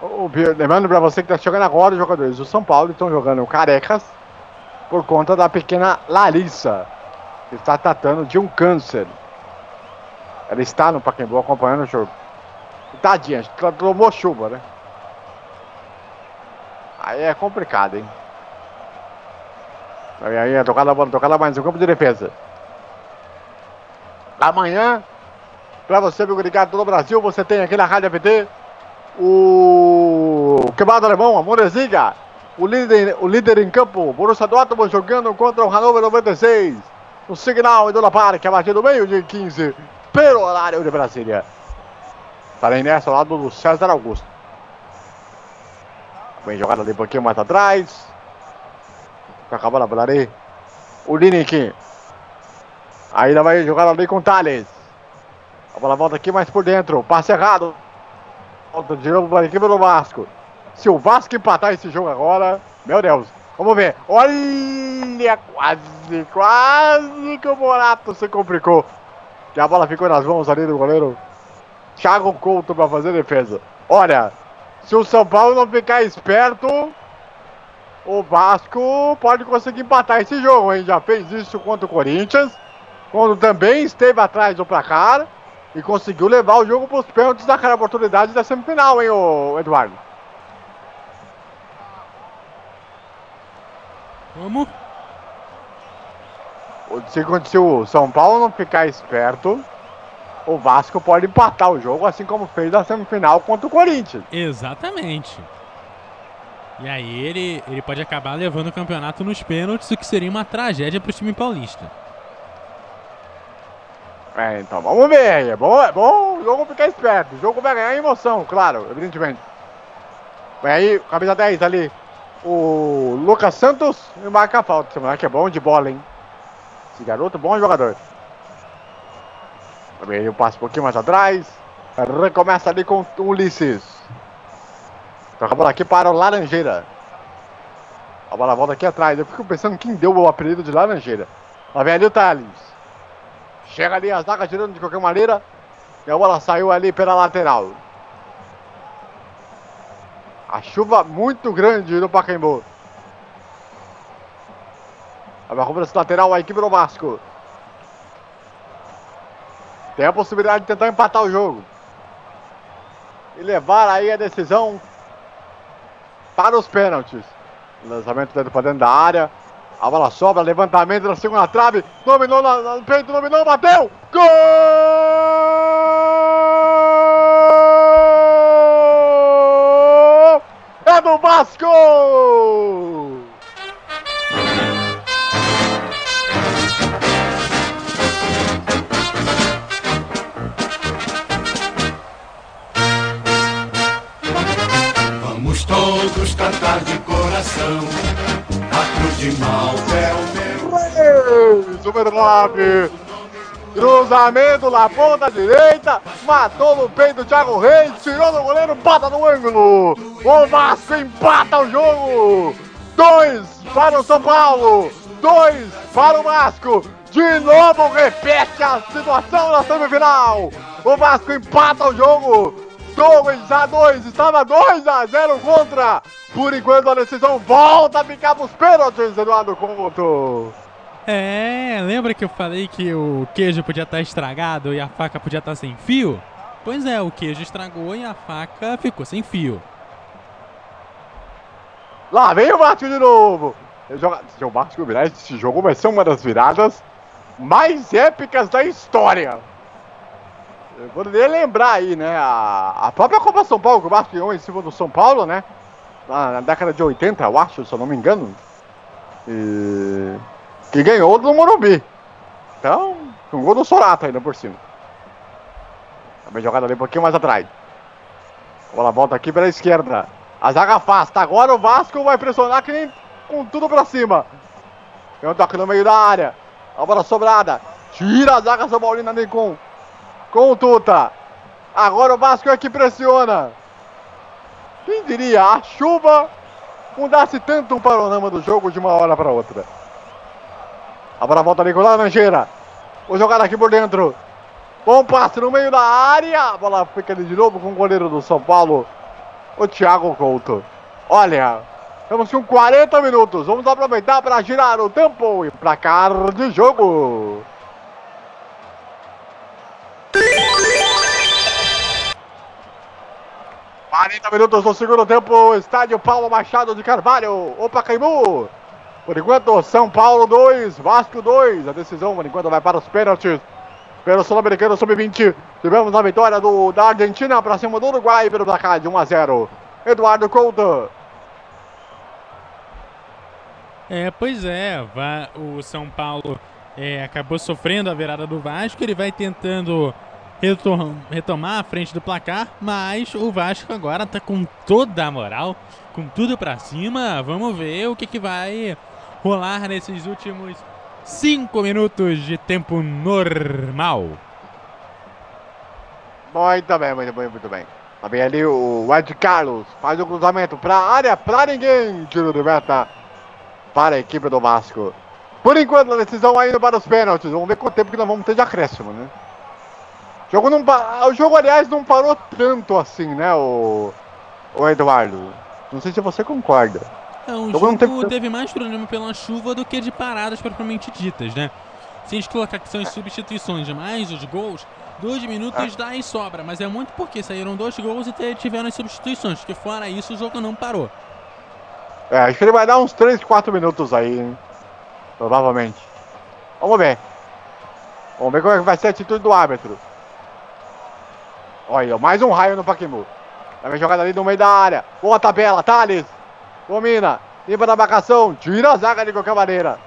O, lembrando pra você que tá chegando agora os jogadores do São Paulo estão jogando carecas por conta da pequena Larissa, que está tratando de um câncer. Ela está no Pacaembu acompanhando o jogo. Tadinha, tomou chuva, né? Aí é complicado, hein? Aí, aí, é tocada tocada mais no campo de defesa. Amanhã, pra você, meu ligado todo o Brasil, você tem aqui na Rádio APT o queimado alemão, a Moreziga, o líder, o líder em campo, Borussia Dortmund jogando contra o Hannover 96. No Signal Iduna Park, a partir do meio de 15, pelo horário de Brasília. Estarei nessa ao lado do César Augusto. Bem jogada ali um pouquinho mais atrás. Acabou a ali. O Lineker. Ainda vai jogar ali com o Thales. A bola volta aqui mais por dentro. Passe errado. Volta de novo para a equipe do Vasco. Se o Vasco empatar esse jogo agora, meu Deus. Vamos ver. Olha, quase, quase que o Morato se complicou. Que a bola ficou nas mãos ali do goleiro Thiago Couto para fazer defesa. Olha, se o São Paulo não ficar esperto, o Vasco pode conseguir empatar esse jogo, hein? Já fez isso contra o Corinthians, quando também esteve atrás do placar e conseguiu levar o jogo para os pênaltis naquela oportunidade da semifinal, hein, Eduardo? Vamos? Se, se o São Paulo não ficar esperto, o Vasco pode empatar o jogo, assim como fez na semifinal contra o Corinthians. Exatamente. E aí ele, ele pode acabar levando o campeonato nos pênaltis, o que seria uma tragédia pro time paulista. É, então vamos ver. É bom, é bom o jogo ficar esperto. O jogo vai ganhar emoção, claro, evidentemente. Vem aí, camisa 10 ali. O Lucas Santos e marca a falta. Esse moleque é bom de bola, hein? Esse garoto, bom jogador. Vem aí o passe um pouquinho mais atrás. Recomeça ali com o Ulisses. Toca a bola aqui para o Laranjeira. A bola volta aqui atrás. Eu fico pensando quem deu o apelido de Laranjeira. Lá vem ali o Thales. Chega ali a zaga tirando de qualquer maneira. E a bola saiu ali pela lateral. A chuva muito grande no Pacaembu. A cobrança lateral a equipe do Vasco. Tem a possibilidade de tentar empatar o jogo. E levar aí a decisão para os pênaltis. Lançamento dentro para dentro da área. A bola sobra, levantamento na segunda trave. Dominou no peito, dominou, bateu. Gol! É do Vasco! Todos cantar de coração. A cruz de Malta é o meu. 9. Cruzamento na ponta direita. Matou no peito do Thiago Reis. Tirou do goleiro, bata no ângulo. O Vasco empata o jogo. Dois para o São Paulo. Dois para o Vasco. De novo repete a situação na semifinal. O Vasco empata o jogo. 2 a 2, estava 2 a 0 contra. Por enquanto a decisão volta a ficar pros pênaltis, Eduardo Couto. É, lembra que eu falei que o queijo podia estar estragado e a faca podia estar sem fio? Pois é, o queijo estragou e a faca ficou sem fio. Lá vem o Vasco de novo. O Vasco virar esse jogo, vai ser uma das viradas mais épicas da história. Eu poderia lembrar aí, né? A, a própria Copa São Paulo, que o Vasco ganhou em cima do São Paulo, né? Lá na década de 80, eu acho, se eu não me engano. E... Que ganhou do Morumbi. Então, com gol do Sorato ainda por cima. Também jogada ali um pouquinho mais atrás. A bola volta aqui pela esquerda. A zaga afasta. Agora o Vasco vai pressionar que nem com tudo pra cima. Tem um toque no meio da área. A bola sobrada. Tira a zaga São Paulino ali com, o Tuta. Agora o Vasco é que pressiona. Quem diria? A chuva mudasse tanto o panorama do jogo de uma hora para outra. A bola volta ali com o Laranjeira. Vou jogar aqui por dentro. Bom passe no meio da área. A bola fica ali de novo com o goleiro do São Paulo, o Thiago Couto. Olha, estamos com 40 minutos. Vamos aproveitar para girar o tempo e placar de jogo. Quarenta minutos do segundo tempo, estádio Paulo Machado de Carvalho, o Pacaembu. Por enquanto, São Paulo 2, Vasco 2. A decisão, por enquanto, vai para os pênaltis. Pelo Sul-Americano Sub-20. Tivemos a vitória do, da Argentina para cima do Uruguai pelo placar de 1 a 0. Eduardo Couto. É, pois é, o São Paulo é, acabou sofrendo a virada do Vasco, ele vai tentando retomar a frente do placar, mas o Vasco agora tá com toda a moral, com tudo pra cima. Vamos ver o que, que vai rolar nesses últimos cinco minutos de tempo normal. Muito bem, muito bem, muito bem. Tá bem ali o Ed Carlos. Faz o cruzamento para a área, para ninguém. Tiro de meta para a equipe do Vasco. Por enquanto, a decisão ainda para os pênaltis. Vamos ver quanto tempo que nós vamos ter de acréscimo, né? O jogo, não, o jogo aliás, não parou tanto assim, né, o, o Eduardo? Não sei se você concorda. É, o Jogo não jogo teve- teve mais problema pela chuva do que de paradas propriamente ditas, né? Se a gente colocar que são as substituições mais os gols, dois minutos dá e sobra, mas é muito porque saíram dois gols e tiveram as substituições, porque fora isso o jogo não parou. É, acho que ele vai dar uns 3, 4 minutos aí, hein? Provavelmente. Vamos ver. Vamos ver como é que vai ser a atitude do árbitro. Olha, mais um raio no Paquimu. Vai jogada ali no meio da área. Boa tabela, Thales. Domina. Limpa da marcação. Tira a zaga de qualquer maneira.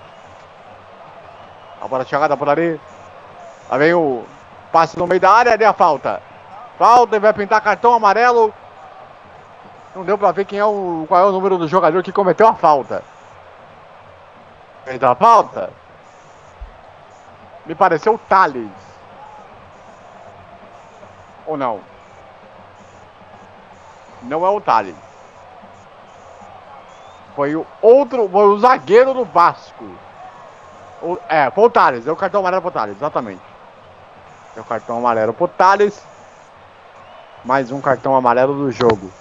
A bola chegada por ali. Lá vem o passe no meio da área. Ali a falta. Falta e vai pintar cartão amarelo. Não deu pra ver quem é o, qual é o número do jogador que cometeu a falta. Fez a falta? Me pareceu o Thales. Ou não? Não é o Thales. Foi o outro, foi o zagueiro do Vasco. O- é, foi o Thales, é o cartão amarelo pro Thales, exatamente. É o cartão amarelo pro Thales. Mais um cartão amarelo do jogo.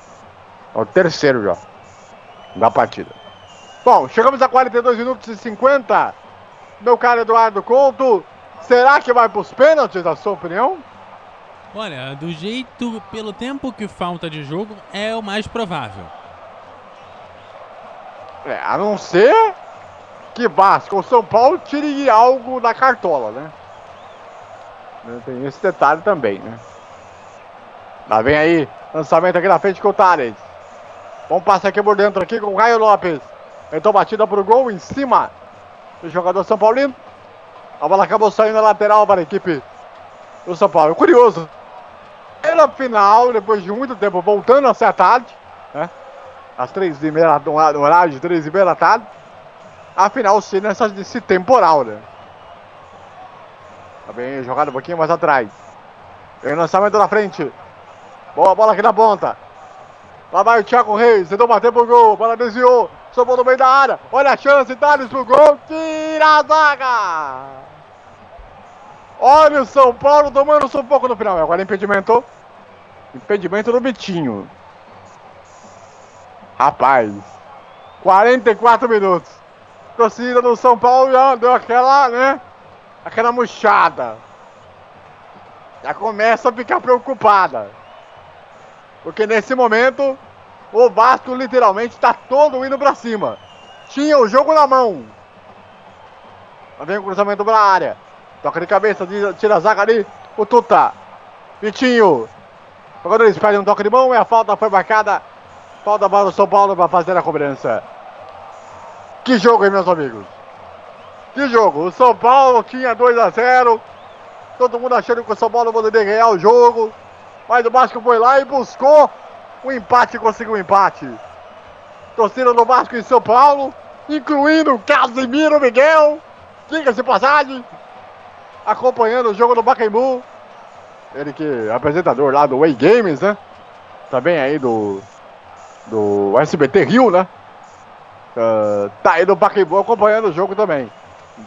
É o terceiro já. Da partida. Bom, chegamos a 42 minutos e 50. Meu caro Eduardo Couto. Será que vai pros pênaltis, na sua opinião? Olha, do jeito, pelo tempo que falta de jogo, é o mais provável. É, a não ser que Vasco ou São Paulo tire algo da cartola, né? Tem esse detalhe também, né? Lá vem aí, lançamento aqui na frente com o Thales. Vamos passar aqui por dentro aqui com o Caio Lopes. Então batida pro gol em cima do jogador São Paulino. A bola acabou saindo na lateral para a equipe do São Paulo. Curioso. Pela final, depois de muito tempo, voltando a ser à tarde, né? Às três e meia, horário de três e meia da tarde. Afinal, se nessa, nesse temporal, né? Tá bem jogado um pouquinho mais atrás. Vem o lançamento na frente. Boa bola aqui na ponta. Lá vai o Thiago Reis. Tentou bater pro gol. Bola desviou. Sobrou no meio da área. Olha a chance. Thales pro gol. Tira a zaga. Olha o São Paulo tomando um pouco no final. Agora impedimento. Impedimento do Bitinho. Rapaz. 44 minutos. Torcida do São Paulo já deu aquela, né? Aquela murchada. Já começa a ficar preocupada. Porque nesse momento, o Vasco literalmente está todo indo pra cima. Tinha o jogo na mão. Lá vem o cruzamento pra área. Toca de cabeça, tira- a zaga ali. O Tuta. Vitinho. Jogadores pedem um toque de mão e a falta foi marcada. Falta para o São Paulo para fazer a cobrança. Que jogo, hein, meus amigos? Que jogo? O São Paulo tinha 2 a 0 Todo mundo achando que o São Paulo poderia ganhar o jogo. Mas o Vasco foi lá e buscou o empate e conseguiu o empate. Torcida do Vasco em São Paulo, incluindo Casimiro Miguel. Diga-se passagem. Acompanhando o jogo do Pacaembu. Ele que é apresentador lá do Way Games, né? Também aí do do SBT Rio, né? Uh, tá aí no Pacaembu acompanhando o jogo também.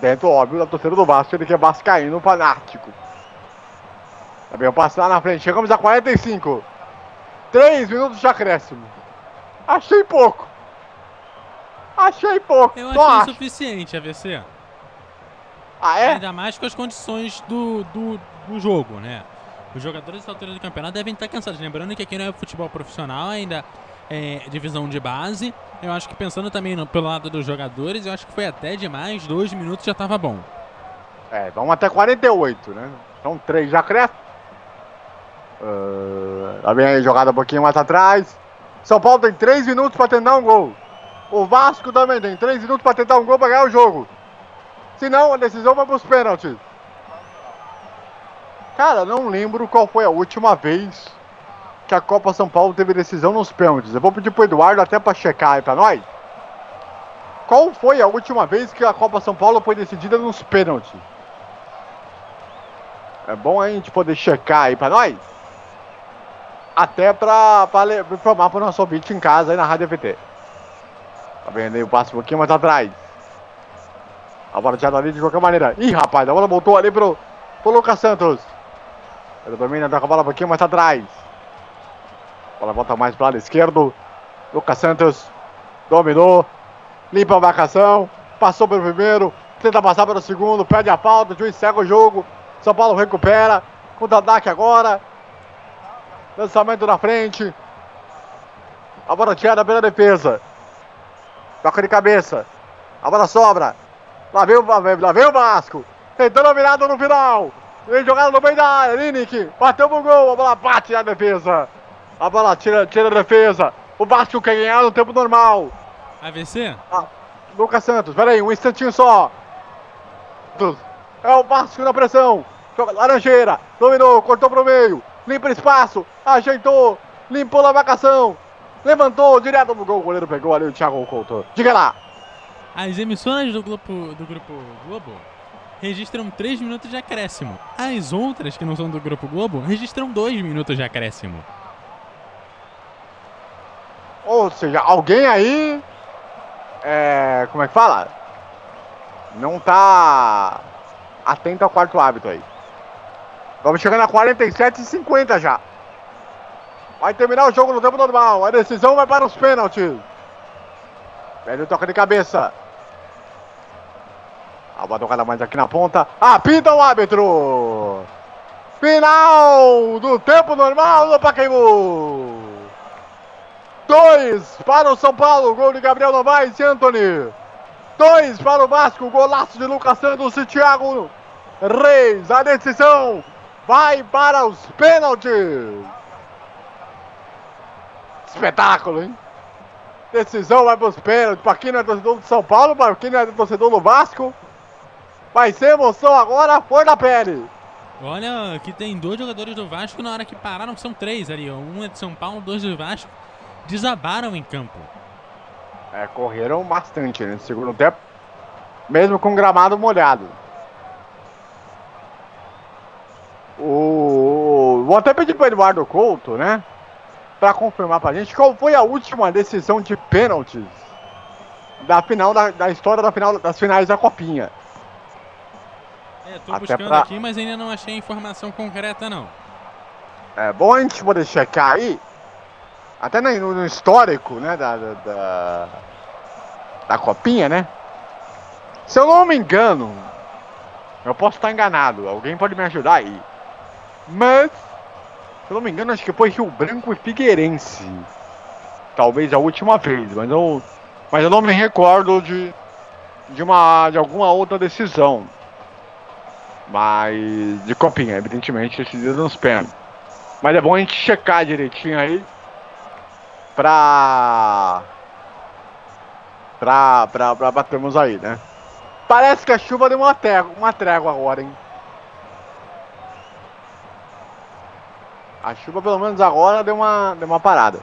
Dentro, óbvio, da torcida do Vasco, ele que é vascaíno fanático. Também eu passo lá na frente. Chegamos a 45. 3 minutos de acréscimo. Achei pouco. Achei pouco. Eu achei acho. suficiente, AVC. Ah, é? Ainda mais com as condições do, do, do jogo, né? Os jogadores dessa altura do campeonato devem estar cansados. Lembrando que aqui não é futebol profissional, ainda é divisão de base. Eu acho que pensando também no- pelo lado dos jogadores, eu acho que foi até demais. Dois minutos já tava bom. É, vamos até 48, né? São três já cresce. Uh, tá bem aí, jogada um pouquinho mais atrás. São Paulo tem três minutos pra tentar um gol. O Vasco também tem três minutos pra tentar um gol pra ganhar o jogo. Se não, a decisão vai pros pênaltis. Cara, não lembro qual foi a última vez que a Copa São Paulo teve decisão nos pênaltis. Eu vou pedir pro Eduardo até pra checar aí pra nós. Qual foi a última vez que a Copa São Paulo foi decidida nos pênaltis? É bom a gente poder checar aí pra nós. Até le- informar pro nosso ouvinte em casa aí na Rádio FT. Tá vendo aí o passo um pouquinho mais atrás. A tirada ali de qualquer maneira. Ih, rapaz, a bola voltou ali pro, pro Lucas Santos. Ele domina, toca a bola um pouquinho mais atrás. A bola volta mais pro lado esquerdo. Lucas Santos dominou. Limpa a marcação. Passou pelo primeiro. Tenta passar pelo segundo. Perde a falta. O juiz cega o jogo. São Paulo recupera. Contra-ataque agora. Lançamento na frente. A bola tirada pela defesa. Toca de cabeça. A bola sobra. Lá vem o, lá vem o Vasco. Tentando a virada no final. Vem jogada no meio da área. Linick. Bateu pro gol. A bola bate na defesa. A bola tira, tira a defesa. O Vasco quer ganhar no tempo normal. AVC? Ah, Lucas Santos, peraí, um instantinho só. É o Vasco na pressão. Joga Laranjeira, dominou, cortou pro meio. Limpa espaço, ajeitou, limpou a marcação. Levantou direto no gol. O goleiro pegou ali o Thiago Couto. Diga lá. As emissoras do grupo, do grupo Globo registram 3 minutos de acréscimo. As outras, que não são do Grupo Globo, registram 2 minutos de acréscimo. Ou seja, alguém aí. É. Como é que fala? Não tá atento ao quarto hábito aí. Vamos chegando a 47 e 50 já. Vai terminar o jogo no tempo normal. A decisão vai para os pênaltis. Velho toca de cabeça. A bola mais aqui na ponta. Apita o árbitro. Final do tempo normal no Pacaembu. Dois para o São Paulo, gol de Gabriel Novaes e Anthony. Dois para o Vasco, golaço de Lucas Santos e Thiago Reis. A decisão vai para os pênaltis. Espetáculo, hein? Decisão vai para os pênaltis. Para quem não é torcedor do São Paulo, para quem não é torcedor do Vasco. Vai ser emoção agora, for da pele. Olha, que tem dois jogadores do Vasco na hora que pararam, são três ali. ó. Um é de São Paulo, dois do Vasco. Desabaram em campo. É, correram bastante né, no segundo tempo, mesmo com gramado molhado. O... Vou até pedir para Eduardo Couto, né? Para confirmar pra gente qual foi a última decisão de pênaltis da final da, da história da final, das finais da Copinha. É, tô Até buscando pra- aqui, mas ainda não achei informação concreta, não. É bom a gente poder checar aí, até no, no histórico, né, da, da, da, da Copinha, né? Se eu não me engano, eu posso estar enganado, alguém pode me ajudar aí. Mas, se eu não me engano, acho que foi Rio Branco e Figueirense. Talvez a última vez, mas eu, mas eu não me recordo de, de, uma, de alguma outra decisão. Mas de Copinha, evidentemente, decidida nos pênaltis. Mas é bom a gente checar direitinho aí. Pra. Pra, pra, pra batermos aí, né? Parece que a chuva deu uma trégua, uma trégua agora, hein? A chuva, pelo menos agora, deu uma, deu uma parada.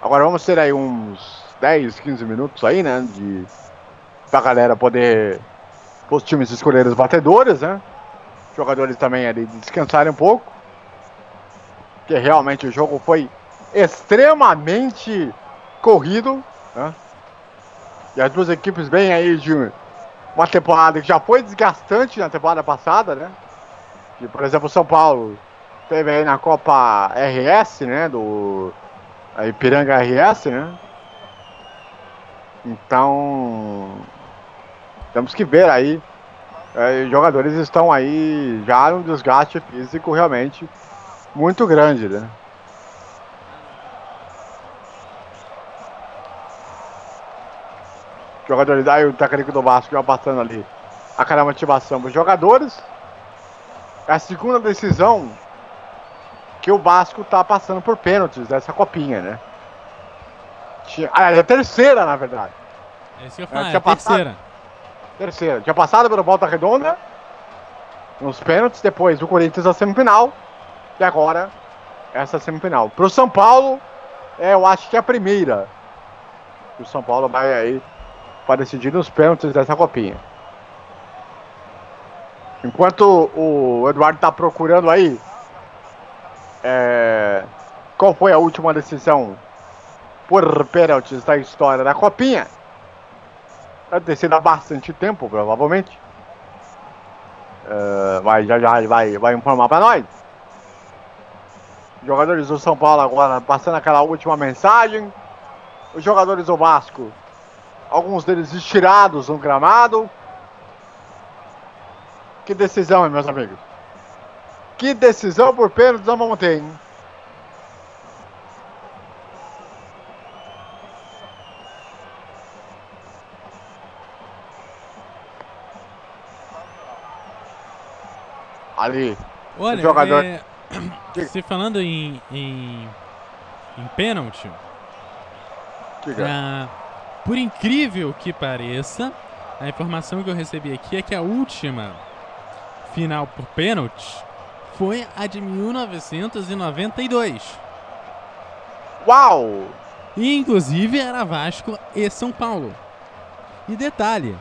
Agora vamos ter aí uns 10, 15 minutos aí, né? De, pra galera poder os times escolherem os batedores, né? Os jogadores também ali descansarem um pouco. Porque realmente o jogo foi extremamente corrido, né? E as duas equipes vêm aí de uma temporada que já foi desgastante na temporada passada, né? Que, por exemplo, o São Paulo teve aí na Copa RS, né? Do a Ipiranga RS, né? Então temos que ver aí. É, jogadores estão aí já num desgaste físico realmente muito grande, né? Jogadores, aí o técnico do Vasco já passando ali aquela motivação para os jogadores. É a segunda decisão que o Vasco tá passando por pênaltis dessa copinha, né? Tinha, ah, é a terceira, na verdade. É que eu É, falo, é, tinha a terceira. Terceira. Tinha passado pela volta redonda, nos pênaltis, depois o Corinthians na semifinal, e agora essa semifinal. Pro São Paulo, é, eu acho que é a primeira. O São Paulo vai aí para decidir nos pênaltis dessa copinha. Enquanto o Eduardo tá procurando aí, é, qual foi a última decisão por pênaltis da história da copinha? Vai ter sido há bastante tempo, provavelmente. É, mas já já ele vai, vai informar para nós. Jogadores do São Paulo agora passando aquela última mensagem. Os jogadores do Vasco, alguns deles estirados no gramado. Que decisão, meus amigos? Que decisão por pênalti ter, hein? Ali. Olha, jogador- é, [COUGHS] você falando em, em, em pênalti, ah, por incrível que pareça, a informação que eu recebi aqui é que a última final por pênalti foi a de 1992. Uau! E inclusive era Vasco e São Paulo. E detalhe,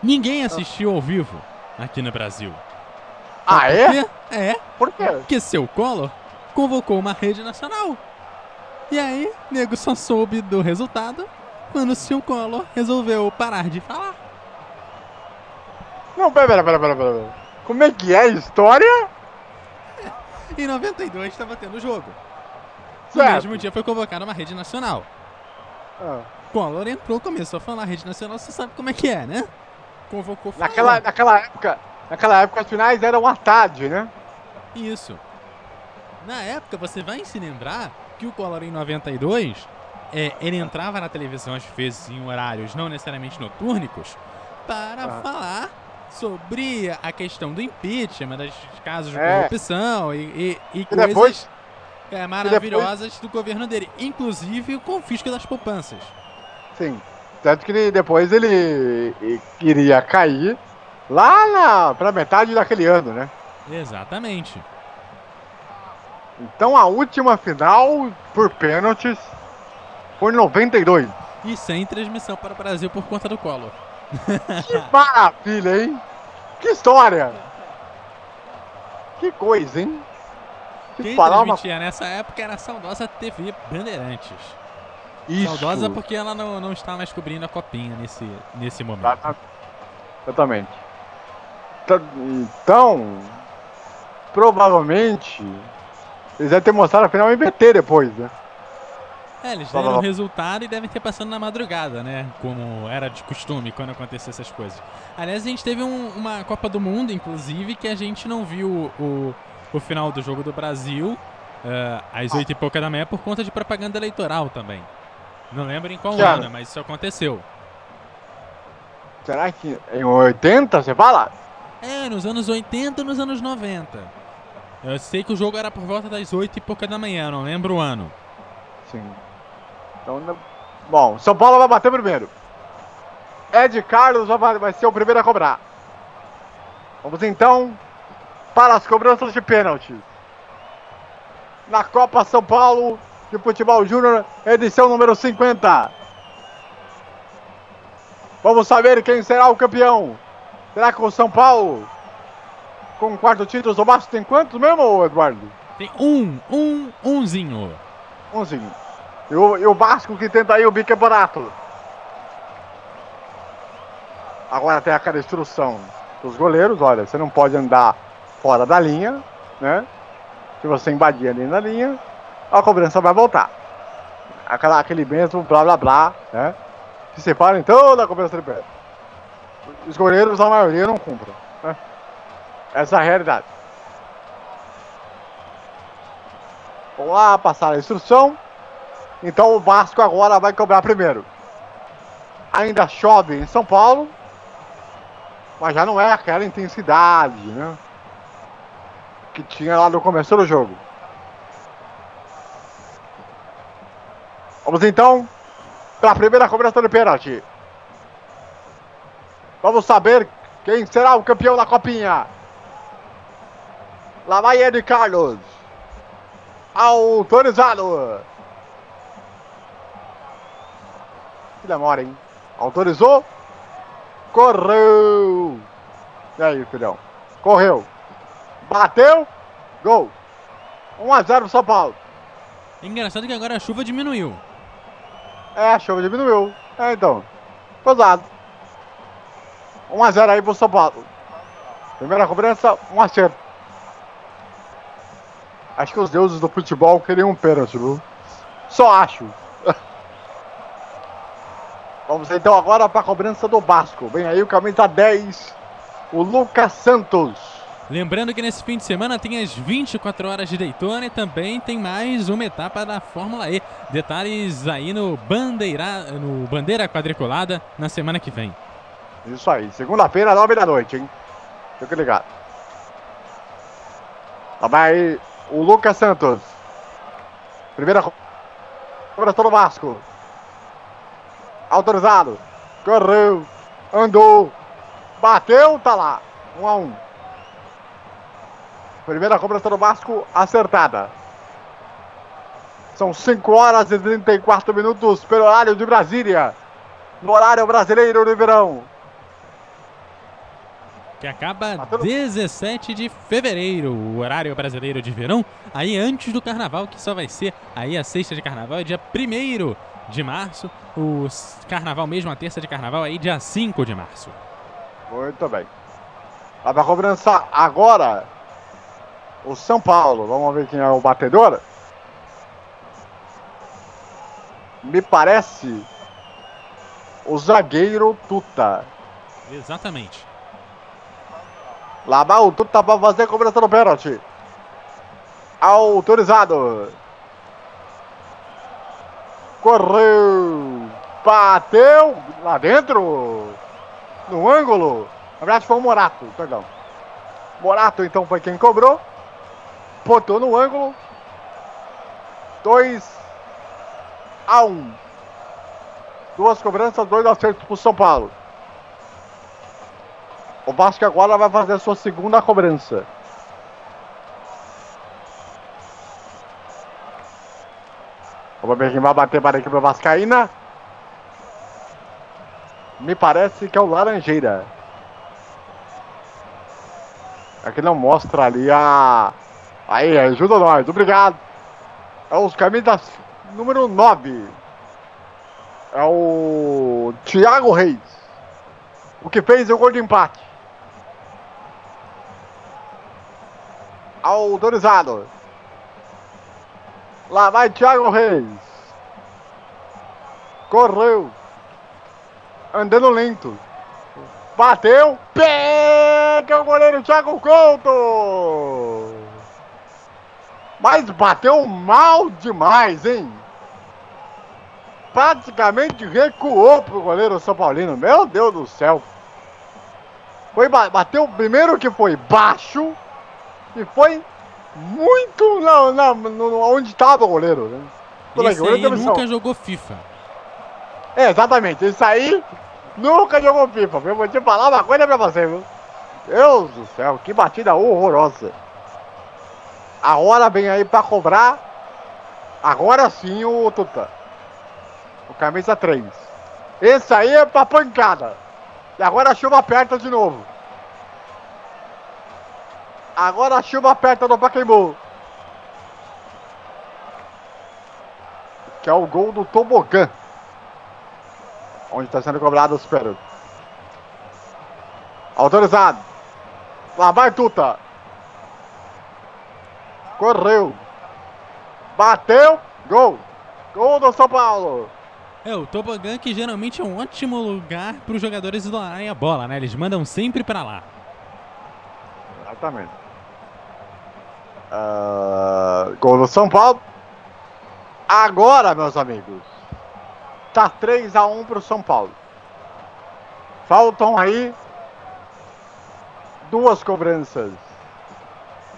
ninguém assistiu ao vivo aqui no Brasil. Ah, é? Por quê? É, Por quê? porque seu Collor convocou uma rede nacional. E aí, nego só soube do resultado quando o seu Collor resolveu parar de falar. Não, pera, pera, pera, pera, pera. Como é que é a história? [LAUGHS] Em 92 estava tendo jogo. No Certo. mesmo dia foi convocada uma rede nacional. Ah. Collor entrou, começou a falar rede nacional, você sabe como é que é, né? Convocou falou. Naquela, naquela época, naquela época as finais eram à tarde, né? Isso. Na época, você vai se lembrar que o Collor em 92, é, ele entrava na televisão às vezes em horários não necessariamente notúrnicos para Ah. falar sobre a questão do impeachment, dos casos de É. corrupção e, e, e coisas depois, é, maravilhosas do governo dele, inclusive o confisco das poupanças. sim. Tanto que depois ele iria cair lá na, pra metade daquele ano, né? Exatamente. Então a última final por pênaltis foi em 92. E sem transmissão para o Brasil por conta do Collor. Que maravilha, hein? Que história! Que coisa, hein? Se Quem falar uma nessa época era a saudosa TV Bandeirantes. Isso. Saudosa porque ela não, não está mais cobrindo a copinha nesse, nesse momento. Exata- Exatamente. Tá- Então, provavelmente, eles devem ter mostrado a final em BT depois, né? É, eles deram o resultado e devem ter passando na madrugada, né? Como era de costume quando acontecia essas coisas. Aliás, a gente teve um- uma Copa do Mundo, inclusive, que a gente não viu o, o final do jogo do Brasil eh, às oito e pouca da manhã por conta de propaganda eleitoral também. Não lembro em qual Cara. ano, mas isso aconteceu. Será que em 80 você fala? É, nos anos 80 e nos anos 90. Eu sei que o jogo era por volta das oito e pouca da manhã, não lembro o ano. Sim. Então, não- bom, São Paulo vai bater primeiro. Ed Carlos vai, ser o primeiro a cobrar. Vamos então para as cobranças de pênalti. Na Copa São Paulo de Futebol Júnior, edição número 50. Vamos saber quem será o campeão. Será que o São Paulo, com o quarto título, o Vasco tem quantos mesmo, Eduardo? Tem um, um, umzinho. Umzinho. E o, e o Vasco que tenta aí o bicampeonato. Agora tem aquela instrução dos goleiros, olha, você não pode andar fora da linha, né? Se você invadir ali na linha, a cobrança vai voltar. Aquela, aquele mesmo blá blá blá, né? Se separa então da cobrança de pé. Os goleiros, a maioria, não cumprem. Né? Essa é a realidade. Vamos lá, passar a instrução. Então o Vasco agora vai cobrar primeiro. Ainda chove em São Paulo. Mas já não é aquela intensidade, né? Que tinha lá no começo do jogo. Vamos então para a primeira cobrança do pênalti. Vamos saber quem será o campeão da copinha. Lá vai Ed Carlos. Autorizado. Que demora, hein? Autorizou. Correu. E aí, filhão? Correu. Bateu. Gol. 1 a 0 São Paulo. Engraçado que agora a chuva diminuiu. É, a chuva diminuiu. É, então. Pesado. 1 a 0 aí pro São Paulo. Primeira cobrança, um acerto. Acho que os deuses do futebol queriam um pênalti, viu? Só acho. Vamos então agora para a cobrança do Vasco. Vem aí o camisa 10, o Lucas Santos. Lembrando que nesse fim de semana tem as 24 horas de Daytona e também tem mais uma etapa da Fórmula E. Detalhes aí no, bandeira, no Bandeira Quadriculada na semana que vem. Isso aí, segunda-feira, 9 da noite, hein? Fica ligado. Lá vai o Lucas Santos. Primeira cobrança do Vasco. Autorizado. Correu. Andou. Bateu, tá lá. 1 um a 1 um. Primeira cobrança do Vasco acertada. São 5 horas e 34 minutos pelo horário de Brasília. No horário brasileiro de verão. Que acaba 17 de fevereiro, o horário brasileiro de verão. Aí antes do carnaval, que só vai ser aí a sexta de carnaval, é dia 1 de março. O carnaval mesmo, a terça de carnaval, aí dia 5 de março. Muito bem. Vai pra cobrança agora o São Paulo. Vamos ver quem é o batedor. Me parece o zagueiro Tuta. Exatamente. Lá vai o Tuta para fazer a cobrança do pênalti. Autorizado. Correu. Bateu lá dentro. No ângulo. Na verdade foi o Morato, perdão. Morato então foi quem cobrou. Botou no ângulo. 2 a 1. Um. Duas cobranças, dois acertos pro São Paulo. O Vasco agora vai fazer a sua segunda cobrança. Quem vai bater para a equipe Vascaína. Me parece que é o Laranjeira. Aqui não mostra ali a. Aí, ajuda nós, obrigado. É os camisas número 9. É o Thiago Reis. O que fez o gol de empate. Autorizado. Lá vai Thiago Reis. Correu. Andando lento. Bateu. Pega o goleiro Thiago Couto. Mas bateu mal demais, hein? Praticamente recuou pro goleiro São Paulino. Meu Deus do céu. Foi, bateu primeiro que foi baixo e foi muito na, na, no, onde estava o goleiro. Né? Esse aí nunca jogou FIFA. É, exatamente. Isso aí nunca jogou FIFA. Eu vou te falar uma coisa pra você, viu? Deus do céu, que batida horrorosa. A hora vem aí pra cobrar. Agora sim o Tuta. O camisa 3. Esse aí é pra pancada. E agora a chuva aperta de novo. Agora a chuva perto do Pacaembu. Que é o gol do Tobogã. Onde está sendo cobrado os pênaltis. Autorizado. Lá vai Tuta. Correu. Bateu. Gol. Gol do São Paulo. É, o tobogã que geralmente é um ótimo lugar para os jogadores isolarem a bola, né? Eles mandam sempre para lá. Exatamente. Ah, gol do São Paulo. Agora, meus amigos. Tá 3 a 1 pro São Paulo. Faltam aí duas cobranças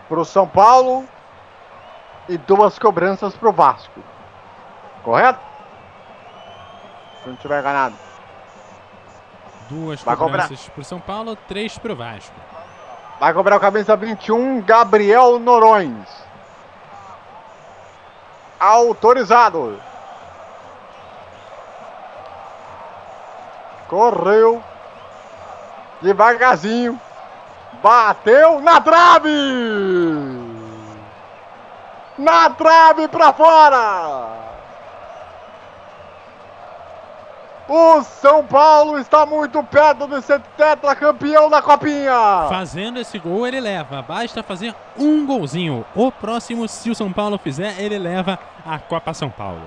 pro São Paulo e duas cobranças pro Vasco. Correto? Se não tiver enganado. Duas Vai cobranças pro São Paulo, três pro Vasco. Vai cobrar o camisa 21, Gabriel Norões. Autorizado. Correu. Devagarzinho. Bateu na trave. Na trave pra fora. O São Paulo está muito perto de ser tetracampeão da Copinha. Fazendo esse gol, ele leva. Basta fazer um golzinho. O próximo, se o São Paulo fizer, ele leva a Copa São Paulo.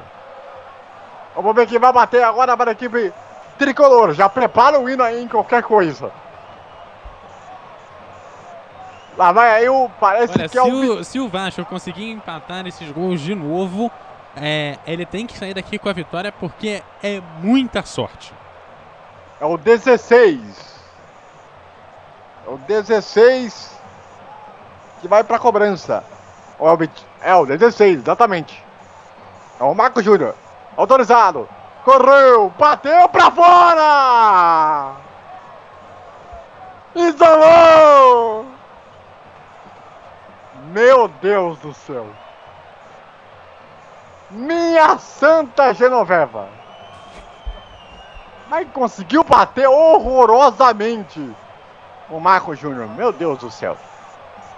Vamos ver quem vai bater agora para a equipe tricolor. Já prepara o hino aí em qualquer coisa. Lá vai aí o. Parece Olha, que é o. o, se o Vasco conseguir empatar esses gols de novo, é, ele tem que sair daqui com a vitória porque é muita sorte. É o 16. É o 16 que vai pra cobrança. Ou É o, 20 é o 16, exatamente. É o Marco Júnior. Autorizado. Correu. Bateu pra fora. Isolou. Meu Deus do céu. Minha Santa Genoveva. Mas conseguiu bater horrorosamente o Marco Júnior. Meu Deus do céu.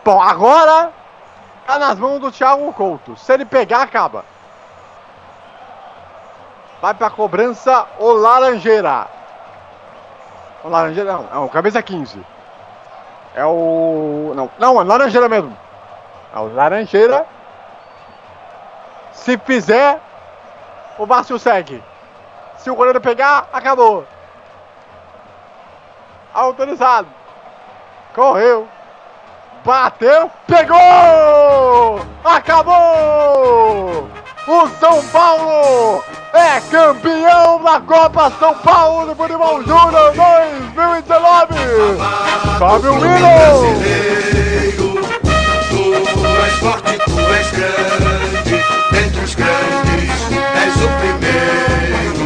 Bom, agora tá nas mãos do Thiago Couto. Se ele pegar, acaba. Vai pra cobrança o Laranjeira. O Laranjeira não, é o camisa 15. É o. Não, não, é Laranjeira mesmo. É o Laranjeira. Se fizer, o Márcio segue. Se o goleiro pegar, acabou. Autorizado. Correu. Bateu. Pegou! Acabou! O São Paulo é campeão da Copa São Paulo de Futebol Júnior 2019! Sobe o hino! Tu és forte, tu és grande, entre os grandes és o primeiro.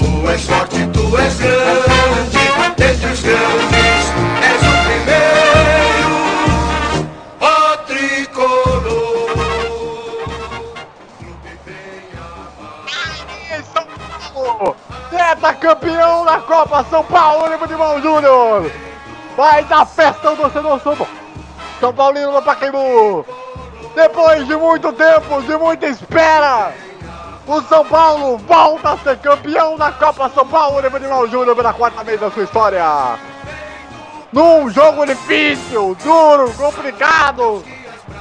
Tu és forte, tu és grande, entre os grandes és o primeiro. Ó tricolor. em São Paulo! Teta campeão da Copa São Paulo Futebol Júnior! Vai dar festa ao torcedor São Paulo! São Paulino no Pacaembu! Depois de muito tempo, de muita espera, o São Paulo volta a ser campeão da Copa São Paulo Futebol Júnior pela quarta vez da sua história! Num jogo difícil, duro, complicado,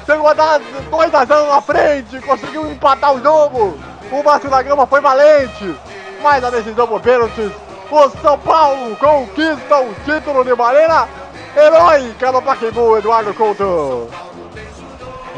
Chegou a dar 2 a 0 na frente, conseguiu empatar o jogo. O Márcio da Gama foi valente, mas a decisão por pênaltis. O São Paulo conquista o título de maneira heróica no Pacaembu, Eduardo Couto.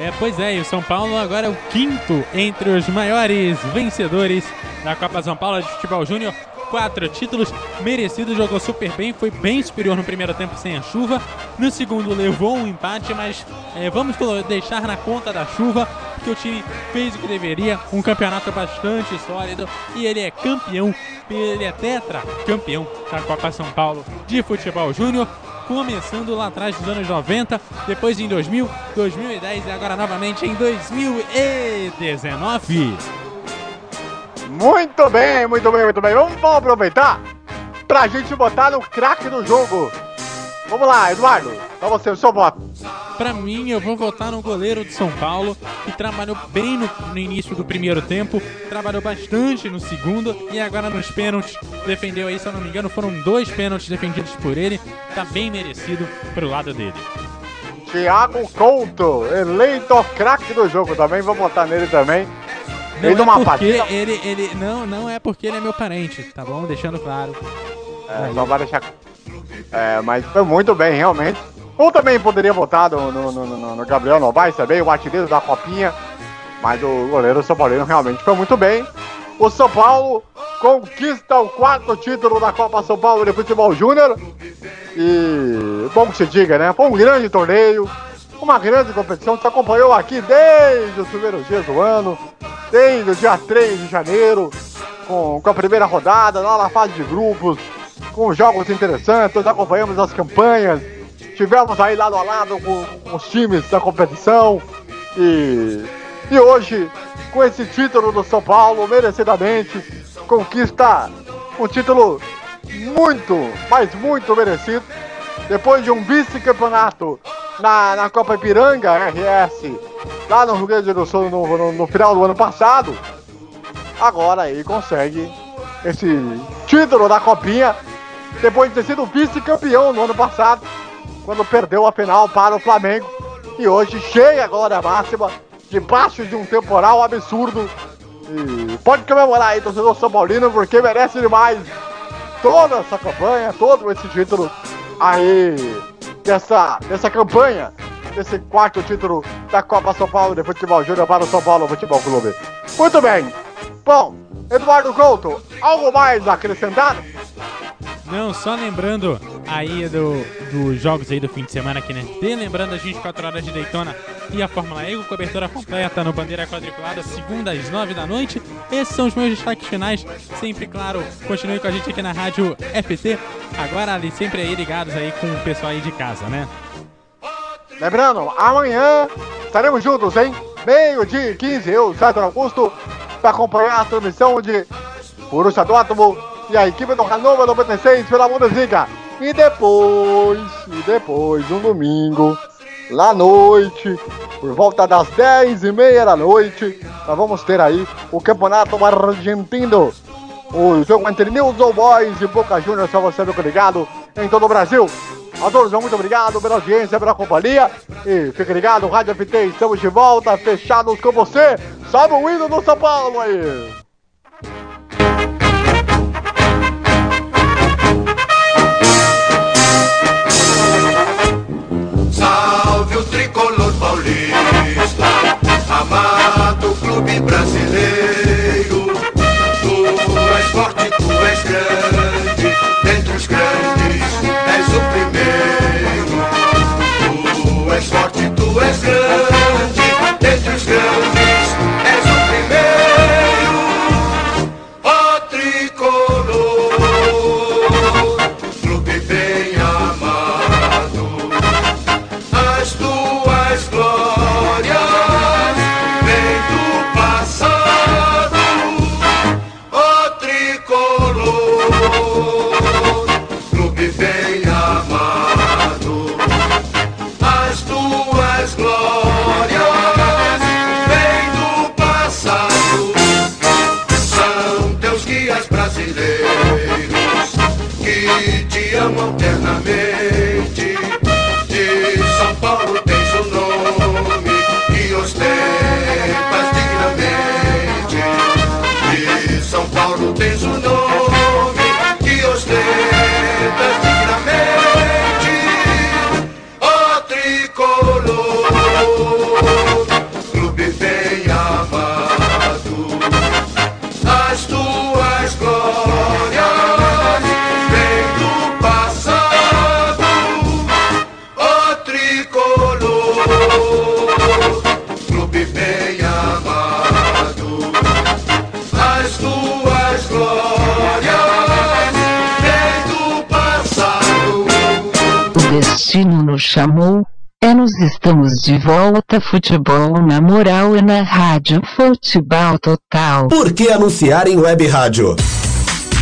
É, pois é, e o São Paulo agora é o quinto entre os maiores vencedores da Copa São Paulo de Futebol Júnior. Quatro títulos merecidos, jogou super bem, foi bem superior no primeiro tempo sem a chuva. No segundo levou um empate, mas é, vamos deixar na conta da chuva, porque o time fez o que deveria, um campeonato bastante sólido e ele é campeão, ele é tetra campeão da Copa São Paulo de Futebol Júnior começando lá atrás dos anos 90, depois em 2000, 2010 e agora novamente em 2019. Muito bem, muito bem, muito bem. Vamos, aproveitar pra gente botar no craque do jogo. Vamos lá, Eduardo. Pra você, o seu voto. Pra mim, eu vou votar no goleiro de São Paulo, que trabalhou bem no, no início do primeiro tempo, trabalhou bastante no segundo e agora nos pênaltis defendeu aí, se eu não me engano, foram dois pênaltis defendidos por ele. Tá bem merecido pro lado dele. Thiago Couto, eleito craque do jogo também, vou votar nele também. Não Fez é uma porque partida- ele, ele não, não é porque ele é meu parente, tá bom? Deixando claro. É, só vai deixar. É, mas foi muito bem, realmente. Ou também poderia votar no, no, no, no- Gabriel Novaes também, o artilheiro da Copinha. Mas o goleiro São Paulino realmente foi muito bem. O São Paulo conquista o quarto título da Copa São Paulo de Futebol Júnior. E bom que se diga, né? Foi um grande torneio, uma grande competição. Você acompanhou aqui desde os primeiros dias do ano, desde o dia 3 de janeiro, com, com a primeira rodada, lá na fase de grupos, com jogos interessantes, acompanhamos as campanhas, tivemos aí lado a lado com, com os times da competição e, e hoje, com esse título do São Paulo, merecidamente, conquista um título muito, mas muito merecido. Depois de um vice-campeonato na, na Copa Ipiranga RS, lá no Rio Grande do Sul no, no- no final do ano passado, agora aí consegue esse título da Copinha, depois de ter sido vice-campeão no ano passado, quando perdeu a final para o Flamengo. E hoje chega a glória máxima, debaixo de um temporal absurdo. E pode comemorar aí, torcedor São Paulino, porque merece demais toda essa campanha, todo esse título aí dessa, dessa campanha, desse quarto título da Copa São Paulo de Futebol Júnior para o São Paulo Futebol Clube. Muito bem. Bom, Eduardo Couto, algo mais a acrescentar? Não, só lembrando aí do, dos jogos aí do fim de semana aqui, né? E lembrando as 24 horas de Daytona e a Fórmula E, cobertura completa no Bandeira Quadriculada, segunda às 9 da noite. Esses são os meus destaques finais. Sempre, claro, continue com a gente aqui na Rádio FT. Agora ali, sempre aí ligados aí com o pessoal aí de casa, né? Lembrando, amanhã estaremos juntos, hein? Meio-dia e 15, eu, César Augusto, para acompanhar a transmissão de Borussia Dortmund e a equipe do Hannover 96 pela Bundesliga. E depois, e depois, um domingo, lá noite, por volta das 10 e meia da noite, nós vamos ter aí o Campeonato Argentino. O jogo entre News Old Boys e Boca Juniors, só você fica ligado em todo o Brasil. A todos, muito obrigado pela audiência, pela companhia. E fique ligado, Rádio FT, estamos de volta, fechados com você. Sobe o hino do São Paulo aí. Salve o tricolor paulista, amado destino nos chamou. É nos estamos de volta. Futebol na moral e na rádio. Futebol total. Por que anunciar em web rádio?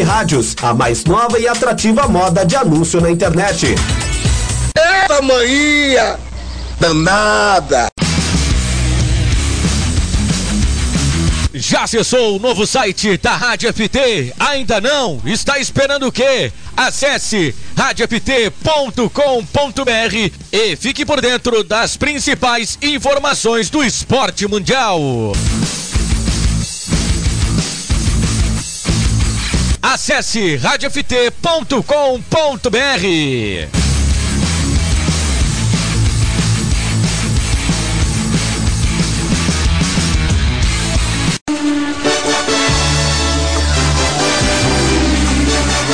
rádios, a mais nova e atrativa moda de anúncio na internet. Eita manhia danada. Já acessou o novo site da Rádio FT? Ainda não? Está esperando o quê? Acesse radioft.com.br e fique por dentro das principais informações do esporte mundial. Acesse radioft.com.br.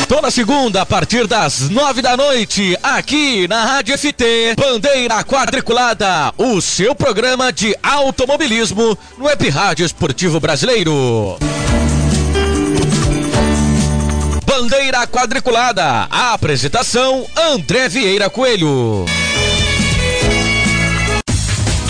Toda segunda, a partir das nove da noite, aqui na Rádio FT, Bandeira Quadriculada, o seu programa de automobilismo no Web Rádio Esportivo Brasileiro. Bandeira Quadriculada, a apresentação André Vieira Coelho.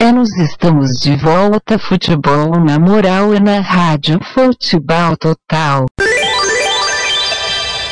É nós estamos de volta, futebol na moral e na rádio Futebol Total.